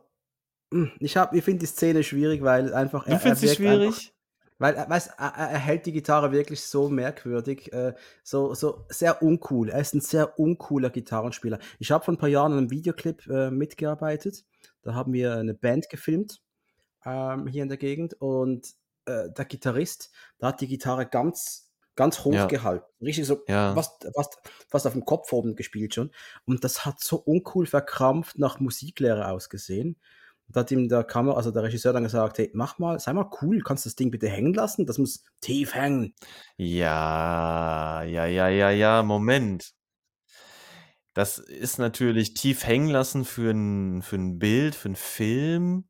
hm, ich, ich finde die Szene schwierig, weil einfach. Du findest sie schwierig? Weil er, weiß, er, er hält die Gitarre wirklich so merkwürdig, äh, so, so sehr uncool. Er ist ein sehr uncooler Gitarrenspieler. Ich habe vor ein paar Jahren in einem Videoclip äh, mitgearbeitet. Da haben wir eine Band gefilmt ähm, hier in der Gegend und äh, der Gitarrist, da hat die Gitarre ganz, ganz hoch ja. gehalten. Richtig so, ja. fast, fast, fast auf dem Kopf oben gespielt schon. Und das hat so uncool verkrampft nach Musiklehre ausgesehen. Da hat ihm der Kamera, also der Regisseur dann gesagt, hey, mach mal, sei mal cool, kannst du das Ding bitte hängen lassen? Das muss tief hängen. Ja, ja, ja, ja, ja, Moment. Das ist natürlich tief hängen lassen für ein, für ein Bild, für einen Film,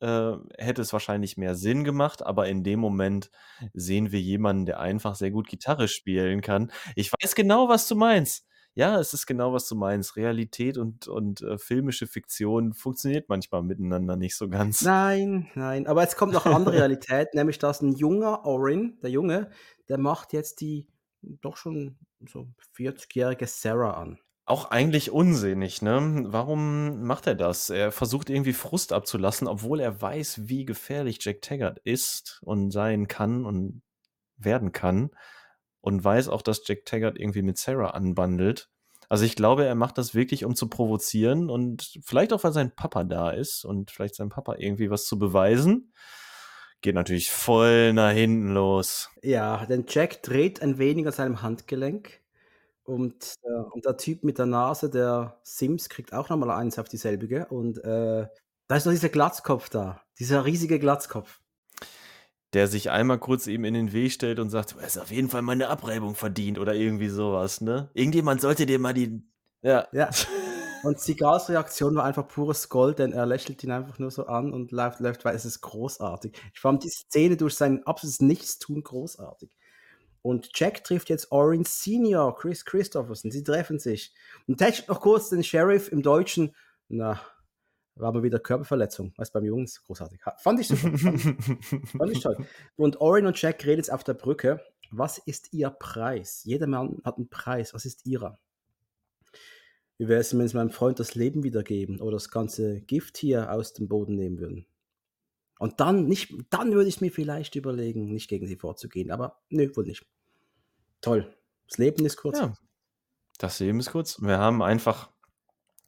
äh, hätte es wahrscheinlich mehr Sinn gemacht, aber in dem Moment sehen wir jemanden, der einfach sehr gut Gitarre spielen kann. Ich weiß genau, was du meinst ja, es ist genau, was du meinst. Realität und, und äh, filmische Fiktion funktioniert manchmal miteinander nicht so ganz. Nein, nein. Aber jetzt kommt noch eine andere Realität, nämlich dass ein junger Orin, der Junge, der macht jetzt die doch schon so 40-jährige Sarah an. Auch eigentlich unsinnig, ne? Warum macht er das? Er versucht irgendwie Frust abzulassen, obwohl er weiß, wie gefährlich Jack Taggart ist und sein kann und werden kann und weiß auch, dass Jack Taggart irgendwie mit Sarah anbandelt. Also ich glaube, er macht das wirklich, um zu provozieren und vielleicht auch, weil sein Papa da ist und vielleicht sein Papa irgendwie was zu beweisen. Geht natürlich voll nach hinten los. Ja, denn Jack dreht ein wenig an seinem Handgelenk und, äh, und der Typ mit der Nase, der Sims, kriegt auch nochmal eins auf dieselbige und äh, da ist noch dieser Glatzkopf da, dieser riesige Glatzkopf der sich einmal kurz eben in den Weg stellt und sagt, du hast auf jeden Fall mal eine Abreibung verdient oder irgendwie sowas, ne? Irgendjemand sollte dir mal die. Ja. Ja. Und Sigals Reaktion war einfach pures Gold, denn er lächelt ihn einfach nur so an und läuft, läuft weil es ist großartig. Ich fand die Szene durch sein absolutes Nichtstun großartig. Und Jack trifft jetzt Orange Senior, Chris Christopherson. Sie treffen sich. Und tätscht noch kurz den Sheriff im Deutschen. Na, War mal wieder Körperverletzung, was beim Jungs großartig. Fand ich super. Fand, fand ich toll. Und Orin und Jack reden jetzt auf der Brücke. Was ist ihr Preis? Jeder Mann hat einen Preis. Was ist ihrer? Wie wäre es, wenn sie meinem Freund das Leben wiedergeben oder das ganze Gift hier aus dem Boden nehmen würden? Und dann nicht, dann würde ich mir vielleicht überlegen, nicht gegen sie vorzugehen. Aber nö, wohl nicht. Toll. Das Leben ist kurz. Ja, das Leben ist kurz. Wir haben einfach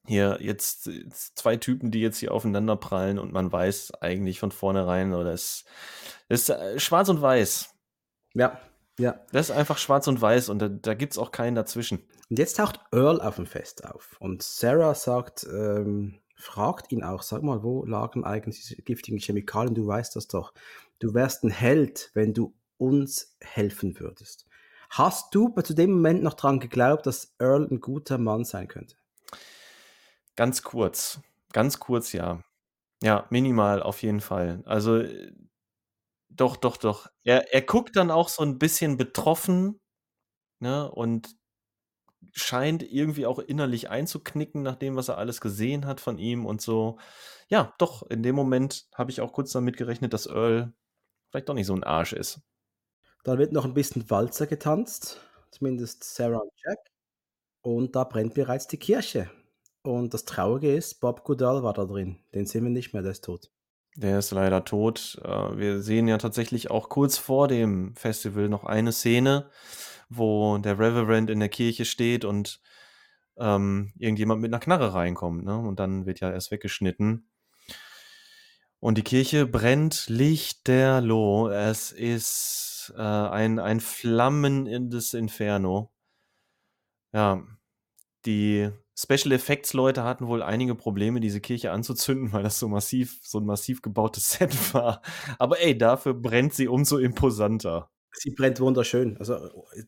hier jetzt zwei Typen, die jetzt hier aufeinander prallen und man weiß eigentlich von vornherein, oder es ist äh, schwarz und weiß. Ja, ja. Das ist einfach schwarz und weiß und da, da gibt es auch keinen dazwischen. Und jetzt taucht Earl auf dem Fest auf und Sarah sagt, ähm, fragt ihn auch, sag mal, wo lagen eigentlich diese giftigen Chemikalien? Du weißt das doch. Du wärst ein Held, wenn du uns helfen würdest. Hast du zu dem Moment noch dran geglaubt, dass Earl ein guter Mann sein könnte? Ganz kurz. Ganz kurz, ja. Ja, minimal auf jeden Fall. Also, äh, doch, doch, doch. Er er guckt dann auch so ein bisschen betroffen, ne, und scheint irgendwie auch innerlich einzuknicken nach dem, was er alles gesehen hat von ihm und so. Ja, doch, in dem Moment habe ich auch kurz damit gerechnet, dass Earl vielleicht doch nicht so ein Arsch ist. Dann wird noch ein bisschen Walzer getanzt, zumindest Sarah und Jack. Und da brennt bereits die Kirche. Und das Traurige ist, Bob Goodall war da drin. Den sehen wir nicht mehr, der ist tot. Der ist leider tot. Äh, wir sehen ja tatsächlich auch kurz vor dem Festival noch eine Szene, wo der Reverend in der Kirche steht und ähm, irgendjemand mit einer Knarre reinkommt. Ne? Und dann wird ja erst weggeschnitten. Und die Kirche brennt lichterloh. Es ist äh, ein, ein Flammen in das Inferno. Ja, die Special Effects Leute hatten wohl einige Probleme, diese Kirche anzuzünden, weil das so massiv, so ein massiv gebautes Set war. Aber ey, dafür brennt sie umso imposanter. Sie brennt wunderschön. Also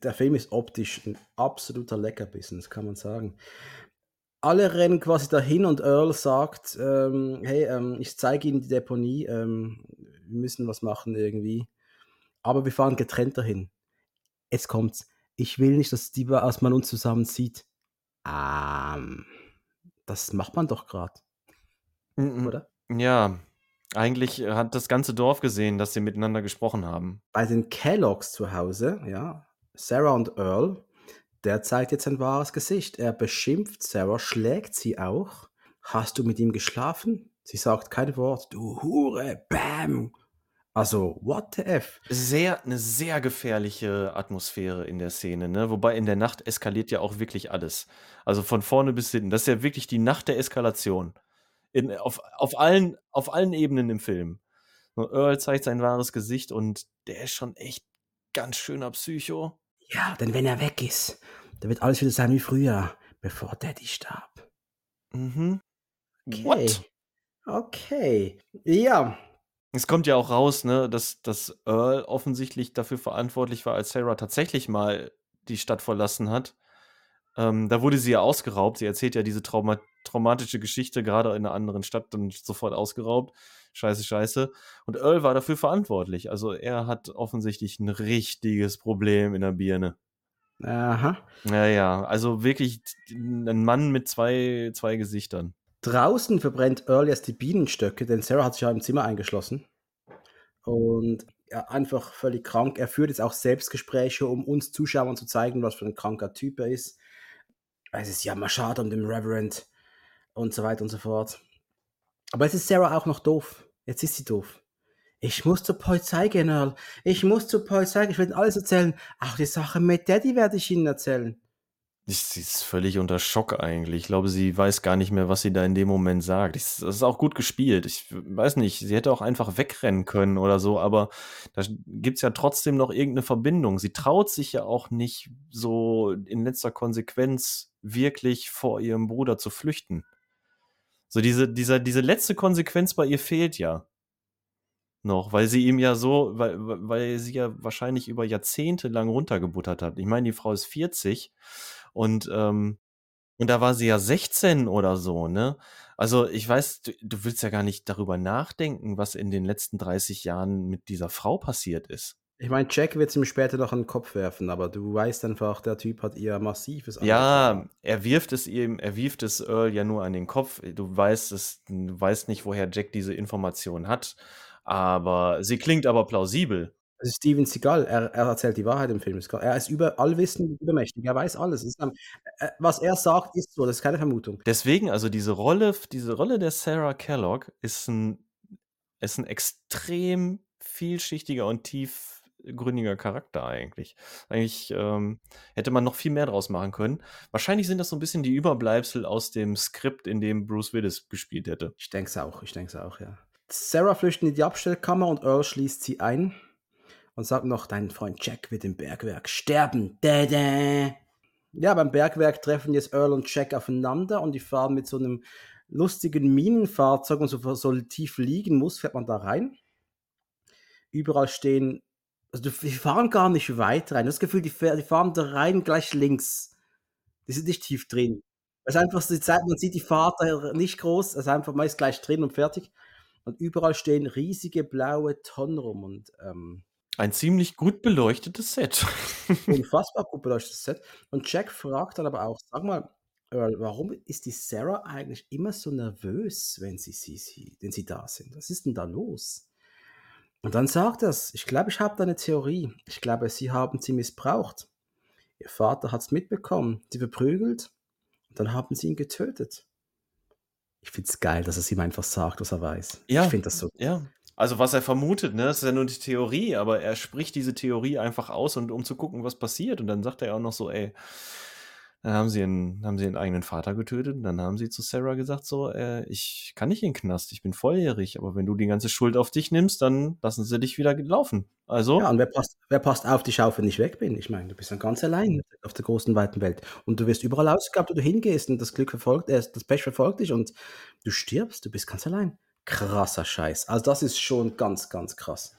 der Film ist optisch ein absoluter Leckerbissen, das kann man sagen alle rennen quasi dahin und Earl sagt, ähm, hey, ähm, ich zeige Ihnen die Deponie, ähm, wir müssen was machen irgendwie. Aber wir fahren getrennt dahin. Jetzt kommt's. Ich will nicht, dass die dass man uns zusammen sieht. Ähm, das macht man doch gerade. Oder? Ja, eigentlich hat das ganze Dorf gesehen, dass sie miteinander gesprochen haben. Bei den Kelloggs zu Hause, ja, Sarah und Earl, der zeigt jetzt ein wahres Gesicht. Er beschimpft Sarah, schlägt sie auch. Hast du mit ihm geschlafen? Sie sagt kein Wort. Du Hure, bam. Also, what the F? Sehr, eine sehr gefährliche Atmosphäre in der Szene, ne? Wobei in der Nacht eskaliert ja auch wirklich alles. Also von vorne bis hinten. Das ist ja wirklich die Nacht der Eskalation. In, auf, auf, allen, auf allen Ebenen im Film. Und Earl zeigt sein wahres Gesicht und der ist schon echt ganz schöner Psycho. Ja, denn wenn er weg ist, dann wird alles wieder sein wie früher, bevor Daddy starb. Mhm. Okay. What? Okay. Ja. Es kommt ja auch raus, ne, dass, dass Earl offensichtlich dafür verantwortlich war, als Sarah tatsächlich mal die Stadt verlassen hat. Ähm, da wurde sie ja ausgeraubt. Sie erzählt ja diese Trauma traumatische Geschichte, gerade in einer anderen Stadt, dann sofort ausgeraubt. Scheiße, scheiße. Und Earl war dafür verantwortlich. Also er hat offensichtlich ein richtiges Problem in der Birne. Aha. Ja, ja. Also wirklich ein Mann mit zwei, zwei Gesichtern. Draußen verbrennt Earl erst die Bienenstöcke, denn Sarah hat sich ja im Zimmer eingeschlossen. Und ja, einfach völlig krank. Er führt jetzt auch Selbstgespräche, um uns Zuschauern zu zeigen, was für ein kranker Typ er ist. Es ist ja mal schade um den Reverend und so weiter und so fort. Aber jetzt ist Sarah auch noch doof. Jetzt ist sie doof. Ich muss zur Polizei gehen, Earl. Ich muss zur Polizei. Ich will Ihnen alles erzählen. Auch die Sache mit Daddy werde ich Ihnen erzählen. Sie ist völlig unter Schock eigentlich. Ich glaube, sie weiß gar nicht mehr, was sie da in dem Moment sagt. Das ist auch gut gespielt. Ich weiß nicht, sie hätte auch einfach wegrennen können oder so, aber da gibt es ja trotzdem noch irgendeine Verbindung. Sie traut sich ja auch nicht so in letzter Konsequenz wirklich vor ihrem Bruder zu flüchten. So diese, dieser, diese letzte Konsequenz bei ihr fehlt ja noch, weil sie ihm ja so, weil, weil sie ja wahrscheinlich über Jahrzehnte lang runtergebuttert hat. Ich meine, die Frau ist 40 und, ähm, und da war sie ja 16 oder so, ne? Also ich weiß, du, du willst ja gar nicht darüber nachdenken, was in den letzten 30 Jahren mit dieser Frau passiert ist. Ich meine, Jack wird's ihm später noch an den Kopf werfen, aber du weißt einfach, der Typ hat ihr massives Ja, er wirft es ihm er wirft es Earl ja nur an den Kopf. Du weißt es du weißt nicht, woher Jack diese Information hat, aber sie klingt aber plausibel. Das ist Steven Seagal. Er er erzählt die Wahrheit im Film. er ist über allwissend übermächtig. Er weiß alles. Ist, äh, was er sagt, ist so. Das ist keine Vermutung. Deswegen, also diese Rolle diese Rolle der Sarah Kellogg ist ein ist 'n extrem vielschichtiger und tief gründiger Charakter eigentlich. Eigentlich ähm, hätte man noch viel mehr draus machen können. Wahrscheinlich sind das so ein bisschen die Überbleibsel aus dem Skript, in dem Bruce Willis gespielt hätte. Ich denke es auch, ich denke es auch, ja. Sarah flüchtet in die Abstellkammer und Earl schließt sie ein und sagt noch, dein Freund Jack wird im Bergwerk sterben. Da, da. Ja, beim Bergwerk treffen jetzt Earl und Jack aufeinander und die fahren mit so einem lustigen Minenfahrzeug und so, so tief liegen muss, fährt man da rein. Überall stehen also die fahren gar nicht weit rein. Das Gefühl, die, die fahren da rein gleich links. Die sind nicht tief drin. Das ist einfach die Zeit, man sieht die Fahrt nicht groß, also einfach meist gleich drin und fertig. Und überall stehen riesige blaue Tonnen rum und ähm, ein ziemlich gut beleuchtetes Set. unfassbar gut beleuchtetes Set. Und Jack fragt dann aber auch, sag mal, warum ist die Sarah eigentlich immer so nervös, wenn sie, sie, sie, wenn sie da sind? Was ist denn da los? Und dann sagt er's: „Ich glaube, ich habe da eine Theorie. Ich glaube, Sie haben sie missbraucht. Ihr Vater hat's mitbekommen, sie verprügelt und dann haben sie ihn getötet.“ Ich finde es geil, dass er's ihm einfach sagt, was er weiß. Ich Ja, finde das so ja. Also, was er vermutet, ne, ist ja nur die Theorie, aber er spricht diese Theorie einfach aus und um zu gucken, was passiert. Und dann sagt er auch noch so: „Ey“ dann haben sie ihren haben sie ihren eigenen Vater getötet und dann haben sie zu Sarah gesagt so: „Äh, ich kann nicht in 'n Knast, ich bin volljährig, aber wenn du die ganze Schuld auf dich nimmst, dann lassen sie dich wieder laufen.“ Also Ja, und wer passt wer passt auf dich auf, wenn ich weg bin? Ich meine, du bist dann ganz allein auf der großen, weiten Welt und du wirst überall ausgegabt, wo du hingehst und das Glück verfolgt äh, das Pech verfolgt dich und du stirbst, du bist ganz allein. Krasser Scheiß. Also, das ist schon ganz, ganz krass.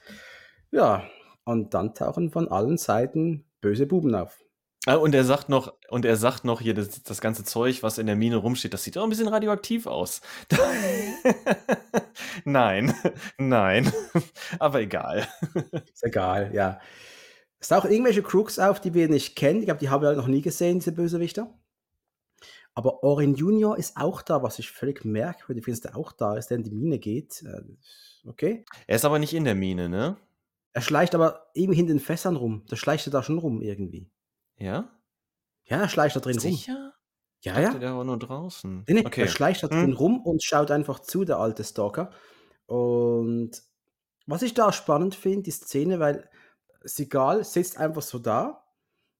Ja, und dann tauchen von allen Seiten böse Buben auf. Ah, und er sagt noch und er sagt noch hier, das das ganze Zeug, was in der Mine rumsteht, das sieht auch ein bisschen radioaktiv aus. Nein, nein, aber egal. Ist egal, ja. Es tauchen irgendwelche Crooks auf, die wir nicht kennen. Ich glaube, die haben wir noch nie gesehen, diese Bösewichter. Aber Orin Junior ist auch da, was ich völlig merkwürdig finde, dass der auch da ist, der in die Mine geht. Äh, okay. Er ist aber nicht in der Mine, ne? Er schleicht aber irgendwie hinter den Fässern rum. Da schleicht er da schon rum irgendwie. Ja? Ja, er schleicht da drin rum. Sicher? Ja, ja. der war nur draußen. Ne, ne, Okay. er schleicht da Mhm. drin rum und schaut einfach zu, der alte Stalker. Und was ich da spannend finde, die Szene, weil Seagal sitzt einfach so da,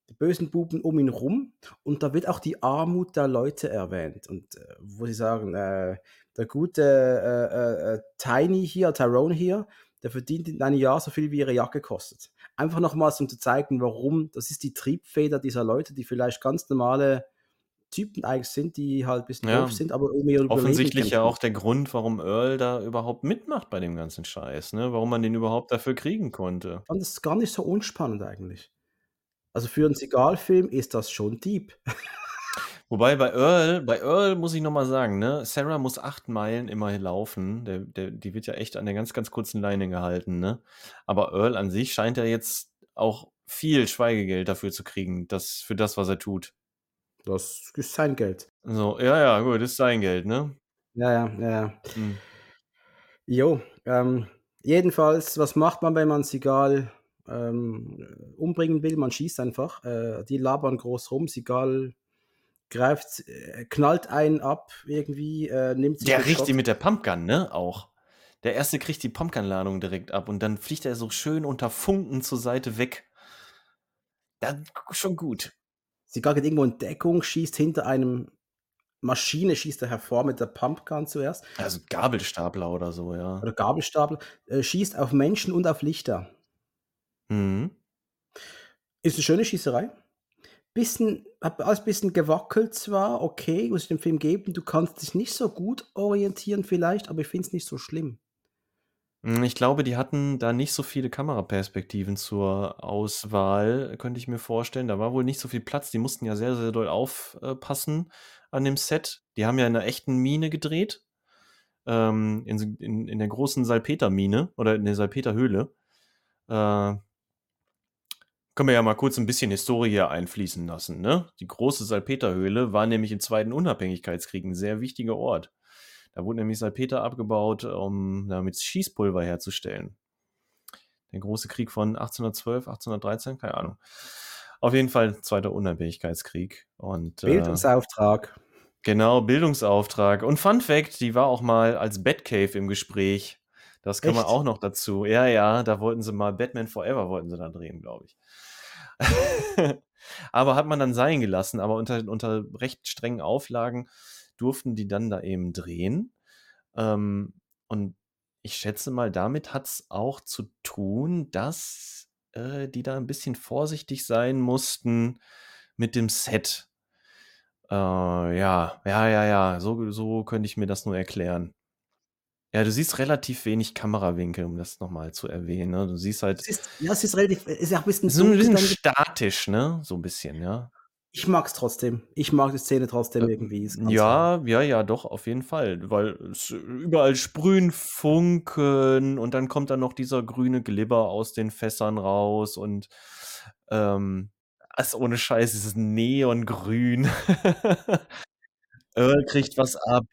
die bösen Buben um ihn rum und da wird auch die Armut der Leute erwähnt. Und äh, wo sie sagen, äh, der gute äh, äh, äh, Tiny hier, Tyrone hier, der verdient in einem Jahr so viel, wie ihre Jacke kostet. Einfach nochmals, um zu zeigen, warum, das ist die Triebfeder dieser Leute, die vielleicht ganz normale Typen eigentlich sind, die halt ein bisschen Ja. doof sind, aber um ihr Offensichtlich ja auch der Grund, warum Earl da überhaupt mitmacht bei dem ganzen Scheiß, ne? Warum man den überhaupt dafür kriegen konnte. Fand das gar nicht so unspannend eigentlich. Also für 'n Seagal-Film ist das schon deep. Wobei bei Earl bei Earl muss ich noch mal sagen, ne, Sarah muss 8 Meilen immer laufen. Der der die wird ja echt an der ganz, ganz kurzen Leine gehalten, ne? Aber Earl an sich scheint ja jetzt auch viel Schweigegeld dafür zu kriegen, das für das, was er tut. Das ist sein Geld. So, ja, ja, gut, ist sein Geld, ne? Ja, ja, ja, ja. Mhm. Jo, ähm, jedenfalls, was macht man, wenn man Seagal, ähm, umbringen will? Man schießt einfach. Äh, die labern groß rum. Seagal greift äh, knallt einen ab irgendwie, äh, nimmt sich Der riecht ihn mit der Pumpgun, ne, auch. Der erste kriegt die Pumpgun-Ladung direkt ab und dann fliegt er so schön unter Funken zur Seite weg. Ja, schon gut. Seagal geht irgendwo in Deckung, schießt hinter einem Maschine schießt er hervor mit der Pumpgun zuerst. Also Gabelstapler oder so, ja. Oder Gabelstapler, äh, schießt auf Menschen und auf Lichter. Mhm. Ist 'ne schöne Schießerei. Bisschen hat alles bisschen gewackelt zwar, okay, muss ich dem Film geben. Du kannst dich nicht so gut orientieren vielleicht, aber ich finde es nicht so schlimm. Hm, ich glaube, die hatten da nicht so viele Kameraperspektiven zur Auswahl, könnte ich mir vorstellen. Da war wohl nicht so viel Platz. Die mussten ja sehr, sehr doll aufpassen an dem Set. Die haben ja in 'ner echten Mine gedreht, ähm, in in in der großen Salpetermine oder in der Salpeterhöhle. Äh, können wir ja mal kurz ein bisschen Historie hier einfließen lassen. Ne? Die große Salpeterhöhle war nämlich im Zweiten Unabhängigkeitskrieg ein sehr wichtiger Ort. Da wurde nämlich Salpeter abgebaut, um damit Schießpulver herzustellen. Der große Krieg von 1812, 1813, keine Ahnung. Auf jeden Fall Zweiter Unabhängigkeitskrieg. Und, äh, Bildungsauftrag. Äh, genau, Bildungsauftrag. Und Fun Fact, die war auch mal als Batcave im Gespräch. Das kann man auch noch dazu. Ja, ja, da wollten sie mal Batman Forever wollten sie da drehen, glaube ich. aber hat man dann sein gelassen, aber unter, unter recht strengen Auflagen durften die dann da eben drehen. Ähm, und ich schätze mal, damit hat es auch zu tun, dass äh, die da ein bisschen vorsichtig sein mussten mit dem Set. Äh, ja, ja, ja, ja, so, so könnte ich mir das nur erklären. Ja, du siehst relativ wenig Kamerawinkel, um das nochmal zu erwähnen. Ne? Du siehst halt. ist, ja, es ist relativ, ist ja auch ein bisschen, so ein bisschen statisch, ne? So ein bisschen, ja. Ich mag es trotzdem. Ich mag die Szene trotzdem äh, irgendwie. Ja, ja, ja, doch, auf jeden Fall. Weil es überall sprühen Funken und dann kommt dann noch dieser grüne Glibber aus den Fässern raus und ähm, also ohne Scheiß, dieses Neongrün. Earl kriegt was ab.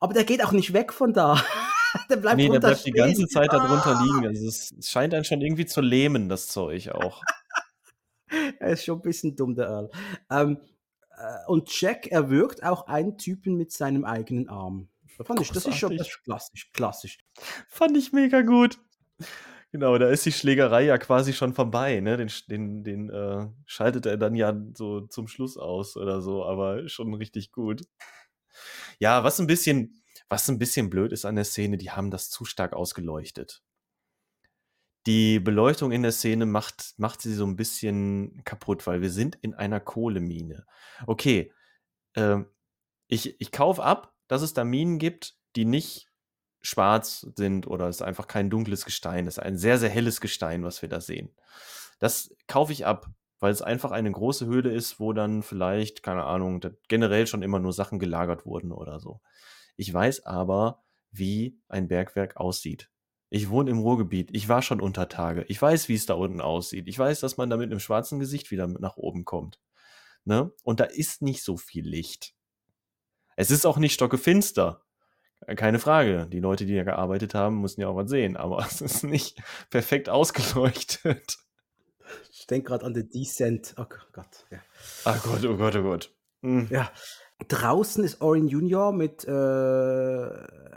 Aber der geht auch nicht weg von da. der bleibt nee, der bleibt die ganze Zeit ah! da drunter liegen. Also es, es scheint dann schon irgendwie zu lähmen, das Zeug auch. er ist schon ein bisschen dumm, der Earl. Ähm, äh, und Jack erwürgt auch einen Typen mit seinem eigenen Arm. Da fand ich, das ist schon das ist klassisch, klassisch. Fand ich mega gut. Genau, da ist die Schlägerei ja quasi schon vorbei, ne? Den, den, den äh, schaltet er dann ja so zum Schluss aus oder so, aber schon richtig gut. Ja, was ein bisschen, was ein bisschen blöd ist an der Szene, die haben das zu stark ausgeleuchtet. Die Beleuchtung in der Szene macht, macht sie so ein bisschen kaputt, weil wir sind in einer Kohlemine. Okay, äh, ich, ich kaufe ab, dass es da Minen gibt, die nicht schwarz sind oder es einfach kein dunkles Gestein ist. Ein sehr, sehr helles Gestein, was wir da sehen. Das kaufe ich ab weil es einfach eine große Höhle ist, wo dann vielleicht, keine Ahnung, generell schon immer nur Sachen gelagert wurden oder so. Ich weiß aber, wie ein Bergwerk aussieht. Ich wohne im Ruhrgebiet. Ich war schon unter Tage. Ich weiß, wie es da unten aussieht. Ich weiß, dass man da mit einem schwarzen Gesicht wieder nach oben kommt. Ne? Und da ist nicht so viel Licht. Es ist auch nicht stockefinster. Keine Frage. Die Leute, die da gearbeitet haben, müssen ja auch was sehen. Aber es ist nicht perfekt ausgeleuchtet. Ich denke gerade an den Descent. Oh Gott. Ja. Ach Gott, oh Gott, oh Gott. Mhm. Ja. Draußen ist Orin Junior mit äh,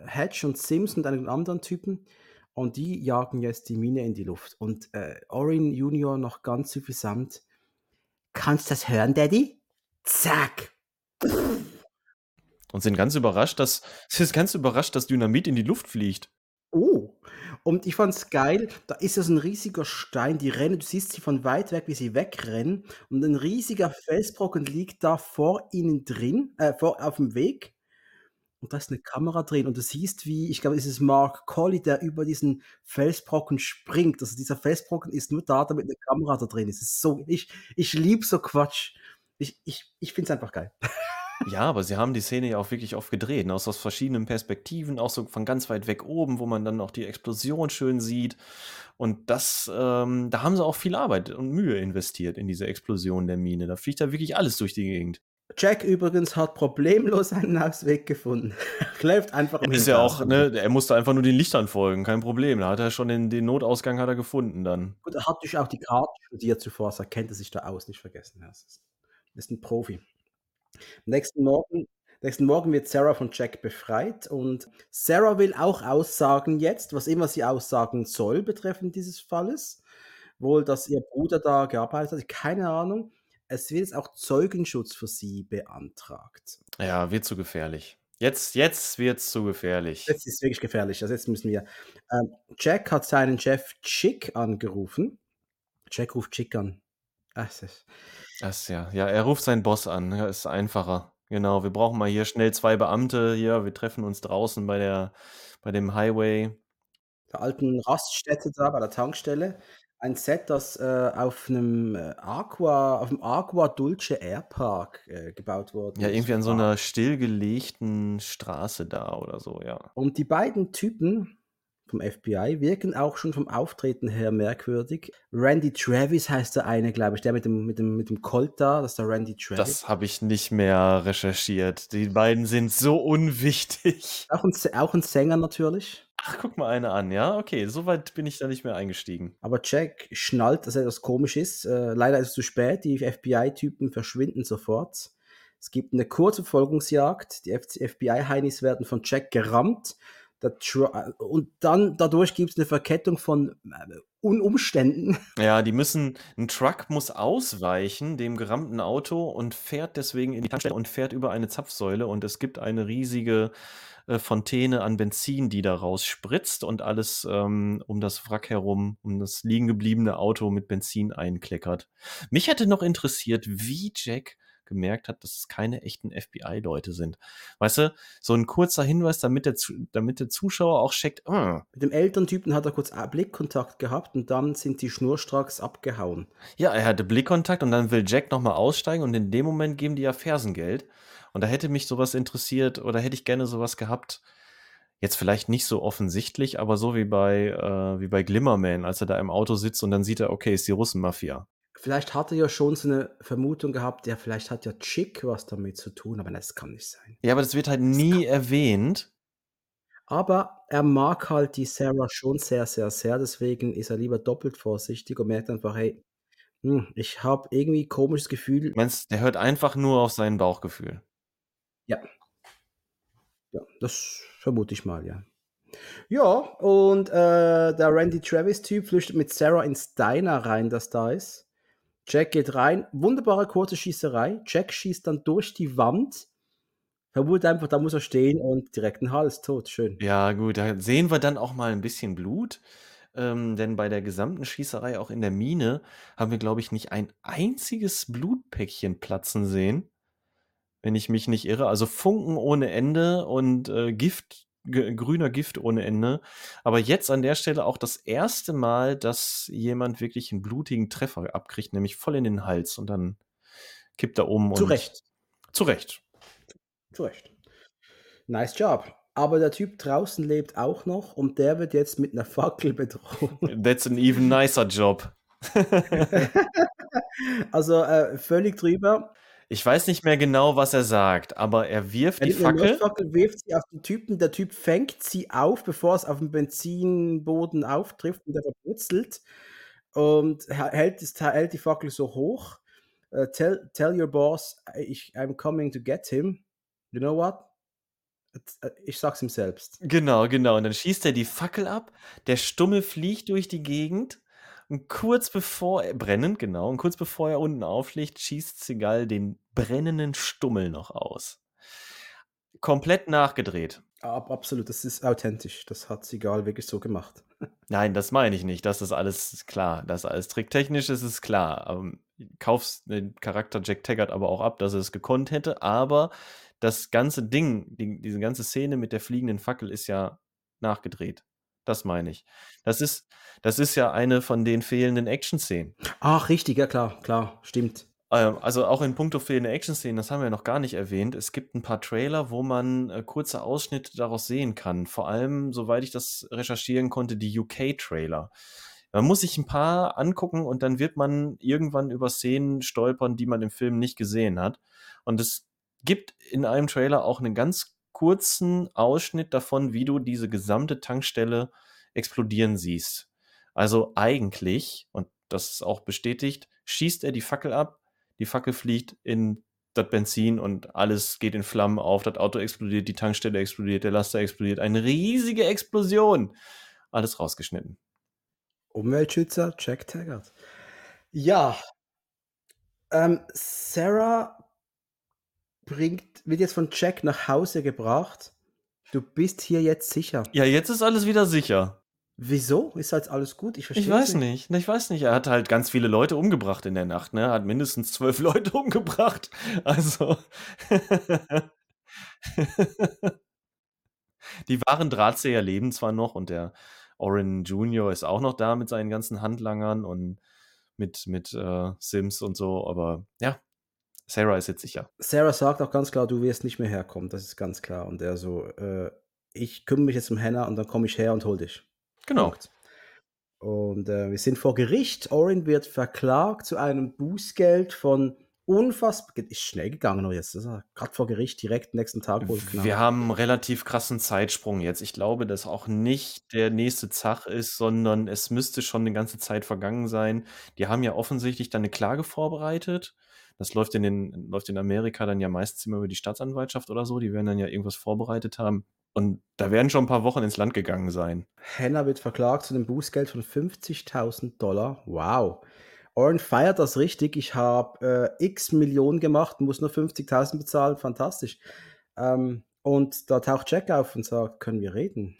Hedge und Sims und einem anderen Typen. Und die jagen jetzt die Mine in die Luft. Und äh, Orin Junior noch ganz suffisant. Kannst du das hören, Daddy? Zack. Und sind ganz überrascht, dass sind ganz überrascht, dass Dynamit in die Luft fliegt. Und ich fand's geil, da ist ja so ein riesiger Stein, die rennen, du siehst sie von weit weg, wie sie wegrennen und ein riesiger Felsbrocken liegt da vor ihnen drin, äh, vor, auf dem Weg. Und da ist eine Kamera drin und du siehst, wie, ich glaube, es ist Mark Colley, der über diesen Felsbrocken springt. Also dieser Felsbrocken ist nur da, damit eine Kamera da drin ist. Ist so, ich, ich liebe so Quatsch. Ich, ich, ich finde es einfach geil. Ja, aber sie haben die Szene ja auch wirklich oft gedreht, ne, aus, aus verschiedenen Perspektiven, auch so von ganz weit weg oben, wo man dann auch die Explosion schön sieht. Und das, ähm, da haben sie auch viel Arbeit und Mühe investiert in diese Explosion der Mine. Da fliegt da wirklich alles durch die Gegend. Jack übrigens hat problemlos einen Ausweg gefunden. Läuft einfach im Ist ja auch, ne, er musste einfach nur den Lichtern folgen, kein Problem. Da hat er schon den, den Notausgang hat er gefunden dann. Gut, er hat natürlich auch die Karte studiert zuvor, er kennt er sich da aus, nicht vergessen. Er ist, ist ein Profi. Nächsten Morgen, nächsten Morgen wird Sarah von Jack befreit und Sarah will auch aussagen jetzt, was immer sie aussagen soll betreffend dieses Falles. Wohl, dass ihr Bruder da gearbeitet hat, keine Ahnung. Es wird jetzt auch Zeugenschutz für sie beantragt. Ja, wird zu gefährlich. Jetzt, jetzt wird es zu gefährlich. Jetzt ist es wirklich gefährlich. Also jetzt müssen wir. Ähm, Jack hat seinen Chef Chick angerufen. Jack ruft Chick an. Ach, das ist, das ja. Ja, er ruft seinen Boss an. Ja, ist einfacher. Genau, wir brauchen mal hier schnell zwei Beamte hier. Wir treffen uns draußen bei der, bei dem Highway. Der alten Raststätte da bei der Tankstelle. Ein Set, das äh, auf einem äh, Aqua, auf dem Aqua Dulce Airpark äh, gebaut wurde. Ja, irgendwie an so einer stillgelegten Straße da oder so, ja. Und die beiden Typen, vom FBI, wirken auch schon vom Auftreten her merkwürdig. Randy Travis heißt der eine, glaube ich, der mit dem, mit dem, mit dem Colt da, das ist der Randy Travis. Das habe ich nicht mehr recherchiert. Die beiden sind so unwichtig. Auch ein, auch ein Sänger natürlich. Ach, guck mal eine an, ja? Okay, soweit bin ich da nicht mehr eingestiegen. Aber Jack schnallt, dass etwas komisch ist. Äh, leider ist es zu spät, die FBI-Typen verschwinden sofort. Es gibt eine kurze Verfolgungsjagd. Die FBI-Heinis werden von Jack gerammt und dann dadurch gibt es eine Verkettung von äh, Umständen. Ja, die müssen, ein Truck muss ausweichen dem gerammten Auto und fährt deswegen in die Tankstelle und fährt über eine Zapfsäule und es gibt eine riesige äh, Fontäne an Benzin, die da rausspritzt und alles ähm, um das Wrack herum, um das liegen gebliebene Auto mit Benzin einkleckert. Mich hätte noch interessiert, wie Jack gemerkt hat, dass es keine echten FBI-Leute sind. Weißt du, so ein kurzer Hinweis, damit der, damit der Zuschauer auch checkt. Uh. Mit dem Elterntypen hat er kurz Blickkontakt gehabt und dann sind die schnurstracks abgehauen. Ja, er hatte Blickkontakt und dann will Jack nochmal aussteigen und in dem Moment geben die ja Fersengeld. Und da hätte mich sowas interessiert oder hätte ich gerne sowas gehabt. Jetzt vielleicht nicht so offensichtlich, aber so wie bei, äh, wie bei Glimmerman, als er da im Auto sitzt und dann sieht er, okay, ist die Russenmafia. Vielleicht hat er ja schon so eine Vermutung gehabt, ja, vielleicht hat ja Chick was damit zu tun, aber das kann nicht sein. Ja, aber das wird halt nie erwähnt. Aber er mag halt die Sarah schon sehr, sehr, sehr. Deswegen ist er lieber doppelt vorsichtig und merkt einfach, hey, hm, ich habe irgendwie komisches Gefühl. Meinst der hört einfach nur auf sein Bauchgefühl? Ja. Ja, das vermute ich mal, ja. Ja, und äh, der Randy Travis-Typ flüchtet mit Sarah ins Diner rein, das da ist. Jack geht rein, wunderbare kurze Schießerei. Jack schießt dann durch die Wand. Vermutet einfach, da muss er stehen und direkt ein Hals tot. Schön. Ja, gut, da sehen wir dann auch mal ein bisschen Blut. Ähm, denn bei der gesamten Schießerei, auch in der Mine, haben wir, glaube ich, nicht ein einziges Blutpäckchen platzen sehen. Wenn ich mich nicht irre. Also Funken ohne Ende und äh, Gift grüner Gift ohne Ende. Aber jetzt an der Stelle auch das erste Mal, dass jemand wirklich einen blutigen Treffer abkriegt, nämlich voll in den Hals und dann kippt er um. Zu Recht. Zu Recht. Zu Recht. Nice Job. Aber der Typ draußen lebt auch noch und der wird jetzt mit einer Fackel bedroht. That's an even nicer job. also äh, völlig drüber. Ich weiß nicht mehr genau, was er sagt, aber er wirft die Fackel. Die Fackel wirft sie auf den Typen. Der Typ fängt sie auf, bevor es auf dem Benzinboden auftrifft und er verputzelt und hält, hält die Fackel so hoch. Uh, tell, tell your boss, ich, I'm coming to get him. You know what? Äh, ich sag's ihm selbst. Genau, genau. Und dann schießt er die Fackel ab. Der Stummel fliegt durch die Gegend und kurz bevor er, brennend, genau, und kurz bevor er unten aufliegt, schießt Segal den brennenden Stummel noch aus. Komplett nachgedreht. Ab, absolut, das ist authentisch. Das hat Segal wirklich so gemacht. Nein, das meine ich nicht. Das ist alles klar. Das ist alles tricktechnisch, ist es klar. Ähm, kaufst den Charakter Jack Taggart aber auch ab, dass er es gekonnt hätte. Aber das ganze Ding, die, diese ganze Szene mit der fliegenden Fackel ist ja nachgedreht. Das meine ich. Das ist, das ist ja eine von den fehlenden Action-Szenen. Ach, richtig, ja klar, klar, stimmt. Ähm, also auch in puncto fehlende Action-Szenen, das haben wir noch gar nicht erwähnt. Es gibt ein paar Trailer, wo man äh, kurze Ausschnitte daraus sehen kann. Vor allem, soweit ich das recherchieren konnte, die UK-Trailer. Man muss sich ein paar angucken und dann wird man irgendwann über Szenen stolpern, die man im Film nicht gesehen hat. Und es gibt in einem Trailer auch einen ganz kurzen Ausschnitt davon, wie du diese gesamte Tankstelle explodieren siehst. Also eigentlich, und das ist auch bestätigt, schießt er die Fackel ab, die Fackel fliegt in das Benzin und alles geht in Flammen auf, das Auto explodiert, die Tankstelle explodiert, der Laster explodiert. Eine riesige Explosion. Alles rausgeschnitten. Umweltschützer, Jack Taggart. Ja. Ähm, Sarah bringt, wird jetzt von Jack nach Hause gebracht. Du bist hier jetzt sicher. Ja, jetzt ist alles wieder sicher. Wieso? Ist halt alles gut? Ich verstehe Ich weiß nicht. nicht. Ich weiß nicht. Er hat halt ganz viele Leute umgebracht in der Nacht. Ne? Er hat mindestens zwölf Leute umgebracht. Also. Die wahren Drahtseher leben zwar noch und der Oren Jr. ist auch noch da mit seinen ganzen Handlangern und mit, mit äh, Sims und so, aber ja, Sarah ist jetzt sicher. Sarah sagt auch ganz klar, du wirst nicht mehr herkommen, das ist ganz klar. Und er so, äh, ich kümmere mich jetzt um Hannah und dann komme ich her und hol dich. Genau. Punkt. Und äh, wir sind vor Gericht. Orin wird verklagt zu einem Bußgeld von unfassbar. Ist schnell gegangen noch jetzt. Gerade vor Gericht direkt nächsten Tag wohl genau. Wir haben einen relativ krassen Zeitsprung jetzt. Ich glaube, dass auch nicht der nächste Zach ist, sondern es müsste schon eine ganze Zeit vergangen sein. Die haben ja offensichtlich dann eine Klage vorbereitet. Das läuft in, den, läuft in Amerika dann ja meistens immer über die Staatsanwaltschaft oder so. Die werden dann ja irgendwas vorbereitet haben. Und da werden schon ein paar Wochen ins Land gegangen sein. Hannah wird verklagt zu einem Bußgeld von 50.000 Dollar. Wow. Oren feiert das richtig. Ich habe äh, x Millionen gemacht, muss nur 50.000 bezahlen. Fantastisch. Ähm, und da taucht Jack auf und sagt, können wir reden?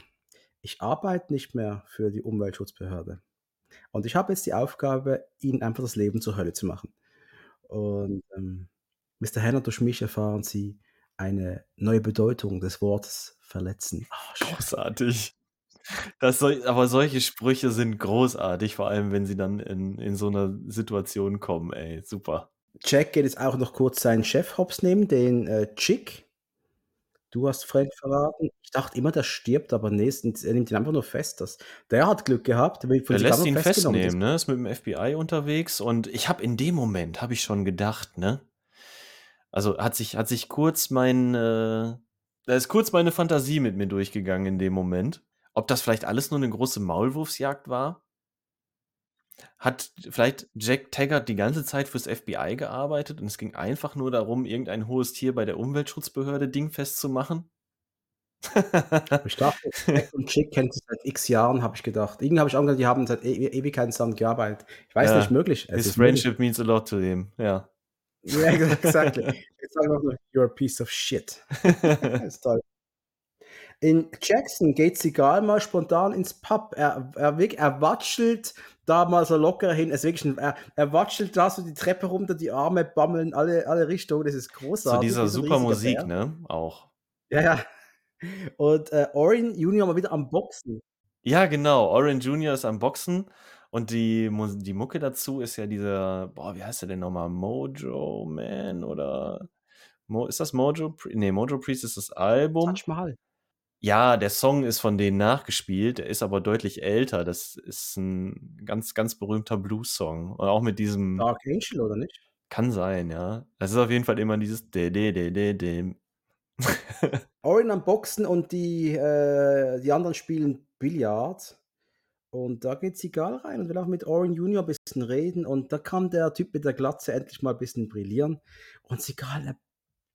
Ich arbeite nicht mehr für die Umweltschutzbehörde. Und ich habe jetzt die Aufgabe, ihnen einfach das Leben zur Hölle zu machen. Und ähm, Mr. Henner, durch mich erfahren Sie eine neue Bedeutung des Wortes verletzen. Oh, großartig. Das soll, aber solche Sprüche sind großartig, vor allem wenn sie dann in, in so einer Situation kommen, ey, super. Jack geht jetzt auch noch kurz seinen Chef hops nehmen, den äh, Chick. Du hast Frank verraten. Ich dachte immer, der stirbt, aber nee, er nimmt ihn einfach nur fest. Das, der hat Glück gehabt. er lässt ihn festnehmen, ne? Ist mit dem FBI unterwegs und ich habe in dem Moment, habe ich schon gedacht, ne? Also hat sich, hat sich kurz mein, äh, da ist kurz meine Fantasie mit mir durchgegangen in dem Moment. Ob das vielleicht alles nur eine große Maulwurfsjagd war? Hat vielleicht Jack Taggart die ganze Zeit fürs FBI gearbeitet und es ging einfach nur darum, irgendein hohes Tier bei der Umweltschutzbehörde dingfest zu machen? ich dachte, Jack und Chick kennt sich seit x Jahren, habe ich gedacht. Irgendwie habe ich auch die haben seit e Ewigkeiten zusammen gearbeitet. Ich weiß ja, nicht, möglich. His friendship möglich. means a lot to him, ja. Ja, exactly. Jetzt sagen wir noch, you're a piece of shit. das ist toll. In Jackson geht Sigal mal spontan ins Pub. Er, er, er watschelt da mal so locker hin. Es wirklich er, er watschelt da so die Treppe runter, die Arme bammeln alle, alle Richtungen. Das ist großartig. Zu dieser super Musik, Bär. ne? Auch. Ja, ja. Und äh, Orin Junior mal wieder am Boxen. Ja, genau. Orin Junior ist am Boxen. Und die, die Mucke dazu ist ja dieser, boah, wie heißt der denn nochmal? Mojo Man oder Mo, ist das Mojo? Nee, Mojo Priest ist das Album. Touch Mahal. Ja, der Song ist von denen nachgespielt, der ist aber deutlich älter. Das ist ein ganz, ganz berühmter Blues-Song. Und auch mit diesem. Dark Angel, oder nicht? Kann sein, ja. Das ist auf jeden Fall immer dieses de de de de de. Orin am Boxen und die, äh, die anderen spielen Billard. Und da geht Sigal rein und will auch mit Orin Junior ein bisschen reden. Und da kann der Typ mit der Glatze endlich mal ein bisschen brillieren. Und Sigal,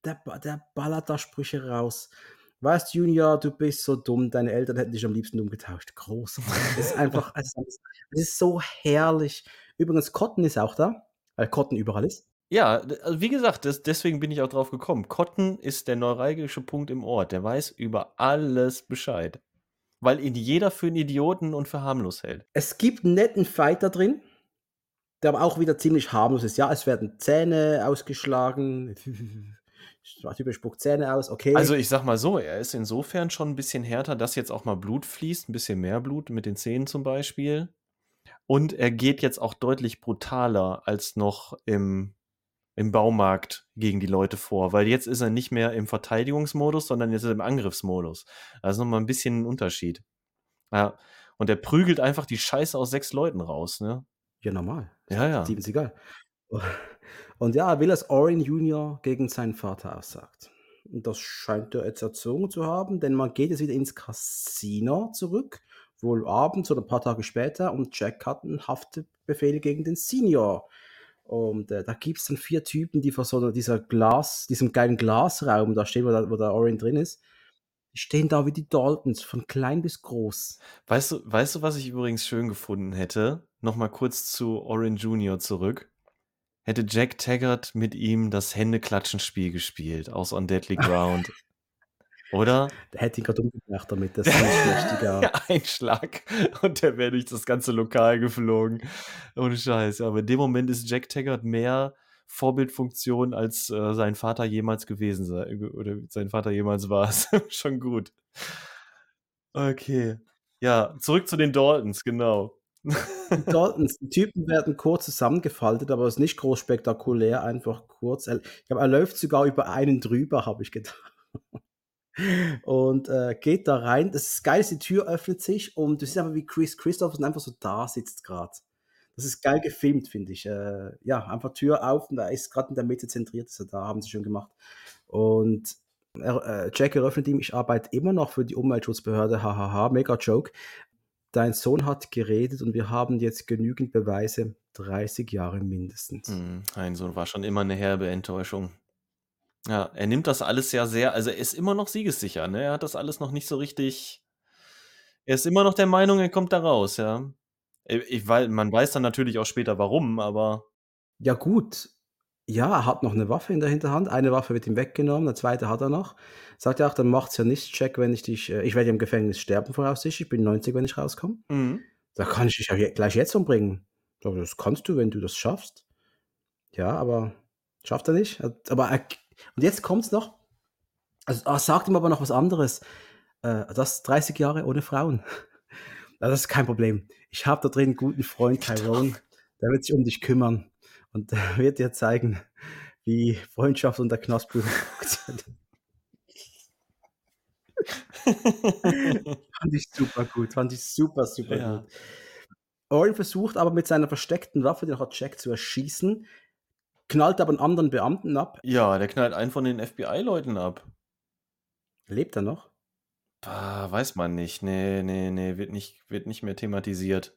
der, der, der ballert da Sprüche raus. Weißt Junior, du bist so dumm, deine Eltern hätten dich am liebsten umgetauscht. Groß. Es ist einfach, es ist so herrlich. Übrigens, Cotton ist auch da, weil Cotton überall ist. Ja, also wie gesagt, das, deswegen bin ich auch drauf gekommen. Cotton ist der neuralgische Punkt im Ort. Der weiß über alles Bescheid. Weil ihn jeder für einen Idioten und für harmlos hält. Es gibt einen netten Fight da drin, der aber auch wieder ziemlich harmlos ist. Ja, es werden Zähne ausgeschlagen. Typisch spuckt Zähne aus, okay. Also ich sag mal so, er ist insofern schon ein bisschen härter, dass jetzt auch mal Blut fließt, ein bisschen mehr Blut mit den Zähnen zum Beispiel. Und er geht jetzt auch deutlich brutaler als noch im, im Baumarkt gegen die Leute vor, weil jetzt ist er nicht mehr im Verteidigungsmodus, sondern jetzt ist er im Angriffsmodus. Also nochmal ein bisschen ein Unterschied. Ja. Und er prügelt einfach die Scheiße aus sechs Leuten raus, ne? Ja, normal. Ja, ja. Steven Seagal. Und ja, er will, dass Orin Junior gegen seinen Vater aussagt. Und das scheint er jetzt erzogen zu haben, denn man geht jetzt wieder ins Casino zurück, wohl abends oder ein paar Tage später, und Jack hat einen Haftbefehl gegen den Senior. Und äh, da gibt es dann vier Typen, die vor so dieser Glas, diesem geilen Glasraum da stehen, wo, da, wo der Orin drin ist. Stehen da wie die Daltons, von klein bis groß. Weißt du, weißt du, was ich übrigens schön gefunden hätte? Nochmal kurz zu Orin Junior zurück hätte Jack Taggart mit ihm das Händeklatschen-Spiel gespielt aus On Deadly Ground. Oder? Der hätte ihn gerade umgebracht damit, das ist ein schlechter Einschlag und der wäre durch das ganze Lokal geflogen. Ohne Scheiß. Aber in dem Moment ist Jack Taggart mehr Vorbildfunktion, als äh, sein Vater jemals gewesen sei. Oder sein Vater jemals war es. Schon gut. Okay. Ja, zurück zu den Daltons, genau. Die Daltons, die Typen werden kurz zusammengefaltet, aber es ist nicht groß spektakulär, einfach kurz. Ich glaube, er läuft sogar über einen drüber, habe ich gedacht. und äh, geht da rein. Das ist geil, die Tür öffnet sich und du siehst einfach, wie Chris Christopherson einfach so da sitzt gerade. Das ist geil gefilmt, finde ich. Äh, ja, einfach Tür auf und da ist gerade in der Mitte zentriert, er da, haben sie schon gemacht. Und äh, Jack eröffnet ihm, ich arbeite immer noch für die Umweltschutzbehörde, hahaha, mega Joke. Dein Sohn hat geredet und wir haben jetzt genügend Beweise, 30 Jahre mindestens. Mhm, ein Sohn war schon immer eine herbe Enttäuschung. Ja, er nimmt das alles ja sehr, also er ist immer noch siegessicher, ne? Er hat das alles noch nicht so richtig. Er ist immer noch der Meinung, er kommt da raus, ja. Ich, weil man weiß dann natürlich auch später warum, aber. Ja, gut. Ja, er hat noch eine Waffe in der Hinterhand. Eine Waffe wird ihm weggenommen, eine zweite hat er noch. Sagt er auch, dann macht's ja nichts, Jack, wenn ich dich. Äh, ich werde im Gefängnis sterben voraussichtlich. Ich bin 90, wenn ich rauskomme. Mhm. Da kann ich dich ja gleich jetzt umbringen. Das kannst du, wenn du das schaffst. Ja, aber schafft er nicht. Aber er, und jetzt kommt's noch. Also, er sagt ihm aber noch was anderes. Äh, das 30 Jahre ohne Frauen. das ist kein Problem. Ich habe da drin einen guten Freund, Tyrone. Der wird sich um dich kümmern. Und wird dir zeigen, wie Freundschaft unter Knospen funktioniert. fand ich super gut. Fand ich super, super ja. gut. Orin versucht aber mit seiner versteckten Waffe, den hat Jack zu erschießen, knallt aber einen anderen Beamten ab. Ja, der knallt einen von den FBI-Leuten ab. Lebt er noch? Ah, weiß man nicht. Nee, nee, nee, wird nicht, wird nicht mehr thematisiert.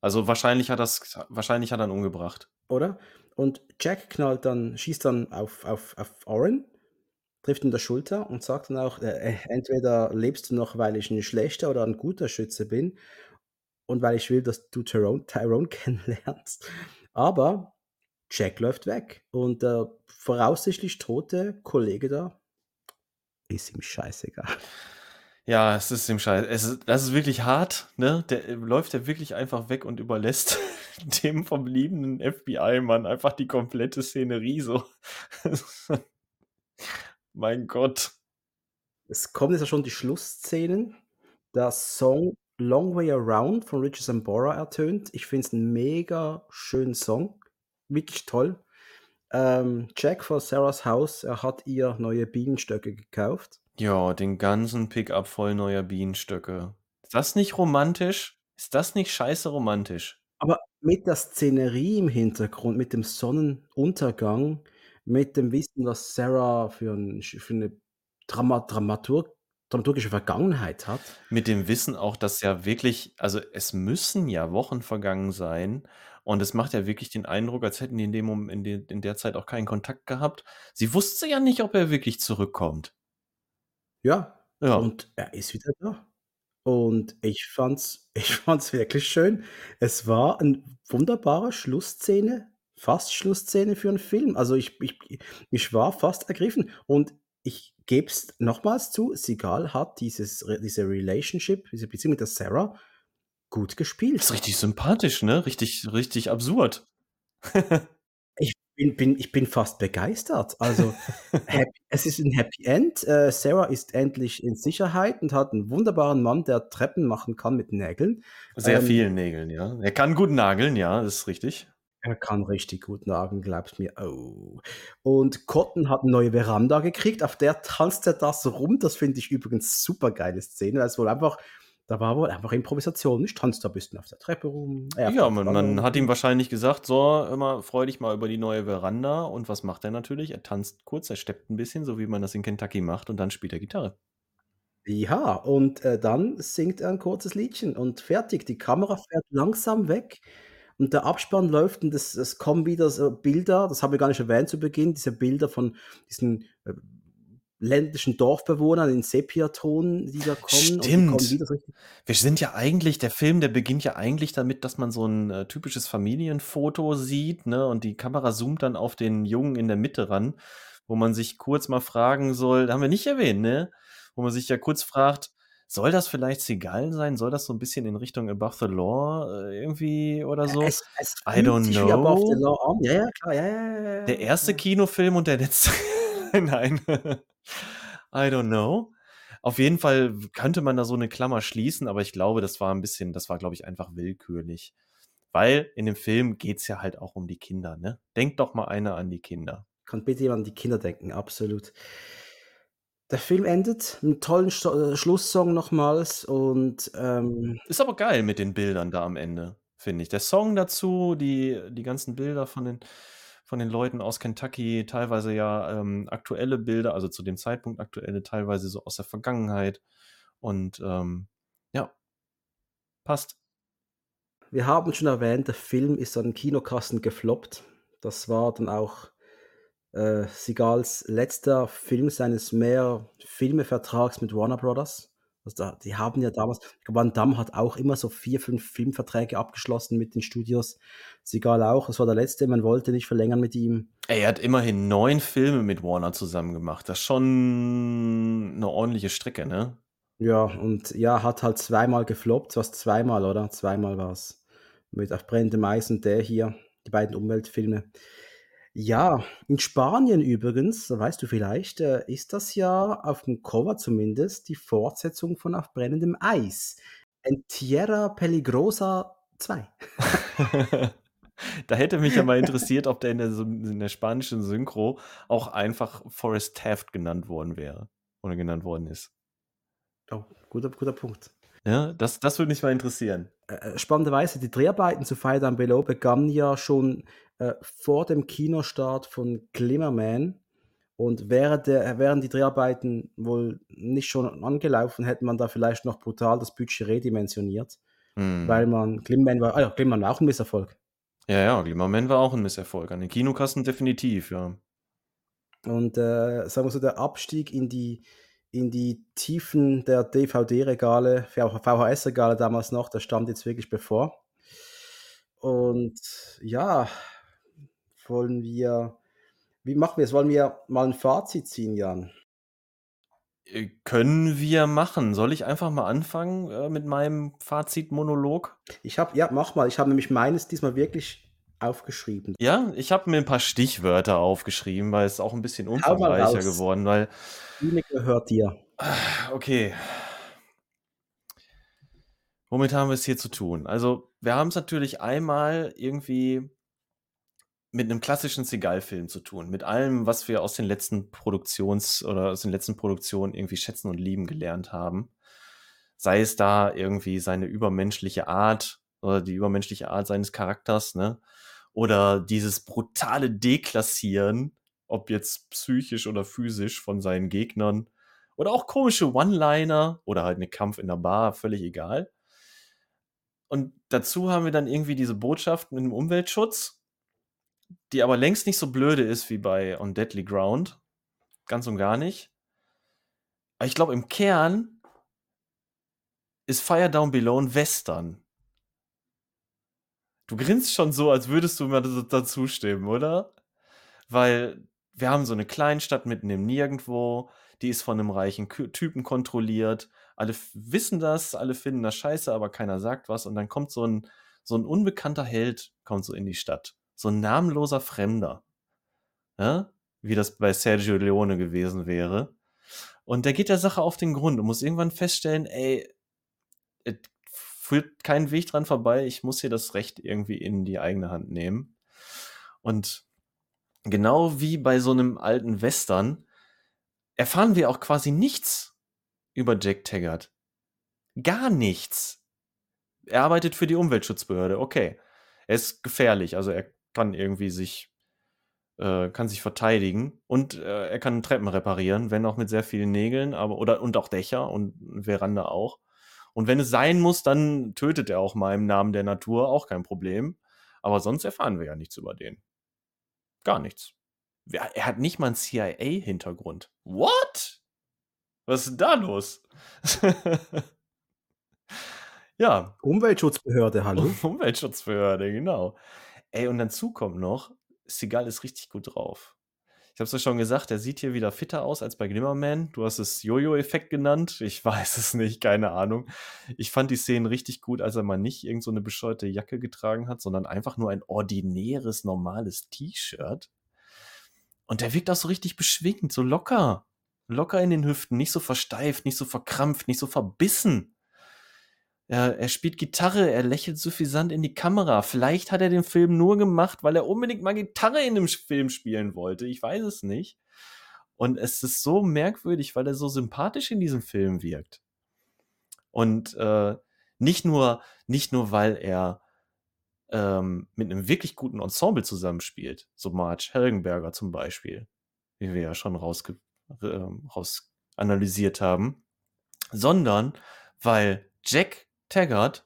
Also wahrscheinlich hat das, wahrscheinlich hat er ihn umgebracht. Oder? Und Jack knallt dann, schießt dann auf, auf, auf Oren, trifft ihn der Schulter und sagt dann auch, äh, äh, entweder lebst du noch, weil ich ein schlechter oder ein guter Schütze bin und weil ich will, dass du Tyrone, Tyrone kennenlernst. Aber Jack läuft weg und der voraussichtlich tote Kollege da ist ihm scheißegal. Ja, es ist ihm scheiße. Es ist, das ist wirklich hart, ne? Der läuft ja wirklich einfach weg und überlässt dem vom liebenden FBI-Mann einfach die komplette Szenerie so. mein Gott. Es kommen jetzt ja schon die Schlussszenen. Der Song Long Way Around von Richard Sambora ertönt. Ich finde es ein mega schönen Song. Wirklich toll. Ähm, Jack vor Sarahs Haus, er hat ihr neue Bienenstöcke gekauft. Ja, den ganzen Pickup voll neuer Bienenstöcke. Ist das nicht romantisch? Ist das nicht scheiße romantisch? Aber mit der Szenerie im Hintergrund, mit dem Sonnenuntergang, mit dem Wissen, was Sarah für, ein, für eine Drama Dramaturg dramaturgische Vergangenheit hat. Mit dem Wissen auch, dass ja wirklich, also es müssen ja Wochen vergangen sein und es macht ja wirklich den Eindruck, als hätten die in, dem, in, de, in der Zeit auch keinen Kontakt gehabt. Sie wusste ja nicht, ob er wirklich zurückkommt. Ja, Ja. und er ist wieder da. Und ich fand's ich fand's wirklich schön. Es war eine wunderbare Schlussszene, fast Schlussszene für einen Film. Also, ich ich ich war fast ergriffen und ich gebe es nochmals zu, Seagal hat dieses diese Relationship, diese Beziehung mit der Sarah gut gespielt. Ist richtig sympathisch, ne? Richtig richtig absurd. Ich bin, bin, ich bin fast begeistert. Also, happy, es ist ein Happy End. Äh, Sarah ist endlich in Sicherheit und hat einen wunderbaren Mann, der Treppen machen kann mit Nägeln. Sehr ähm, vielen Nägeln, ja. Er kann gut nageln, ja, das ist richtig. Er kann richtig gut nageln, glaubst mir. Oh. Und Cotton hat eine neue Veranda gekriegt, auf der tanzt er das rum. Das finde ich übrigens super geile Szene. Das ist wohl einfach da war wohl einfach Improvisation. Ich tanze da ein bisschen auf der Treppe rum. ja, man, man hat ihm wahrscheinlich gesagt, so, immer freu dich mal über die neue Veranda. Und was macht er natürlich? Er tanzt kurz, er steppt ein bisschen, so wie man das in Kentucky macht, und dann spielt er Gitarre. Ja, und äh, dann singt er ein kurzes Liedchen und fertig. Die Kamera fährt langsam weg und der Abspann läuft und es, es kommen wieder so Bilder, das habe ich gar nicht erwähnt zu Beginn, diese Bilder von diesen äh, ländlichen Dorfbewohnern in Sepiaton, die da kommen. Stimmt. Kommen Wir sind ja eigentlich, der Film, der beginnt ja eigentlich damit, dass man so ein äh, typisches Familienfoto sieht, ne? Und die Kamera zoomt dann auf den Jungen in der Mitte ran, wo man sich kurz mal fragen soll, da haben wir nicht erwähnt, ne? Wo man sich ja kurz fragt, soll das vielleicht Seagal sein? Soll das so ein bisschen in Richtung Above the Law äh, irgendwie oder so? Es, es I don't know. Ja, ja, klar, ja, ja, ja, Der erste Kinofilm und der letzte. Nein. I don't know. Auf jeden Fall könnte man da so eine Klammer schließen, aber ich glaube, das war ein bisschen, das war, glaube ich, einfach willkürlich. Weil in dem Film geht es ja halt auch um die Kinder, ne? Denkt doch mal einer an die Kinder. Kann bitte jemand an die Kinder denken, absolut. Der Film endet mit 'nem tollen Sch äh, Schlusssong nochmals und, ähm Ist aber geil mit den Bildern da am Ende, finde ich. Der Song dazu, die die ganzen Bilder von den von den Leuten aus Kentucky, teilweise ja, ähm, aktuelle Bilder, also zu dem Zeitpunkt aktuelle, teilweise so aus der Vergangenheit und, ähm, ja. Passt. Wir haben schon erwähnt, der Film ist an Kinokassen gefloppt. Das war dann auch äh, Seagals letzter Film seines Mehr-Filme-Vertrags mit Warner Brothers. Also da die haben ja damals Van Damme hat auch immer so 4, 5 Filmverträge abgeschlossen mit den Studios. Seagal auch. Das war der letzte, man wollte nicht verlängern mit ihm. Ey, er hat immerhin 9 Filme mit Warner zusammen gemacht. Das ist schon eine ordentliche Strecke, ne? Ja, und ja, hat halt zweimal gefloppt. Was zweimal, oder? Zweimal war's. Mit Auf brennendem Eis und der hier, die beiden Umweltfilme. Ja, in Spanien übrigens, weißt du vielleicht, äh, ist das ja auf dem Cover zumindest die Fortsetzung von Auf brennendem Eis. En Tierra Peligrosa 2. Da hätte mich ja mal interessiert, ob der in der in der spanischen Synchro auch einfach Forrest Taft genannt worden wäre oder genannt worden ist. Oh, guter guter Punkt. Ja, das das würde mich mal interessieren. Äh, spannenderweise, die Dreharbeiten zu Fire Down Below begannen ja schon äh, vor dem Kinostart von Glimmerman. Und wäre der, wären die Dreharbeiten wohl nicht schon angelaufen, hätte man da vielleicht noch brutal das Budget redimensioniert. Hm. Weil man, Glimmerman war, ah ja, Glimmerman war auch ein Misserfolg. Ja, ja, Glimmerman war auch ein Misserfolg. An den Kinokassen definitiv, ja. Und äh, sagen wir so, der Abstieg in die, in die Tiefen der DVD-Regale, VHS-Regale damals noch, der stand jetzt wirklich bevor. Und ja, wollen wir, wie machen wir es? Wollen wir mal ein Fazit ziehen, Jan? Äh, können wir machen. Soll ich einfach mal anfangen äh, mit meinem Fazitmonolog? Ich habe, ja, mach mal. Ich habe nämlich meines diesmal wirklich aufgeschrieben. Ja, ich habe mir ein paar Stichwörter aufgeschrieben, weil es auch ein bisschen umfangreicher geworden, weil. Bühne gehört dir. Okay. Womit haben wir es hier zu tun? Also, wir haben es natürlich einmal irgendwie mit einem klassischen Seagal-Film zu tun, mit allem, was wir aus den letzten Produktions oder aus den letzten Produktionen irgendwie schätzen und lieben gelernt haben. Sei es da irgendwie seine übermenschliche Art oder die übermenschliche Art seines Charakters, ne? Oder dieses brutale Deklassieren, ob jetzt psychisch oder physisch von seinen Gegnern. Oder auch komische One-Liner oder halt eine Kampf in der Bar, völlig egal. Und dazu haben wir dann irgendwie diese Botschaft mit dem Umweltschutz die aber längst nicht so blöde ist wie bei On Deadly Ground. Ganz und gar nicht. Aber ich glaube, im Kern ist Fire Down Below ein Western. Du grinst schon so, als würdest du mir dazu stimmen, oder? Weil wir haben so eine Kleinstadt mitten im Nirgendwo, die ist von einem reichen Typen kontrolliert. Alle wissen das, alle finden das scheiße, aber keiner sagt was. Und dann kommt so ein, so ein unbekannter Held, kommt so in die Stadt so ein namenloser Fremder. Ja? Wie das bei Sergio Leone gewesen wäre. Und der geht der Sache auf den Grund und muss irgendwann feststellen, ey, führt keinen Weg dran vorbei, ich muss hier das Recht irgendwie in die eigene Hand nehmen. Und genau wie bei so einem alten Western erfahren wir auch quasi nichts über Jack Taggart. Gar nichts. Er arbeitet für die Umweltschutzbehörde, okay. Er ist gefährlich, also er kann irgendwie sich, äh, kann sich verteidigen und äh, er kann Treppen reparieren, wenn auch mit sehr vielen Nägeln, aber oder und auch Dächer und Veranda auch. Und wenn es sein muss, dann tötet er auch mal im Namen der Natur, auch kein Problem. Aber sonst erfahren wir ja nichts über den. Gar nichts. Er hat nicht mal einen CIA-Hintergrund. What? Was ist denn da los? ja. Umweltschutzbehörde, hallo? Umweltschutzbehörde, genau. Ey, und dazu kommt noch, Seagal ist richtig gut drauf. Ich habe es ja schon gesagt, er sieht hier wieder fitter aus als bei Glimmerman. Du hast es Jojo-Effekt genannt. Ich weiß es nicht, keine Ahnung. Ich fand die Szenen richtig gut, als er mal nicht irgend so eine bescheuerte Jacke getragen hat, sondern einfach nur ein ordinäres, normales T-Shirt. Und der wirkt auch so richtig beschwingt, so locker. Locker in den Hüften, nicht so versteift, nicht so verkrampft, nicht so verbissen. Er, er spielt Gitarre, er lächelt suffisant in die Kamera. Vielleicht hat er den Film nur gemacht, weil er unbedingt mal Gitarre in dem Film spielen wollte. Ich weiß es nicht. Und es ist so merkwürdig, weil er so sympathisch in diesem Film wirkt. Und äh, nicht nur, nicht nur, weil er ähm, mit einem wirklich guten Ensemble zusammenspielt, so Marge Helgenberger zum Beispiel, wie wir ja schon rausge äh, raus analysiert haben, sondern weil Jack Taggart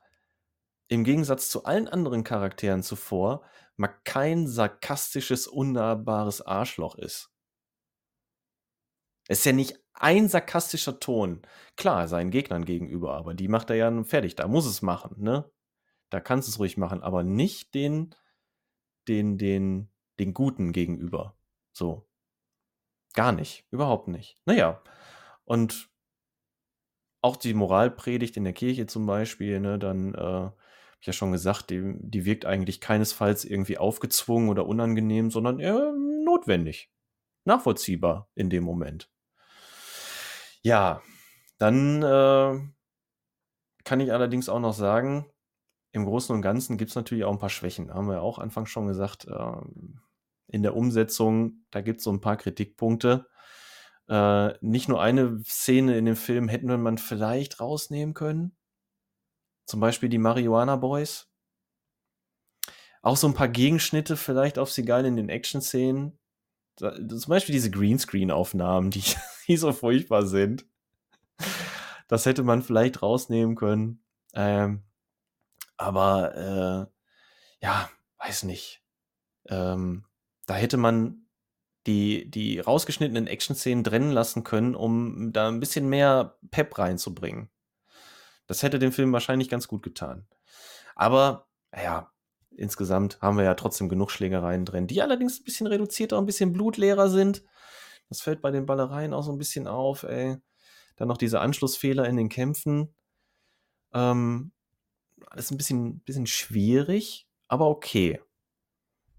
im Gegensatz zu allen anderen Charakteren zuvor mal kein sarkastisches, unnahbares Arschloch ist. Es ist ja nicht ein sarkastischer Ton. Klar, seinen Gegnern gegenüber, aber die macht er ja fertig. Da muss es machen, ne? Da kannst du es ruhig machen, aber nicht den, den, den, den Guten gegenüber. So. Gar nicht. Überhaupt nicht. Naja. Und auch die Moralpredigt in der Kirche zum Beispiel, ne, dann, äh, habe ich ja schon gesagt, die, die wirkt eigentlich keinesfalls irgendwie aufgezwungen oder unangenehm, sondern eher notwendig. Nachvollziehbar in dem Moment. Ja, dann äh, kann ich allerdings auch noch sagen, im Großen und Ganzen gibt es natürlich auch ein paar Schwächen. Haben wir ja auch anfangs schon gesagt. Äh, in der Umsetzung, da gibt es so ein paar Kritikpunkte. Äh, nicht nur eine Szene in dem Film hätten wir man vielleicht rausnehmen können. Zum Beispiel die Marihuana Boys. Auch so ein paar Gegenschnitte vielleicht auf Seagal in den Action-Szenen. Zum Beispiel diese Greenscreen-Aufnahmen, die, die so furchtbar sind. Das hätte man vielleicht rausnehmen können. Ähm, aber äh, ja, weiß nicht. Ähm, da hätte man die, die rausgeschnittenen Action-Szenen trennen lassen können, um da ein bisschen mehr Pep reinzubringen. Das hätte dem Film wahrscheinlich ganz gut getan. Aber, ja, insgesamt haben wir ja trotzdem genug Schlägereien drin, die allerdings ein bisschen reduzierter, ein bisschen blutleerer sind. Das fällt bei den Ballereien auch so ein bisschen auf, ey. Dann noch diese Anschlussfehler in den Kämpfen. Ähm, alles ein bisschen, bisschen schwierig, aber okay.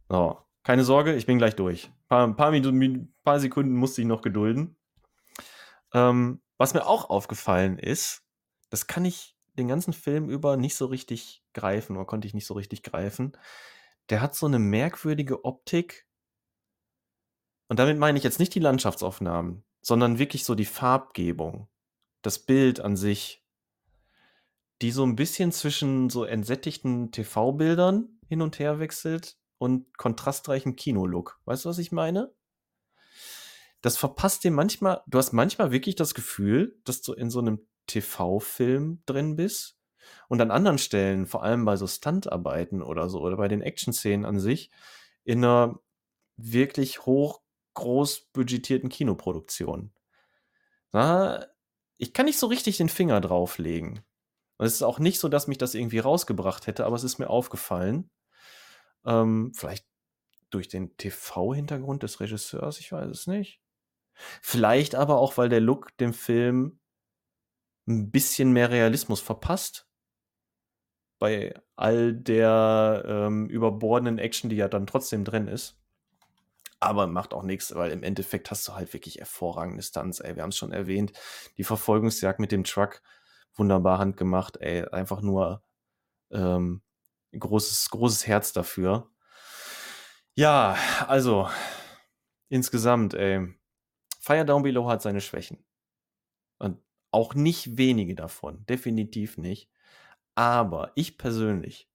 So, keine Sorge, ich bin gleich durch. Ein paar, Minuten, paar Sekunden musste ich noch gedulden. Ähm, was mir auch aufgefallen ist, das kann ich den ganzen Film über nicht so richtig greifen oder konnte ich nicht so richtig greifen. Der hat so eine merkwürdige Optik. Und damit meine ich jetzt nicht die Landschaftsaufnahmen, sondern wirklich so die Farbgebung, das Bild an sich, die so ein bisschen zwischen so entsättigten TV-Bildern hin und her wechselt und kontrastreichem Kinolook. Weißt du, was ich meine? Das verpasst dir manchmal, du hast manchmal wirklich das Gefühl, dass du in so einem TV-Film drin bist und an anderen Stellen, vor allem bei so Stuntarbeiten oder so oder bei den Action-Szenen an sich, in einer wirklich hoch groß budgetierten Kinoproduktion. Na, ich kann nicht so richtig den Finger drauflegen. Und es ist auch nicht so, dass mich das irgendwie rausgebracht hätte, aber es ist mir aufgefallen. Ähm, vielleicht durch den TV-Hintergrund des Regisseurs, ich weiß es nicht. Vielleicht aber auch, weil der Look dem Film ein bisschen mehr Realismus verpasst. Bei all der ähm, überbordenden Action, die ja dann trotzdem drin ist. Aber macht auch nichts, weil im Endeffekt hast du halt wirklich hervorragende Stunts, ey. Wir haben es schon erwähnt. Die Verfolgungsjagd mit dem Truck, wunderbar handgemacht, ey. Einfach nur ähm, großes, großes Herz dafür. Ja, also, insgesamt, ey. Fire Down Below hat seine Schwächen. Und auch nicht wenige davon, definitiv nicht. Aber ich persönlich,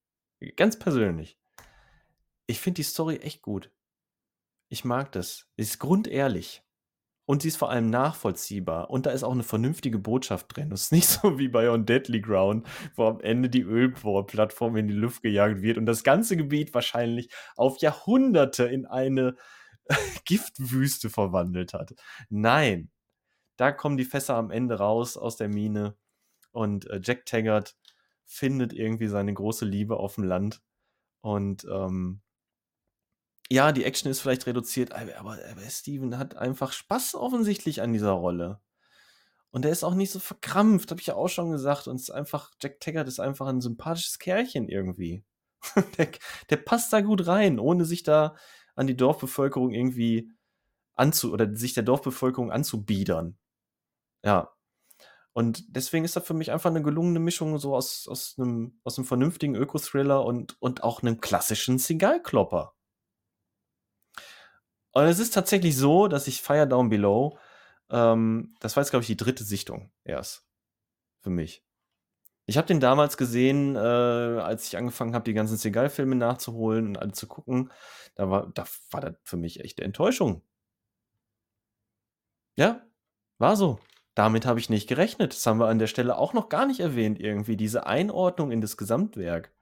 ganz persönlich, ich finde die Story echt gut. Ich mag das. Ist grundehrlich. Und sie ist vor allem nachvollziehbar. Und da ist auch eine vernünftige Botschaft drin. Es ist nicht so wie bei On Deadly Ground, wo am Ende die Ölbohrplattform in die Luft gejagt wird und das ganze Gebiet wahrscheinlich auf Jahrhunderte in eine Giftwüste verwandelt hat. Nein, da kommen die Fässer am Ende raus aus der Mine und äh, Jack Taggart findet irgendwie seine große Liebe auf dem Land. Und ähm, ja, die Action ist vielleicht reduziert, aber, aber Steven hat einfach Spaß offensichtlich an dieser Rolle. Und er ist auch nicht so verkrampft, habe ich ja auch schon gesagt. Und es ist einfach, Jack Taggart ist einfach ein sympathisches Kerlchen irgendwie. der, der passt da gut rein, ohne sich da an die Dorfbevölkerung irgendwie anzu oder sich der Dorfbevölkerung anzubiedern. Ja. Und deswegen ist das für mich einfach eine gelungene Mischung so aus, aus, einem, aus einem vernünftigen Öko-Thriller und, und auch einem klassischen Seagal-Klopper. Und es ist tatsächlich so, dass ich Fire Down Below, ähm, das war jetzt, glaube ich, die dritte Sichtung erst für mich. Ich habe den damals gesehen, äh, als ich angefangen habe, die ganzen Seagal-Filme nachzuholen und alle zu gucken. Da war, da war das für mich echt eine Enttäuschung. Ja, war so. Damit habe ich nicht gerechnet. Das haben wir an der Stelle auch noch gar nicht erwähnt, irgendwie, diese Einordnung in das Gesamtwerk.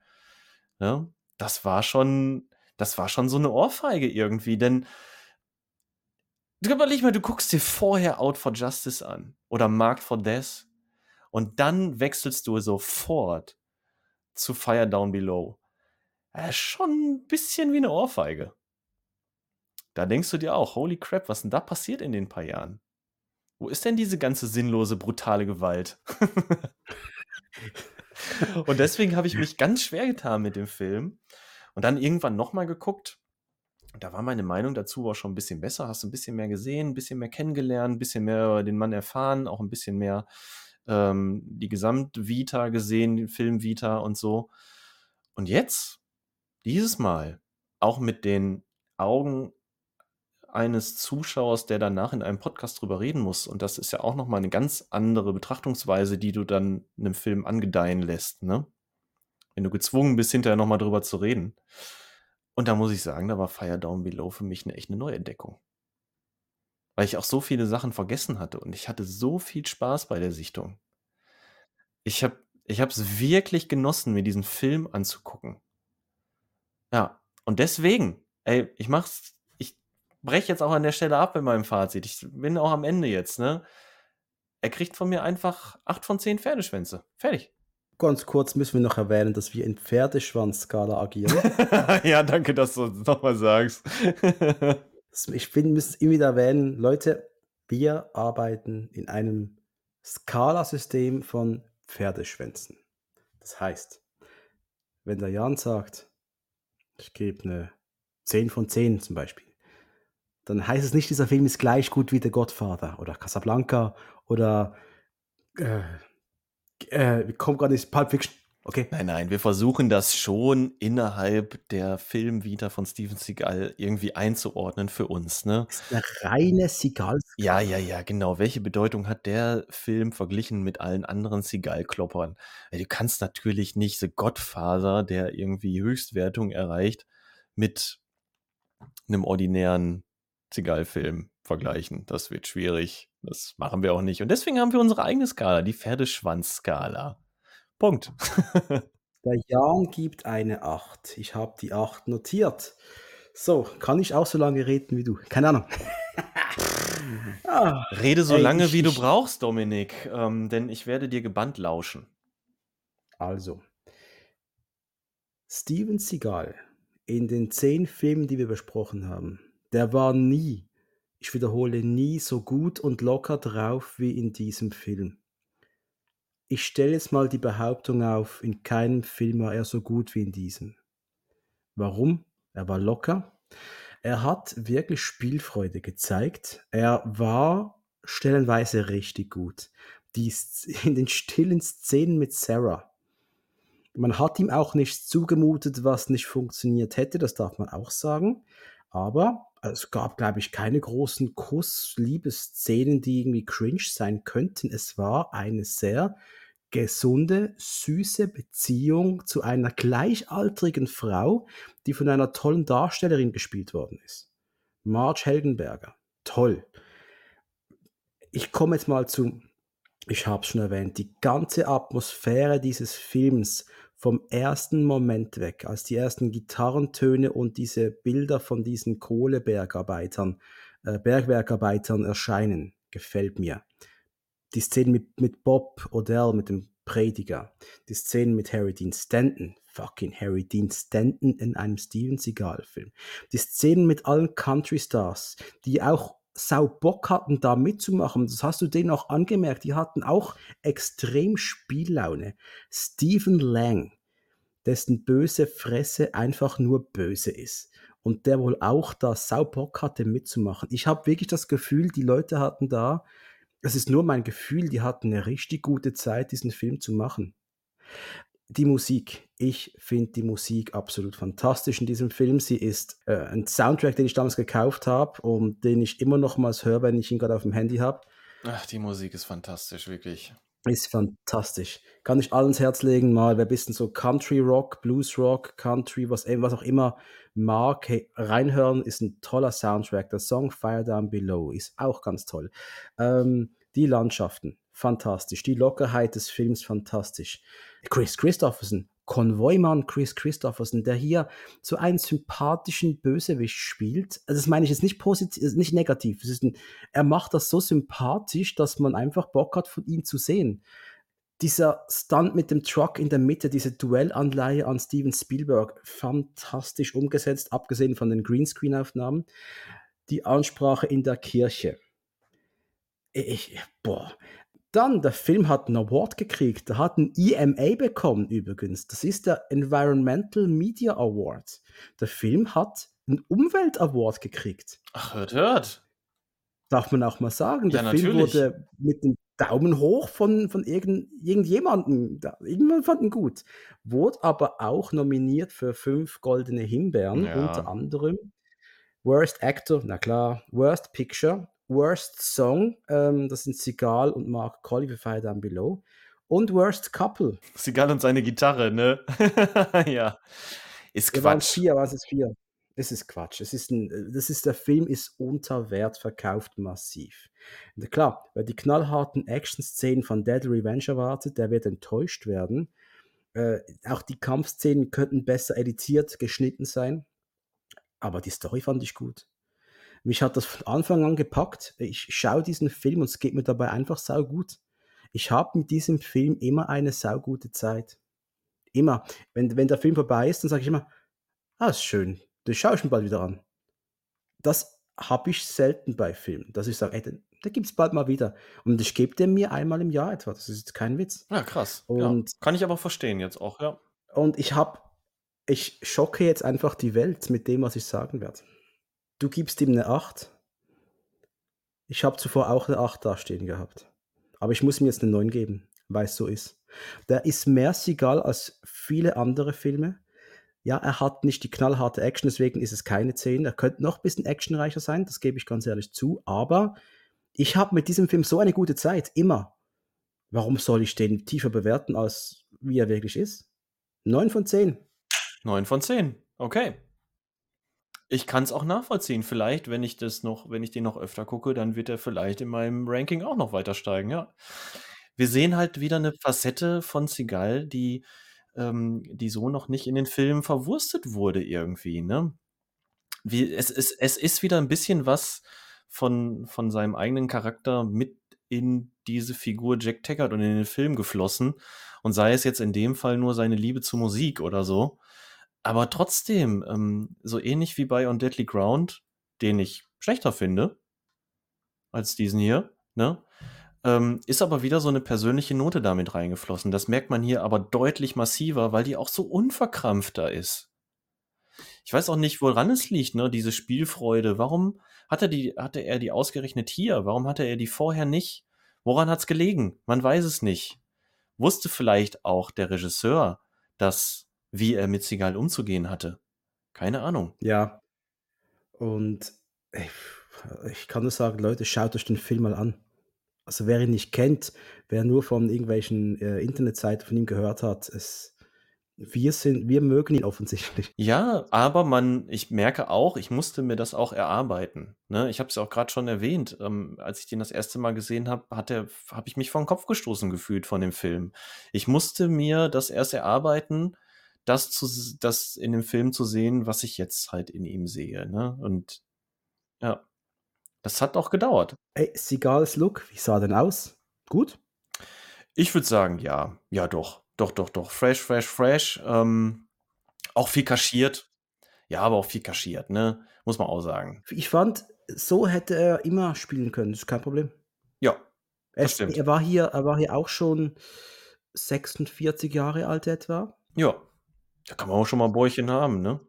Ja, das war schon, das war schon so eine Ohrfeige irgendwie, denn überleg mal, du guckst dir vorher Out for Justice an oder Marked for Death und dann wechselst du sofort zu Fire Down Below. Ja, schon ein bisschen wie eine Ohrfeige. Da denkst du dir auch, holy crap, was denn da passiert in den paar Jahren? Wo ist denn diese ganze sinnlose, brutale Gewalt? und deswegen habe ich mich ganz schwer getan mit dem Film. Und dann irgendwann nochmal geguckt. Da war meine Meinung dazu auch schon ein bisschen besser. Hast ein bisschen mehr gesehen, ein bisschen mehr kennengelernt, ein bisschen mehr über den Mann erfahren, auch ein bisschen mehr ähm, die Gesamtvita gesehen, den Film Vita und so. Und jetzt, dieses Mal, auch mit den Augen eines Zuschauers, der danach in einem Podcast drüber reden muss. Und das ist ja auch nochmal eine ganz andere Betrachtungsweise, die du dann einem Film angedeihen lässt, ne? Wenn du gezwungen bist, hinterher nochmal drüber zu reden. Und da muss ich sagen, da war Fire Down Below für mich eine echt eine Neuentdeckung. Weil ich auch so viele Sachen vergessen hatte und ich hatte so viel Spaß bei der Sichtung. Ich habe ich es wirklich genossen, mir diesen Film anzugucken. Ja, und deswegen, ey, ich mach's breche jetzt auch an der Stelle ab in meinem Fazit. Ich bin auch am Ende jetzt, ne? Er kriegt von mir einfach 8 von 10 Pferdeschwänze. Fertig. Ganz kurz müssen wir noch erwähnen, dass wir in Pferdeschwanzskala agieren. ja, danke, dass du es nochmal sagst. ich finde, wir müssen es immer wieder erwähnen. Leute, wir arbeiten in einem Skalasystem von Pferdeschwänzen. Das heißt, wenn der Jan sagt, ich gebe eine 10 von 10 zum Beispiel, dann heißt es nicht, dieser Film ist gleich gut wie The Godfather oder Casablanca oder äh, äh, kommt gerade nicht Pulp Fiction. Okay. Nein, nein, wir versuchen das schon innerhalb der Filmvita von Steven Seagal irgendwie einzuordnen für uns. Ne? Das ist eine reine Seagal. Ja, ja, ja, genau. Welche Bedeutung hat der Film verglichen mit allen anderen Seagal-Kloppern? Du kannst natürlich nicht The Godfather, der irgendwie Höchstwertung erreicht, mit einem ordinären Seagal-Film vergleichen. Das wird schwierig. Das machen wir auch nicht. Und deswegen haben wir unsere eigene Skala, die Pferdeschwanz-Skala. Punkt. Der Jan gibt eine 8. Ich habe die 8 notiert. So, kann ich auch so lange reden wie du? Keine Ahnung. ah, Rede so ey, lange, ich, wie du brauchst, Dominik, ähm, denn ich werde dir gebannt lauschen. Also, Steven Seagal in den zehn Filmen, die wir besprochen haben, der war nie, ich wiederhole, nie so gut und locker drauf wie in diesem Film. Ich stelle jetzt mal die Behauptung auf, in keinem Film war er so gut wie in diesem. Warum? Er war locker. Er hat wirklich Spielfreude gezeigt. Er war stellenweise richtig gut. Die, in den stillen Szenen mit Sarah. Man hat ihm auch nichts zugemutet, was nicht funktioniert hätte, das darf man auch sagen. Aber es gab, glaube ich, keine großen Kuss-Liebesszenen, die irgendwie cringe sein könnten. Es war eine sehr gesunde, süße Beziehung zu einer gleichaltrigen Frau, die von einer tollen Darstellerin gespielt worden ist. Marge Helgenberger. Toll. Ich komme jetzt mal zu, ich habe es schon erwähnt, die ganze Atmosphäre dieses Films vom ersten Moment weg, als die ersten Gitarrentöne und diese Bilder von diesen Kohlebergarbeitern, äh, Bergwerkarbeitern erscheinen, gefällt mir. Die Szenen mit, mit Bob Odell, mit dem Prediger, die Szenen mit Harry Dean Stanton, fucking Harry Dean Stanton in einem Steven Seagal-Film, die Szenen mit allen Country Stars, die auch sau Bock hatten, da mitzumachen. Das hast du denen auch angemerkt. Die hatten auch extrem Spiellaune. Stephen Lang, dessen böse Fresse einfach nur böse ist. Und der wohl auch da sau Bock hatte mitzumachen. Ich habe wirklich das Gefühl, die Leute hatten da, es ist nur mein Gefühl, die hatten eine richtig gute Zeit, diesen Film zu machen. Die Musik. Ich finde die Musik absolut fantastisch in diesem Film. Sie ist äh, ein Soundtrack, den ich damals gekauft habe und den ich immer noch mal höre, wenn ich ihn gerade auf dem Handy habe. Ach, die Musik ist fantastisch, wirklich. Ist fantastisch. Kann ich allen ins Herz legen, mal wer ein bisschen so Country Rock, Blues Rock, Country, was, was auch immer mag, hey, reinhören, ist ein toller Soundtrack. Der Song Fire Down Below ist auch ganz toll. Ähm, die Landschaften, fantastisch. Die Lockerheit des Films, fantastisch. Chris Christopherson, Konvoimann Chris Christopherson, der hier so einen sympathischen Bösewicht spielt. Also das meine ich jetzt nicht positiv, nicht negativ. Ein, er macht das so sympathisch, dass man einfach Bock hat, von ihm zu sehen. Dieser Stunt mit dem Truck in der Mitte, diese Duellanleihe an Steven Spielberg, fantastisch umgesetzt, abgesehen von den Greenscreen-Aufnahmen. Die Ansprache in der Kirche. Ich, boah, dann, der Film hat einen Award gekriegt. Der hat einen EMA bekommen übrigens. Das ist der Environmental Media Award. Der Film hat einen Umwelt Award gekriegt. Ach, hört, hört. Darf man auch mal sagen. Der ja, Film wurde mit dem Daumen hoch von, von irgend, irgendjemandem. Irgendjemand fand ihn gut. Wurde aber auch nominiert für fünf goldene Himbeeren, ja. unter anderem Worst Actor, na klar, Worst Picture, Worst Song, ähm, das sind Sigal und Mark Colley für Fire Down Below. Und Worst Couple. Sigal und seine Gitarre, ne? ja. Ist Quatsch. Waren vier, was ist vier? Es ist Quatsch. Es ist ein, das ist, der Film ist unter Wert verkauft massiv. Und klar, wer die knallharten Action-Szenen von Dead Revenge erwartet, der wird enttäuscht werden. Äh, auch die Kampfszenen könnten besser editiert, geschnitten sein. Aber die Story fand ich gut. Mich hat das von Anfang an gepackt. Ich schaue diesen Film und es geht mir dabei einfach sau gut. Ich habe mit diesem Film immer eine saugute Zeit. Immer. Wenn, wenn der Film vorbei ist, dann sage ich immer, ah, ist schön, das schaue ich mir bald wieder an. Das habe ich selten bei Filmen, dass ich sage, ey, den, den gibt es bald mal wieder. Und ich gebe dem mir einmal im Jahr etwa. Das ist jetzt kein Witz. Ja, krass. Und, ja, kann ich aber verstehen jetzt auch, ja. Und ich habe, ich schocke jetzt einfach die Welt mit dem, was ich sagen werde. Du gibst ihm eine 8. Ich habe zuvor auch eine 8 dastehen gehabt. Aber ich muss ihm jetzt eine 9 geben, weil es so ist. Der ist mehr Seagal als viele andere Filme. Ja, er hat nicht die knallharte Action, deswegen ist es keine 10. Er könnte noch ein bisschen actionreicher sein, das gebe ich ganz ehrlich zu. Aber ich habe mit diesem Film so eine gute Zeit, immer. Warum soll ich den tiefer bewerten, als wie er wirklich ist? 9 von 10. 9 von 10, okay. Ich kann es auch nachvollziehen. Vielleicht, wenn ich das noch wenn ich den noch öfter gucke, dann wird er vielleicht in meinem Ranking auch noch weiter steigen, ja. Wir sehen halt wieder eine Facette von Seagal, die ähm, die so noch nicht in den Filmen verwurstet wurde irgendwie, ne? Wie es es es ist wieder ein bisschen was von von seinem eigenen Charakter mit in diese Figur Jack Taggart und in den Film geflossen und sei es jetzt in dem Fall nur seine Liebe zur Musik oder so. Aber trotzdem, ähm, so ähnlich wie bei On Deadly Ground, den ich schlechter finde als diesen hier, ne? Ähm, ist aber wieder so eine persönliche Note damit reingeflossen. Das merkt man hier aber deutlich massiver, weil die auch so unverkrampfter ist. Ich weiß auch nicht, woran es liegt, ne, diese Spielfreude. Warum hatte, die, hatte er die ausgerechnet hier? Warum hatte er die vorher nicht? Woran hat es gelegen? Man weiß es nicht. Wusste vielleicht auch der Regisseur, dass wie er mit Seagal umzugehen hatte. Keine Ahnung. Ja. Und ich, ich kann nur sagen, Leute, schaut euch den Film mal an. Also wer ihn nicht kennt, wer nur von irgendwelchen äh, Internetseiten von ihm gehört hat, es, wir sind, wir mögen ihn offensichtlich. Ja, aber man, ich merke auch, ich musste mir das auch erarbeiten. Ne? Ich habe es auch gerade schon erwähnt, ähm, als ich den das erste Mal gesehen habe, habe ich mich vor den Kopf gestoßen gefühlt von dem Film. Ich musste mir das erst erarbeiten, das, zu, das in dem Film zu sehen, was ich jetzt halt in ihm sehe. Ne? Und ja, das hat auch gedauert. Ey, Seagals Look, wie sah denn aus? Gut? Ich würde sagen, ja. Ja, doch. Doch, doch, doch. Fresh, fresh, fresh. Ähm, auch viel kaschiert. Ja, aber auch viel kaschiert, ne? Muss man auch sagen. Ich fand, so hätte er immer spielen können. Das ist kein Problem. Ja. Er, stimmt. Er war hier, er war hier auch schon 46 Jahre alt etwa. Ja. Da kann man auch schon mal Bäuchchen haben, ne?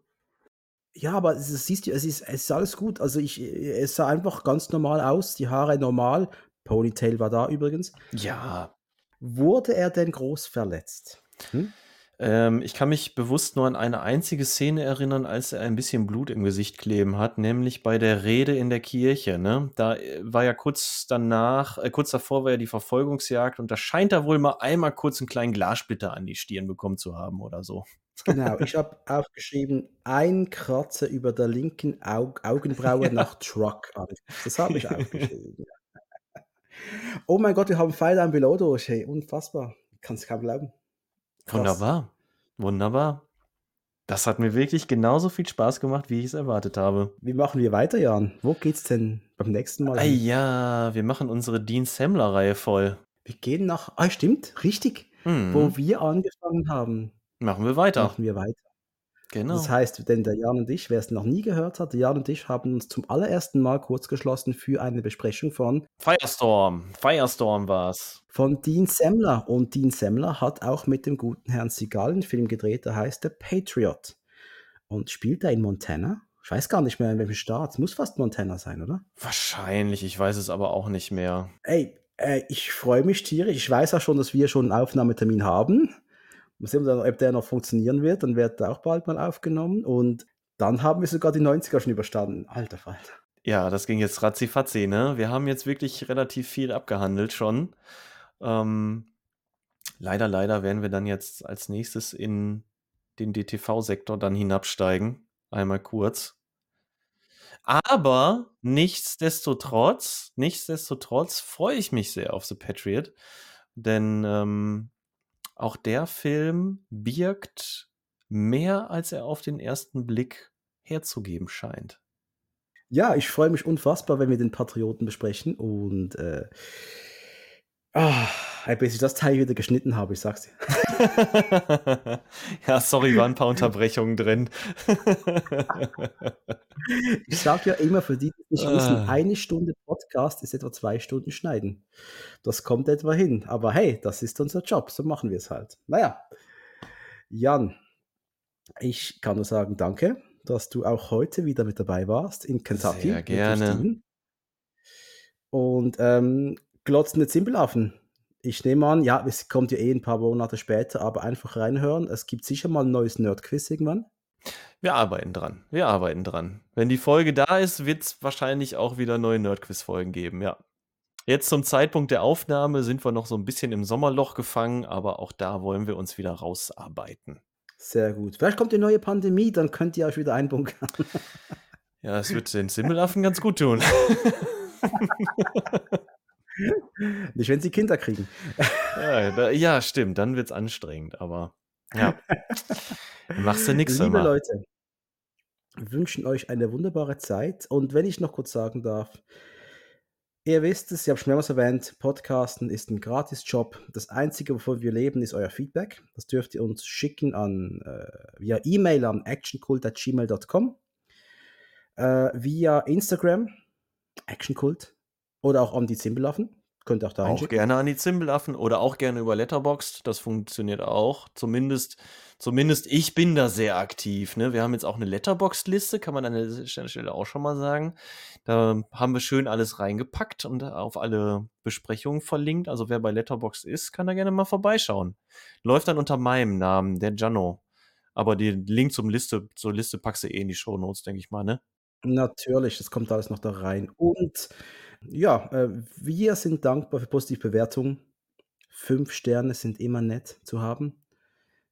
Ja, aber es siehst du, es ist, es ist alles gut. Also ich, es sah einfach ganz normal aus, die Haare normal. Ponytail war da übrigens. Ja. Wurde er denn groß verletzt? Hm? Ähm, ich kann mich bewusst nur an eine einzige Szene erinnern, als er ein bisschen Blut im Gesicht kleben hat, nämlich bei der Rede in der Kirche, ne? Da, äh, war ja kurz danach äh, kurz davor war ja die Verfolgungsjagd und da scheint er wohl mal einmal kurz einen kleinen Glassplitter an die Stirn bekommen zu haben oder so. Genau, ich habe aufgeschrieben, ein Kratzer über der linken Aug Augenbraue nach Truck. Das habe ich aufgeschrieben. Oh mein Gott, wir haben Fire Down Below durch. Hey, unfassbar. Kannst kaum glauben. Krass. Wunderbar. Wunderbar. Das hat mir wirklich genauso viel Spaß gemacht, wie ich es erwartet habe. Wie machen wir weiter, Jan? Wo geht's denn beim nächsten Mal? Ah, ja, wir machen unsere Dean Semmler-Reihe voll. Wir gehen nach. Ah, stimmt, richtig. Mhm. Wo wir angefangen haben. Machen wir weiter. Machen wir weiter. Genau. Das heißt, denn der Jan und ich, wer es noch nie gehört hat, der Jan und ich haben uns zum allerersten Mal kurz geschlossen für eine Besprechung von Firestorm. Firestorm war's. Von Dean Semmler. Und Dean Semmler hat auch mit dem guten Herrn Seagal einen Film gedreht, der heißt The Patriot. Und spielt er in Montana? Ich weiß gar nicht mehr, in welchem Staat. Es muss fast Montana sein, oder? Wahrscheinlich, ich weiß es aber auch nicht mehr. Ey, äh, ich freue mich tierisch. Ich weiß auch schon, dass wir schon einen Aufnahmetermin haben. Mal sehen, ob der noch funktionieren wird. Dann wird er auch bald mal aufgenommen. Und dann haben wir sogar die 90er schon überstanden. Alter Falter. Ja, das ging jetzt ratzi ne? Wir haben jetzt wirklich relativ viel abgehandelt schon. Ähm, leider, leider werden wir dann jetzt als nächstes in den DTV-Sektor dann hinabsteigen. Einmal kurz. Aber nichtsdestotrotz, nichtsdestotrotz freue ich mich sehr auf The Patriot, denn ähm, auch der Film birgt mehr, als er auf den ersten Blick herzugeben scheint. Ja, ich freue mich unfassbar, wenn wir den Patrioten besprechen und äh, oh, bis ich das Teil wieder geschnitten habe, ich sag's dir. ja, sorry, waren ein paar Unterbrechungen drin. ich sage ja immer, für die, die nicht wissen, ah. eine Stunde Podcast ist etwa zwei Stunden schneiden. Das kommt etwa hin. Aber hey, das ist unser Job, so machen wir es halt. Naja, Jan, ich kann nur sagen, danke, dass du auch heute wieder mit dabei warst in Kentucky. Sehr gerne. Und ähm, glotzende Zimbelaffen. Ich nehme an, ja, es kommt ja eh ein paar Monate später, aber einfach reinhören. Es gibt sicher mal ein neues Nerdquiz irgendwann. Wir arbeiten dran. Wir arbeiten dran. Wenn die Folge da ist, wird es wahrscheinlich auch wieder neue Nerdquiz-Folgen geben, ja. Jetzt zum Zeitpunkt der Aufnahme sind wir noch so ein bisschen im Sommerloch gefangen, aber auch da wollen wir uns wieder rausarbeiten. Sehr gut. Vielleicht kommt die neue Pandemie, dann könnt ihr euch wieder einbunkern. ja, das wird den Simmelaffen ganz gut tun. Nicht, wenn sie Kinder kriegen. ja, da, ja, stimmt, dann wird es anstrengend, aber ja. Machst du nichts Liebe Leute, wünschen euch eine wunderbare Zeit. Und wenn ich noch kurz sagen darf, ihr wisst es, ich habe schon mehrmals erwähnt, Podcasten ist ein Gratis-Job. Das Einzige, wovon wir leben, ist euer Feedback. Das dürft ihr uns schicken an, äh, via E-Mail an actioncult.gmail.com, äh, via Instagram, actioncult, oder auch an die Zimbelaffen. Könnt ihr auch da Auch gerne an die Zimbelaffen oder auch gerne über Letterboxd. Das funktioniert auch. Zumindest, zumindest ich bin da sehr aktiv. Ne? Wir haben jetzt auch eine Letterboxd-Liste, kann man an der Stelle auch schon mal sagen. Da haben wir schön alles reingepackt und auf alle Besprechungen verlinkt. Also wer bei Letterboxd ist, kann da gerne mal vorbeischauen. Läuft dann unter meinem Namen, der Jano. Aber den Link zum Liste, zur Liste packst du eh in die Show Notes, denke ich mal, ne? Natürlich, das kommt alles noch da rein. Und ja, äh, wir sind dankbar für positive Bewertungen. Fünf Sterne sind immer nett zu haben.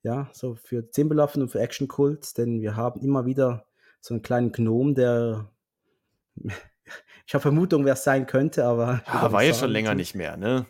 Ja, so für Zimbelaffen und für Action Cult, denn wir haben immer wieder so einen kleinen Gnom, der ich habe Vermutung, wer es sein könnte, aber Ja, war jetzt schon länger nicht mehr, ne?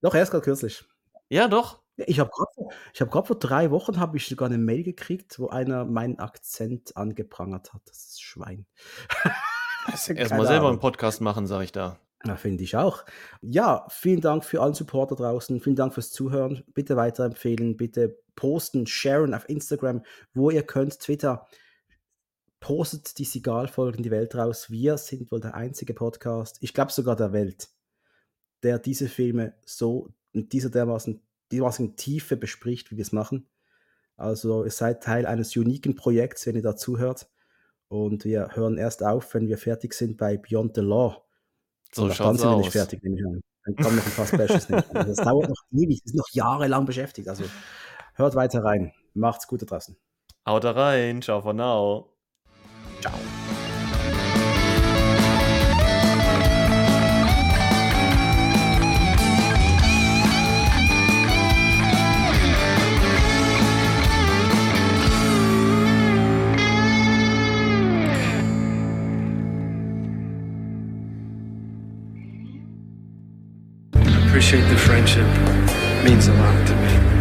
Doch, erst gerade kürzlich. Ja, doch. Ich habe gerade vor ich vor drei Wochen habe ich sogar eine Mail gekriegt, wo einer meinen Akzent angeprangert hat. Das ist Schwein. Erstmal selber einen Podcast machen, sage ich da. Ja, finde ich auch. Ja, vielen Dank für allen Support da draußen. Vielen Dank fürs Zuhören. Bitte weiterempfehlen, bitte posten, sharen auf Instagram, wo ihr könnt, Twitter. Postet die Sigal-Folgen die Welt raus. Wir sind wohl der einzige Podcast, ich glaube sogar der Welt, der diese Filme so mit dieser dermaßen, dermaßen Tiefe bespricht, wie wir es machen. Also ihr seid Teil eines uniken Projekts, wenn ihr da zuhört. Und wir hören erst auf, wenn wir fertig sind bei Beyond the Law. So Und dann sind wir nicht fertig, nehme ich an. Dann kommen noch ein paar Specials. Das dauert noch ewig, sind noch jahrelang beschäftigt. Also Hört weiter rein. Macht's gut da draußen. Haut rein. Ciao for now. Ciao. Appreciate the friendship. It means a lot to me.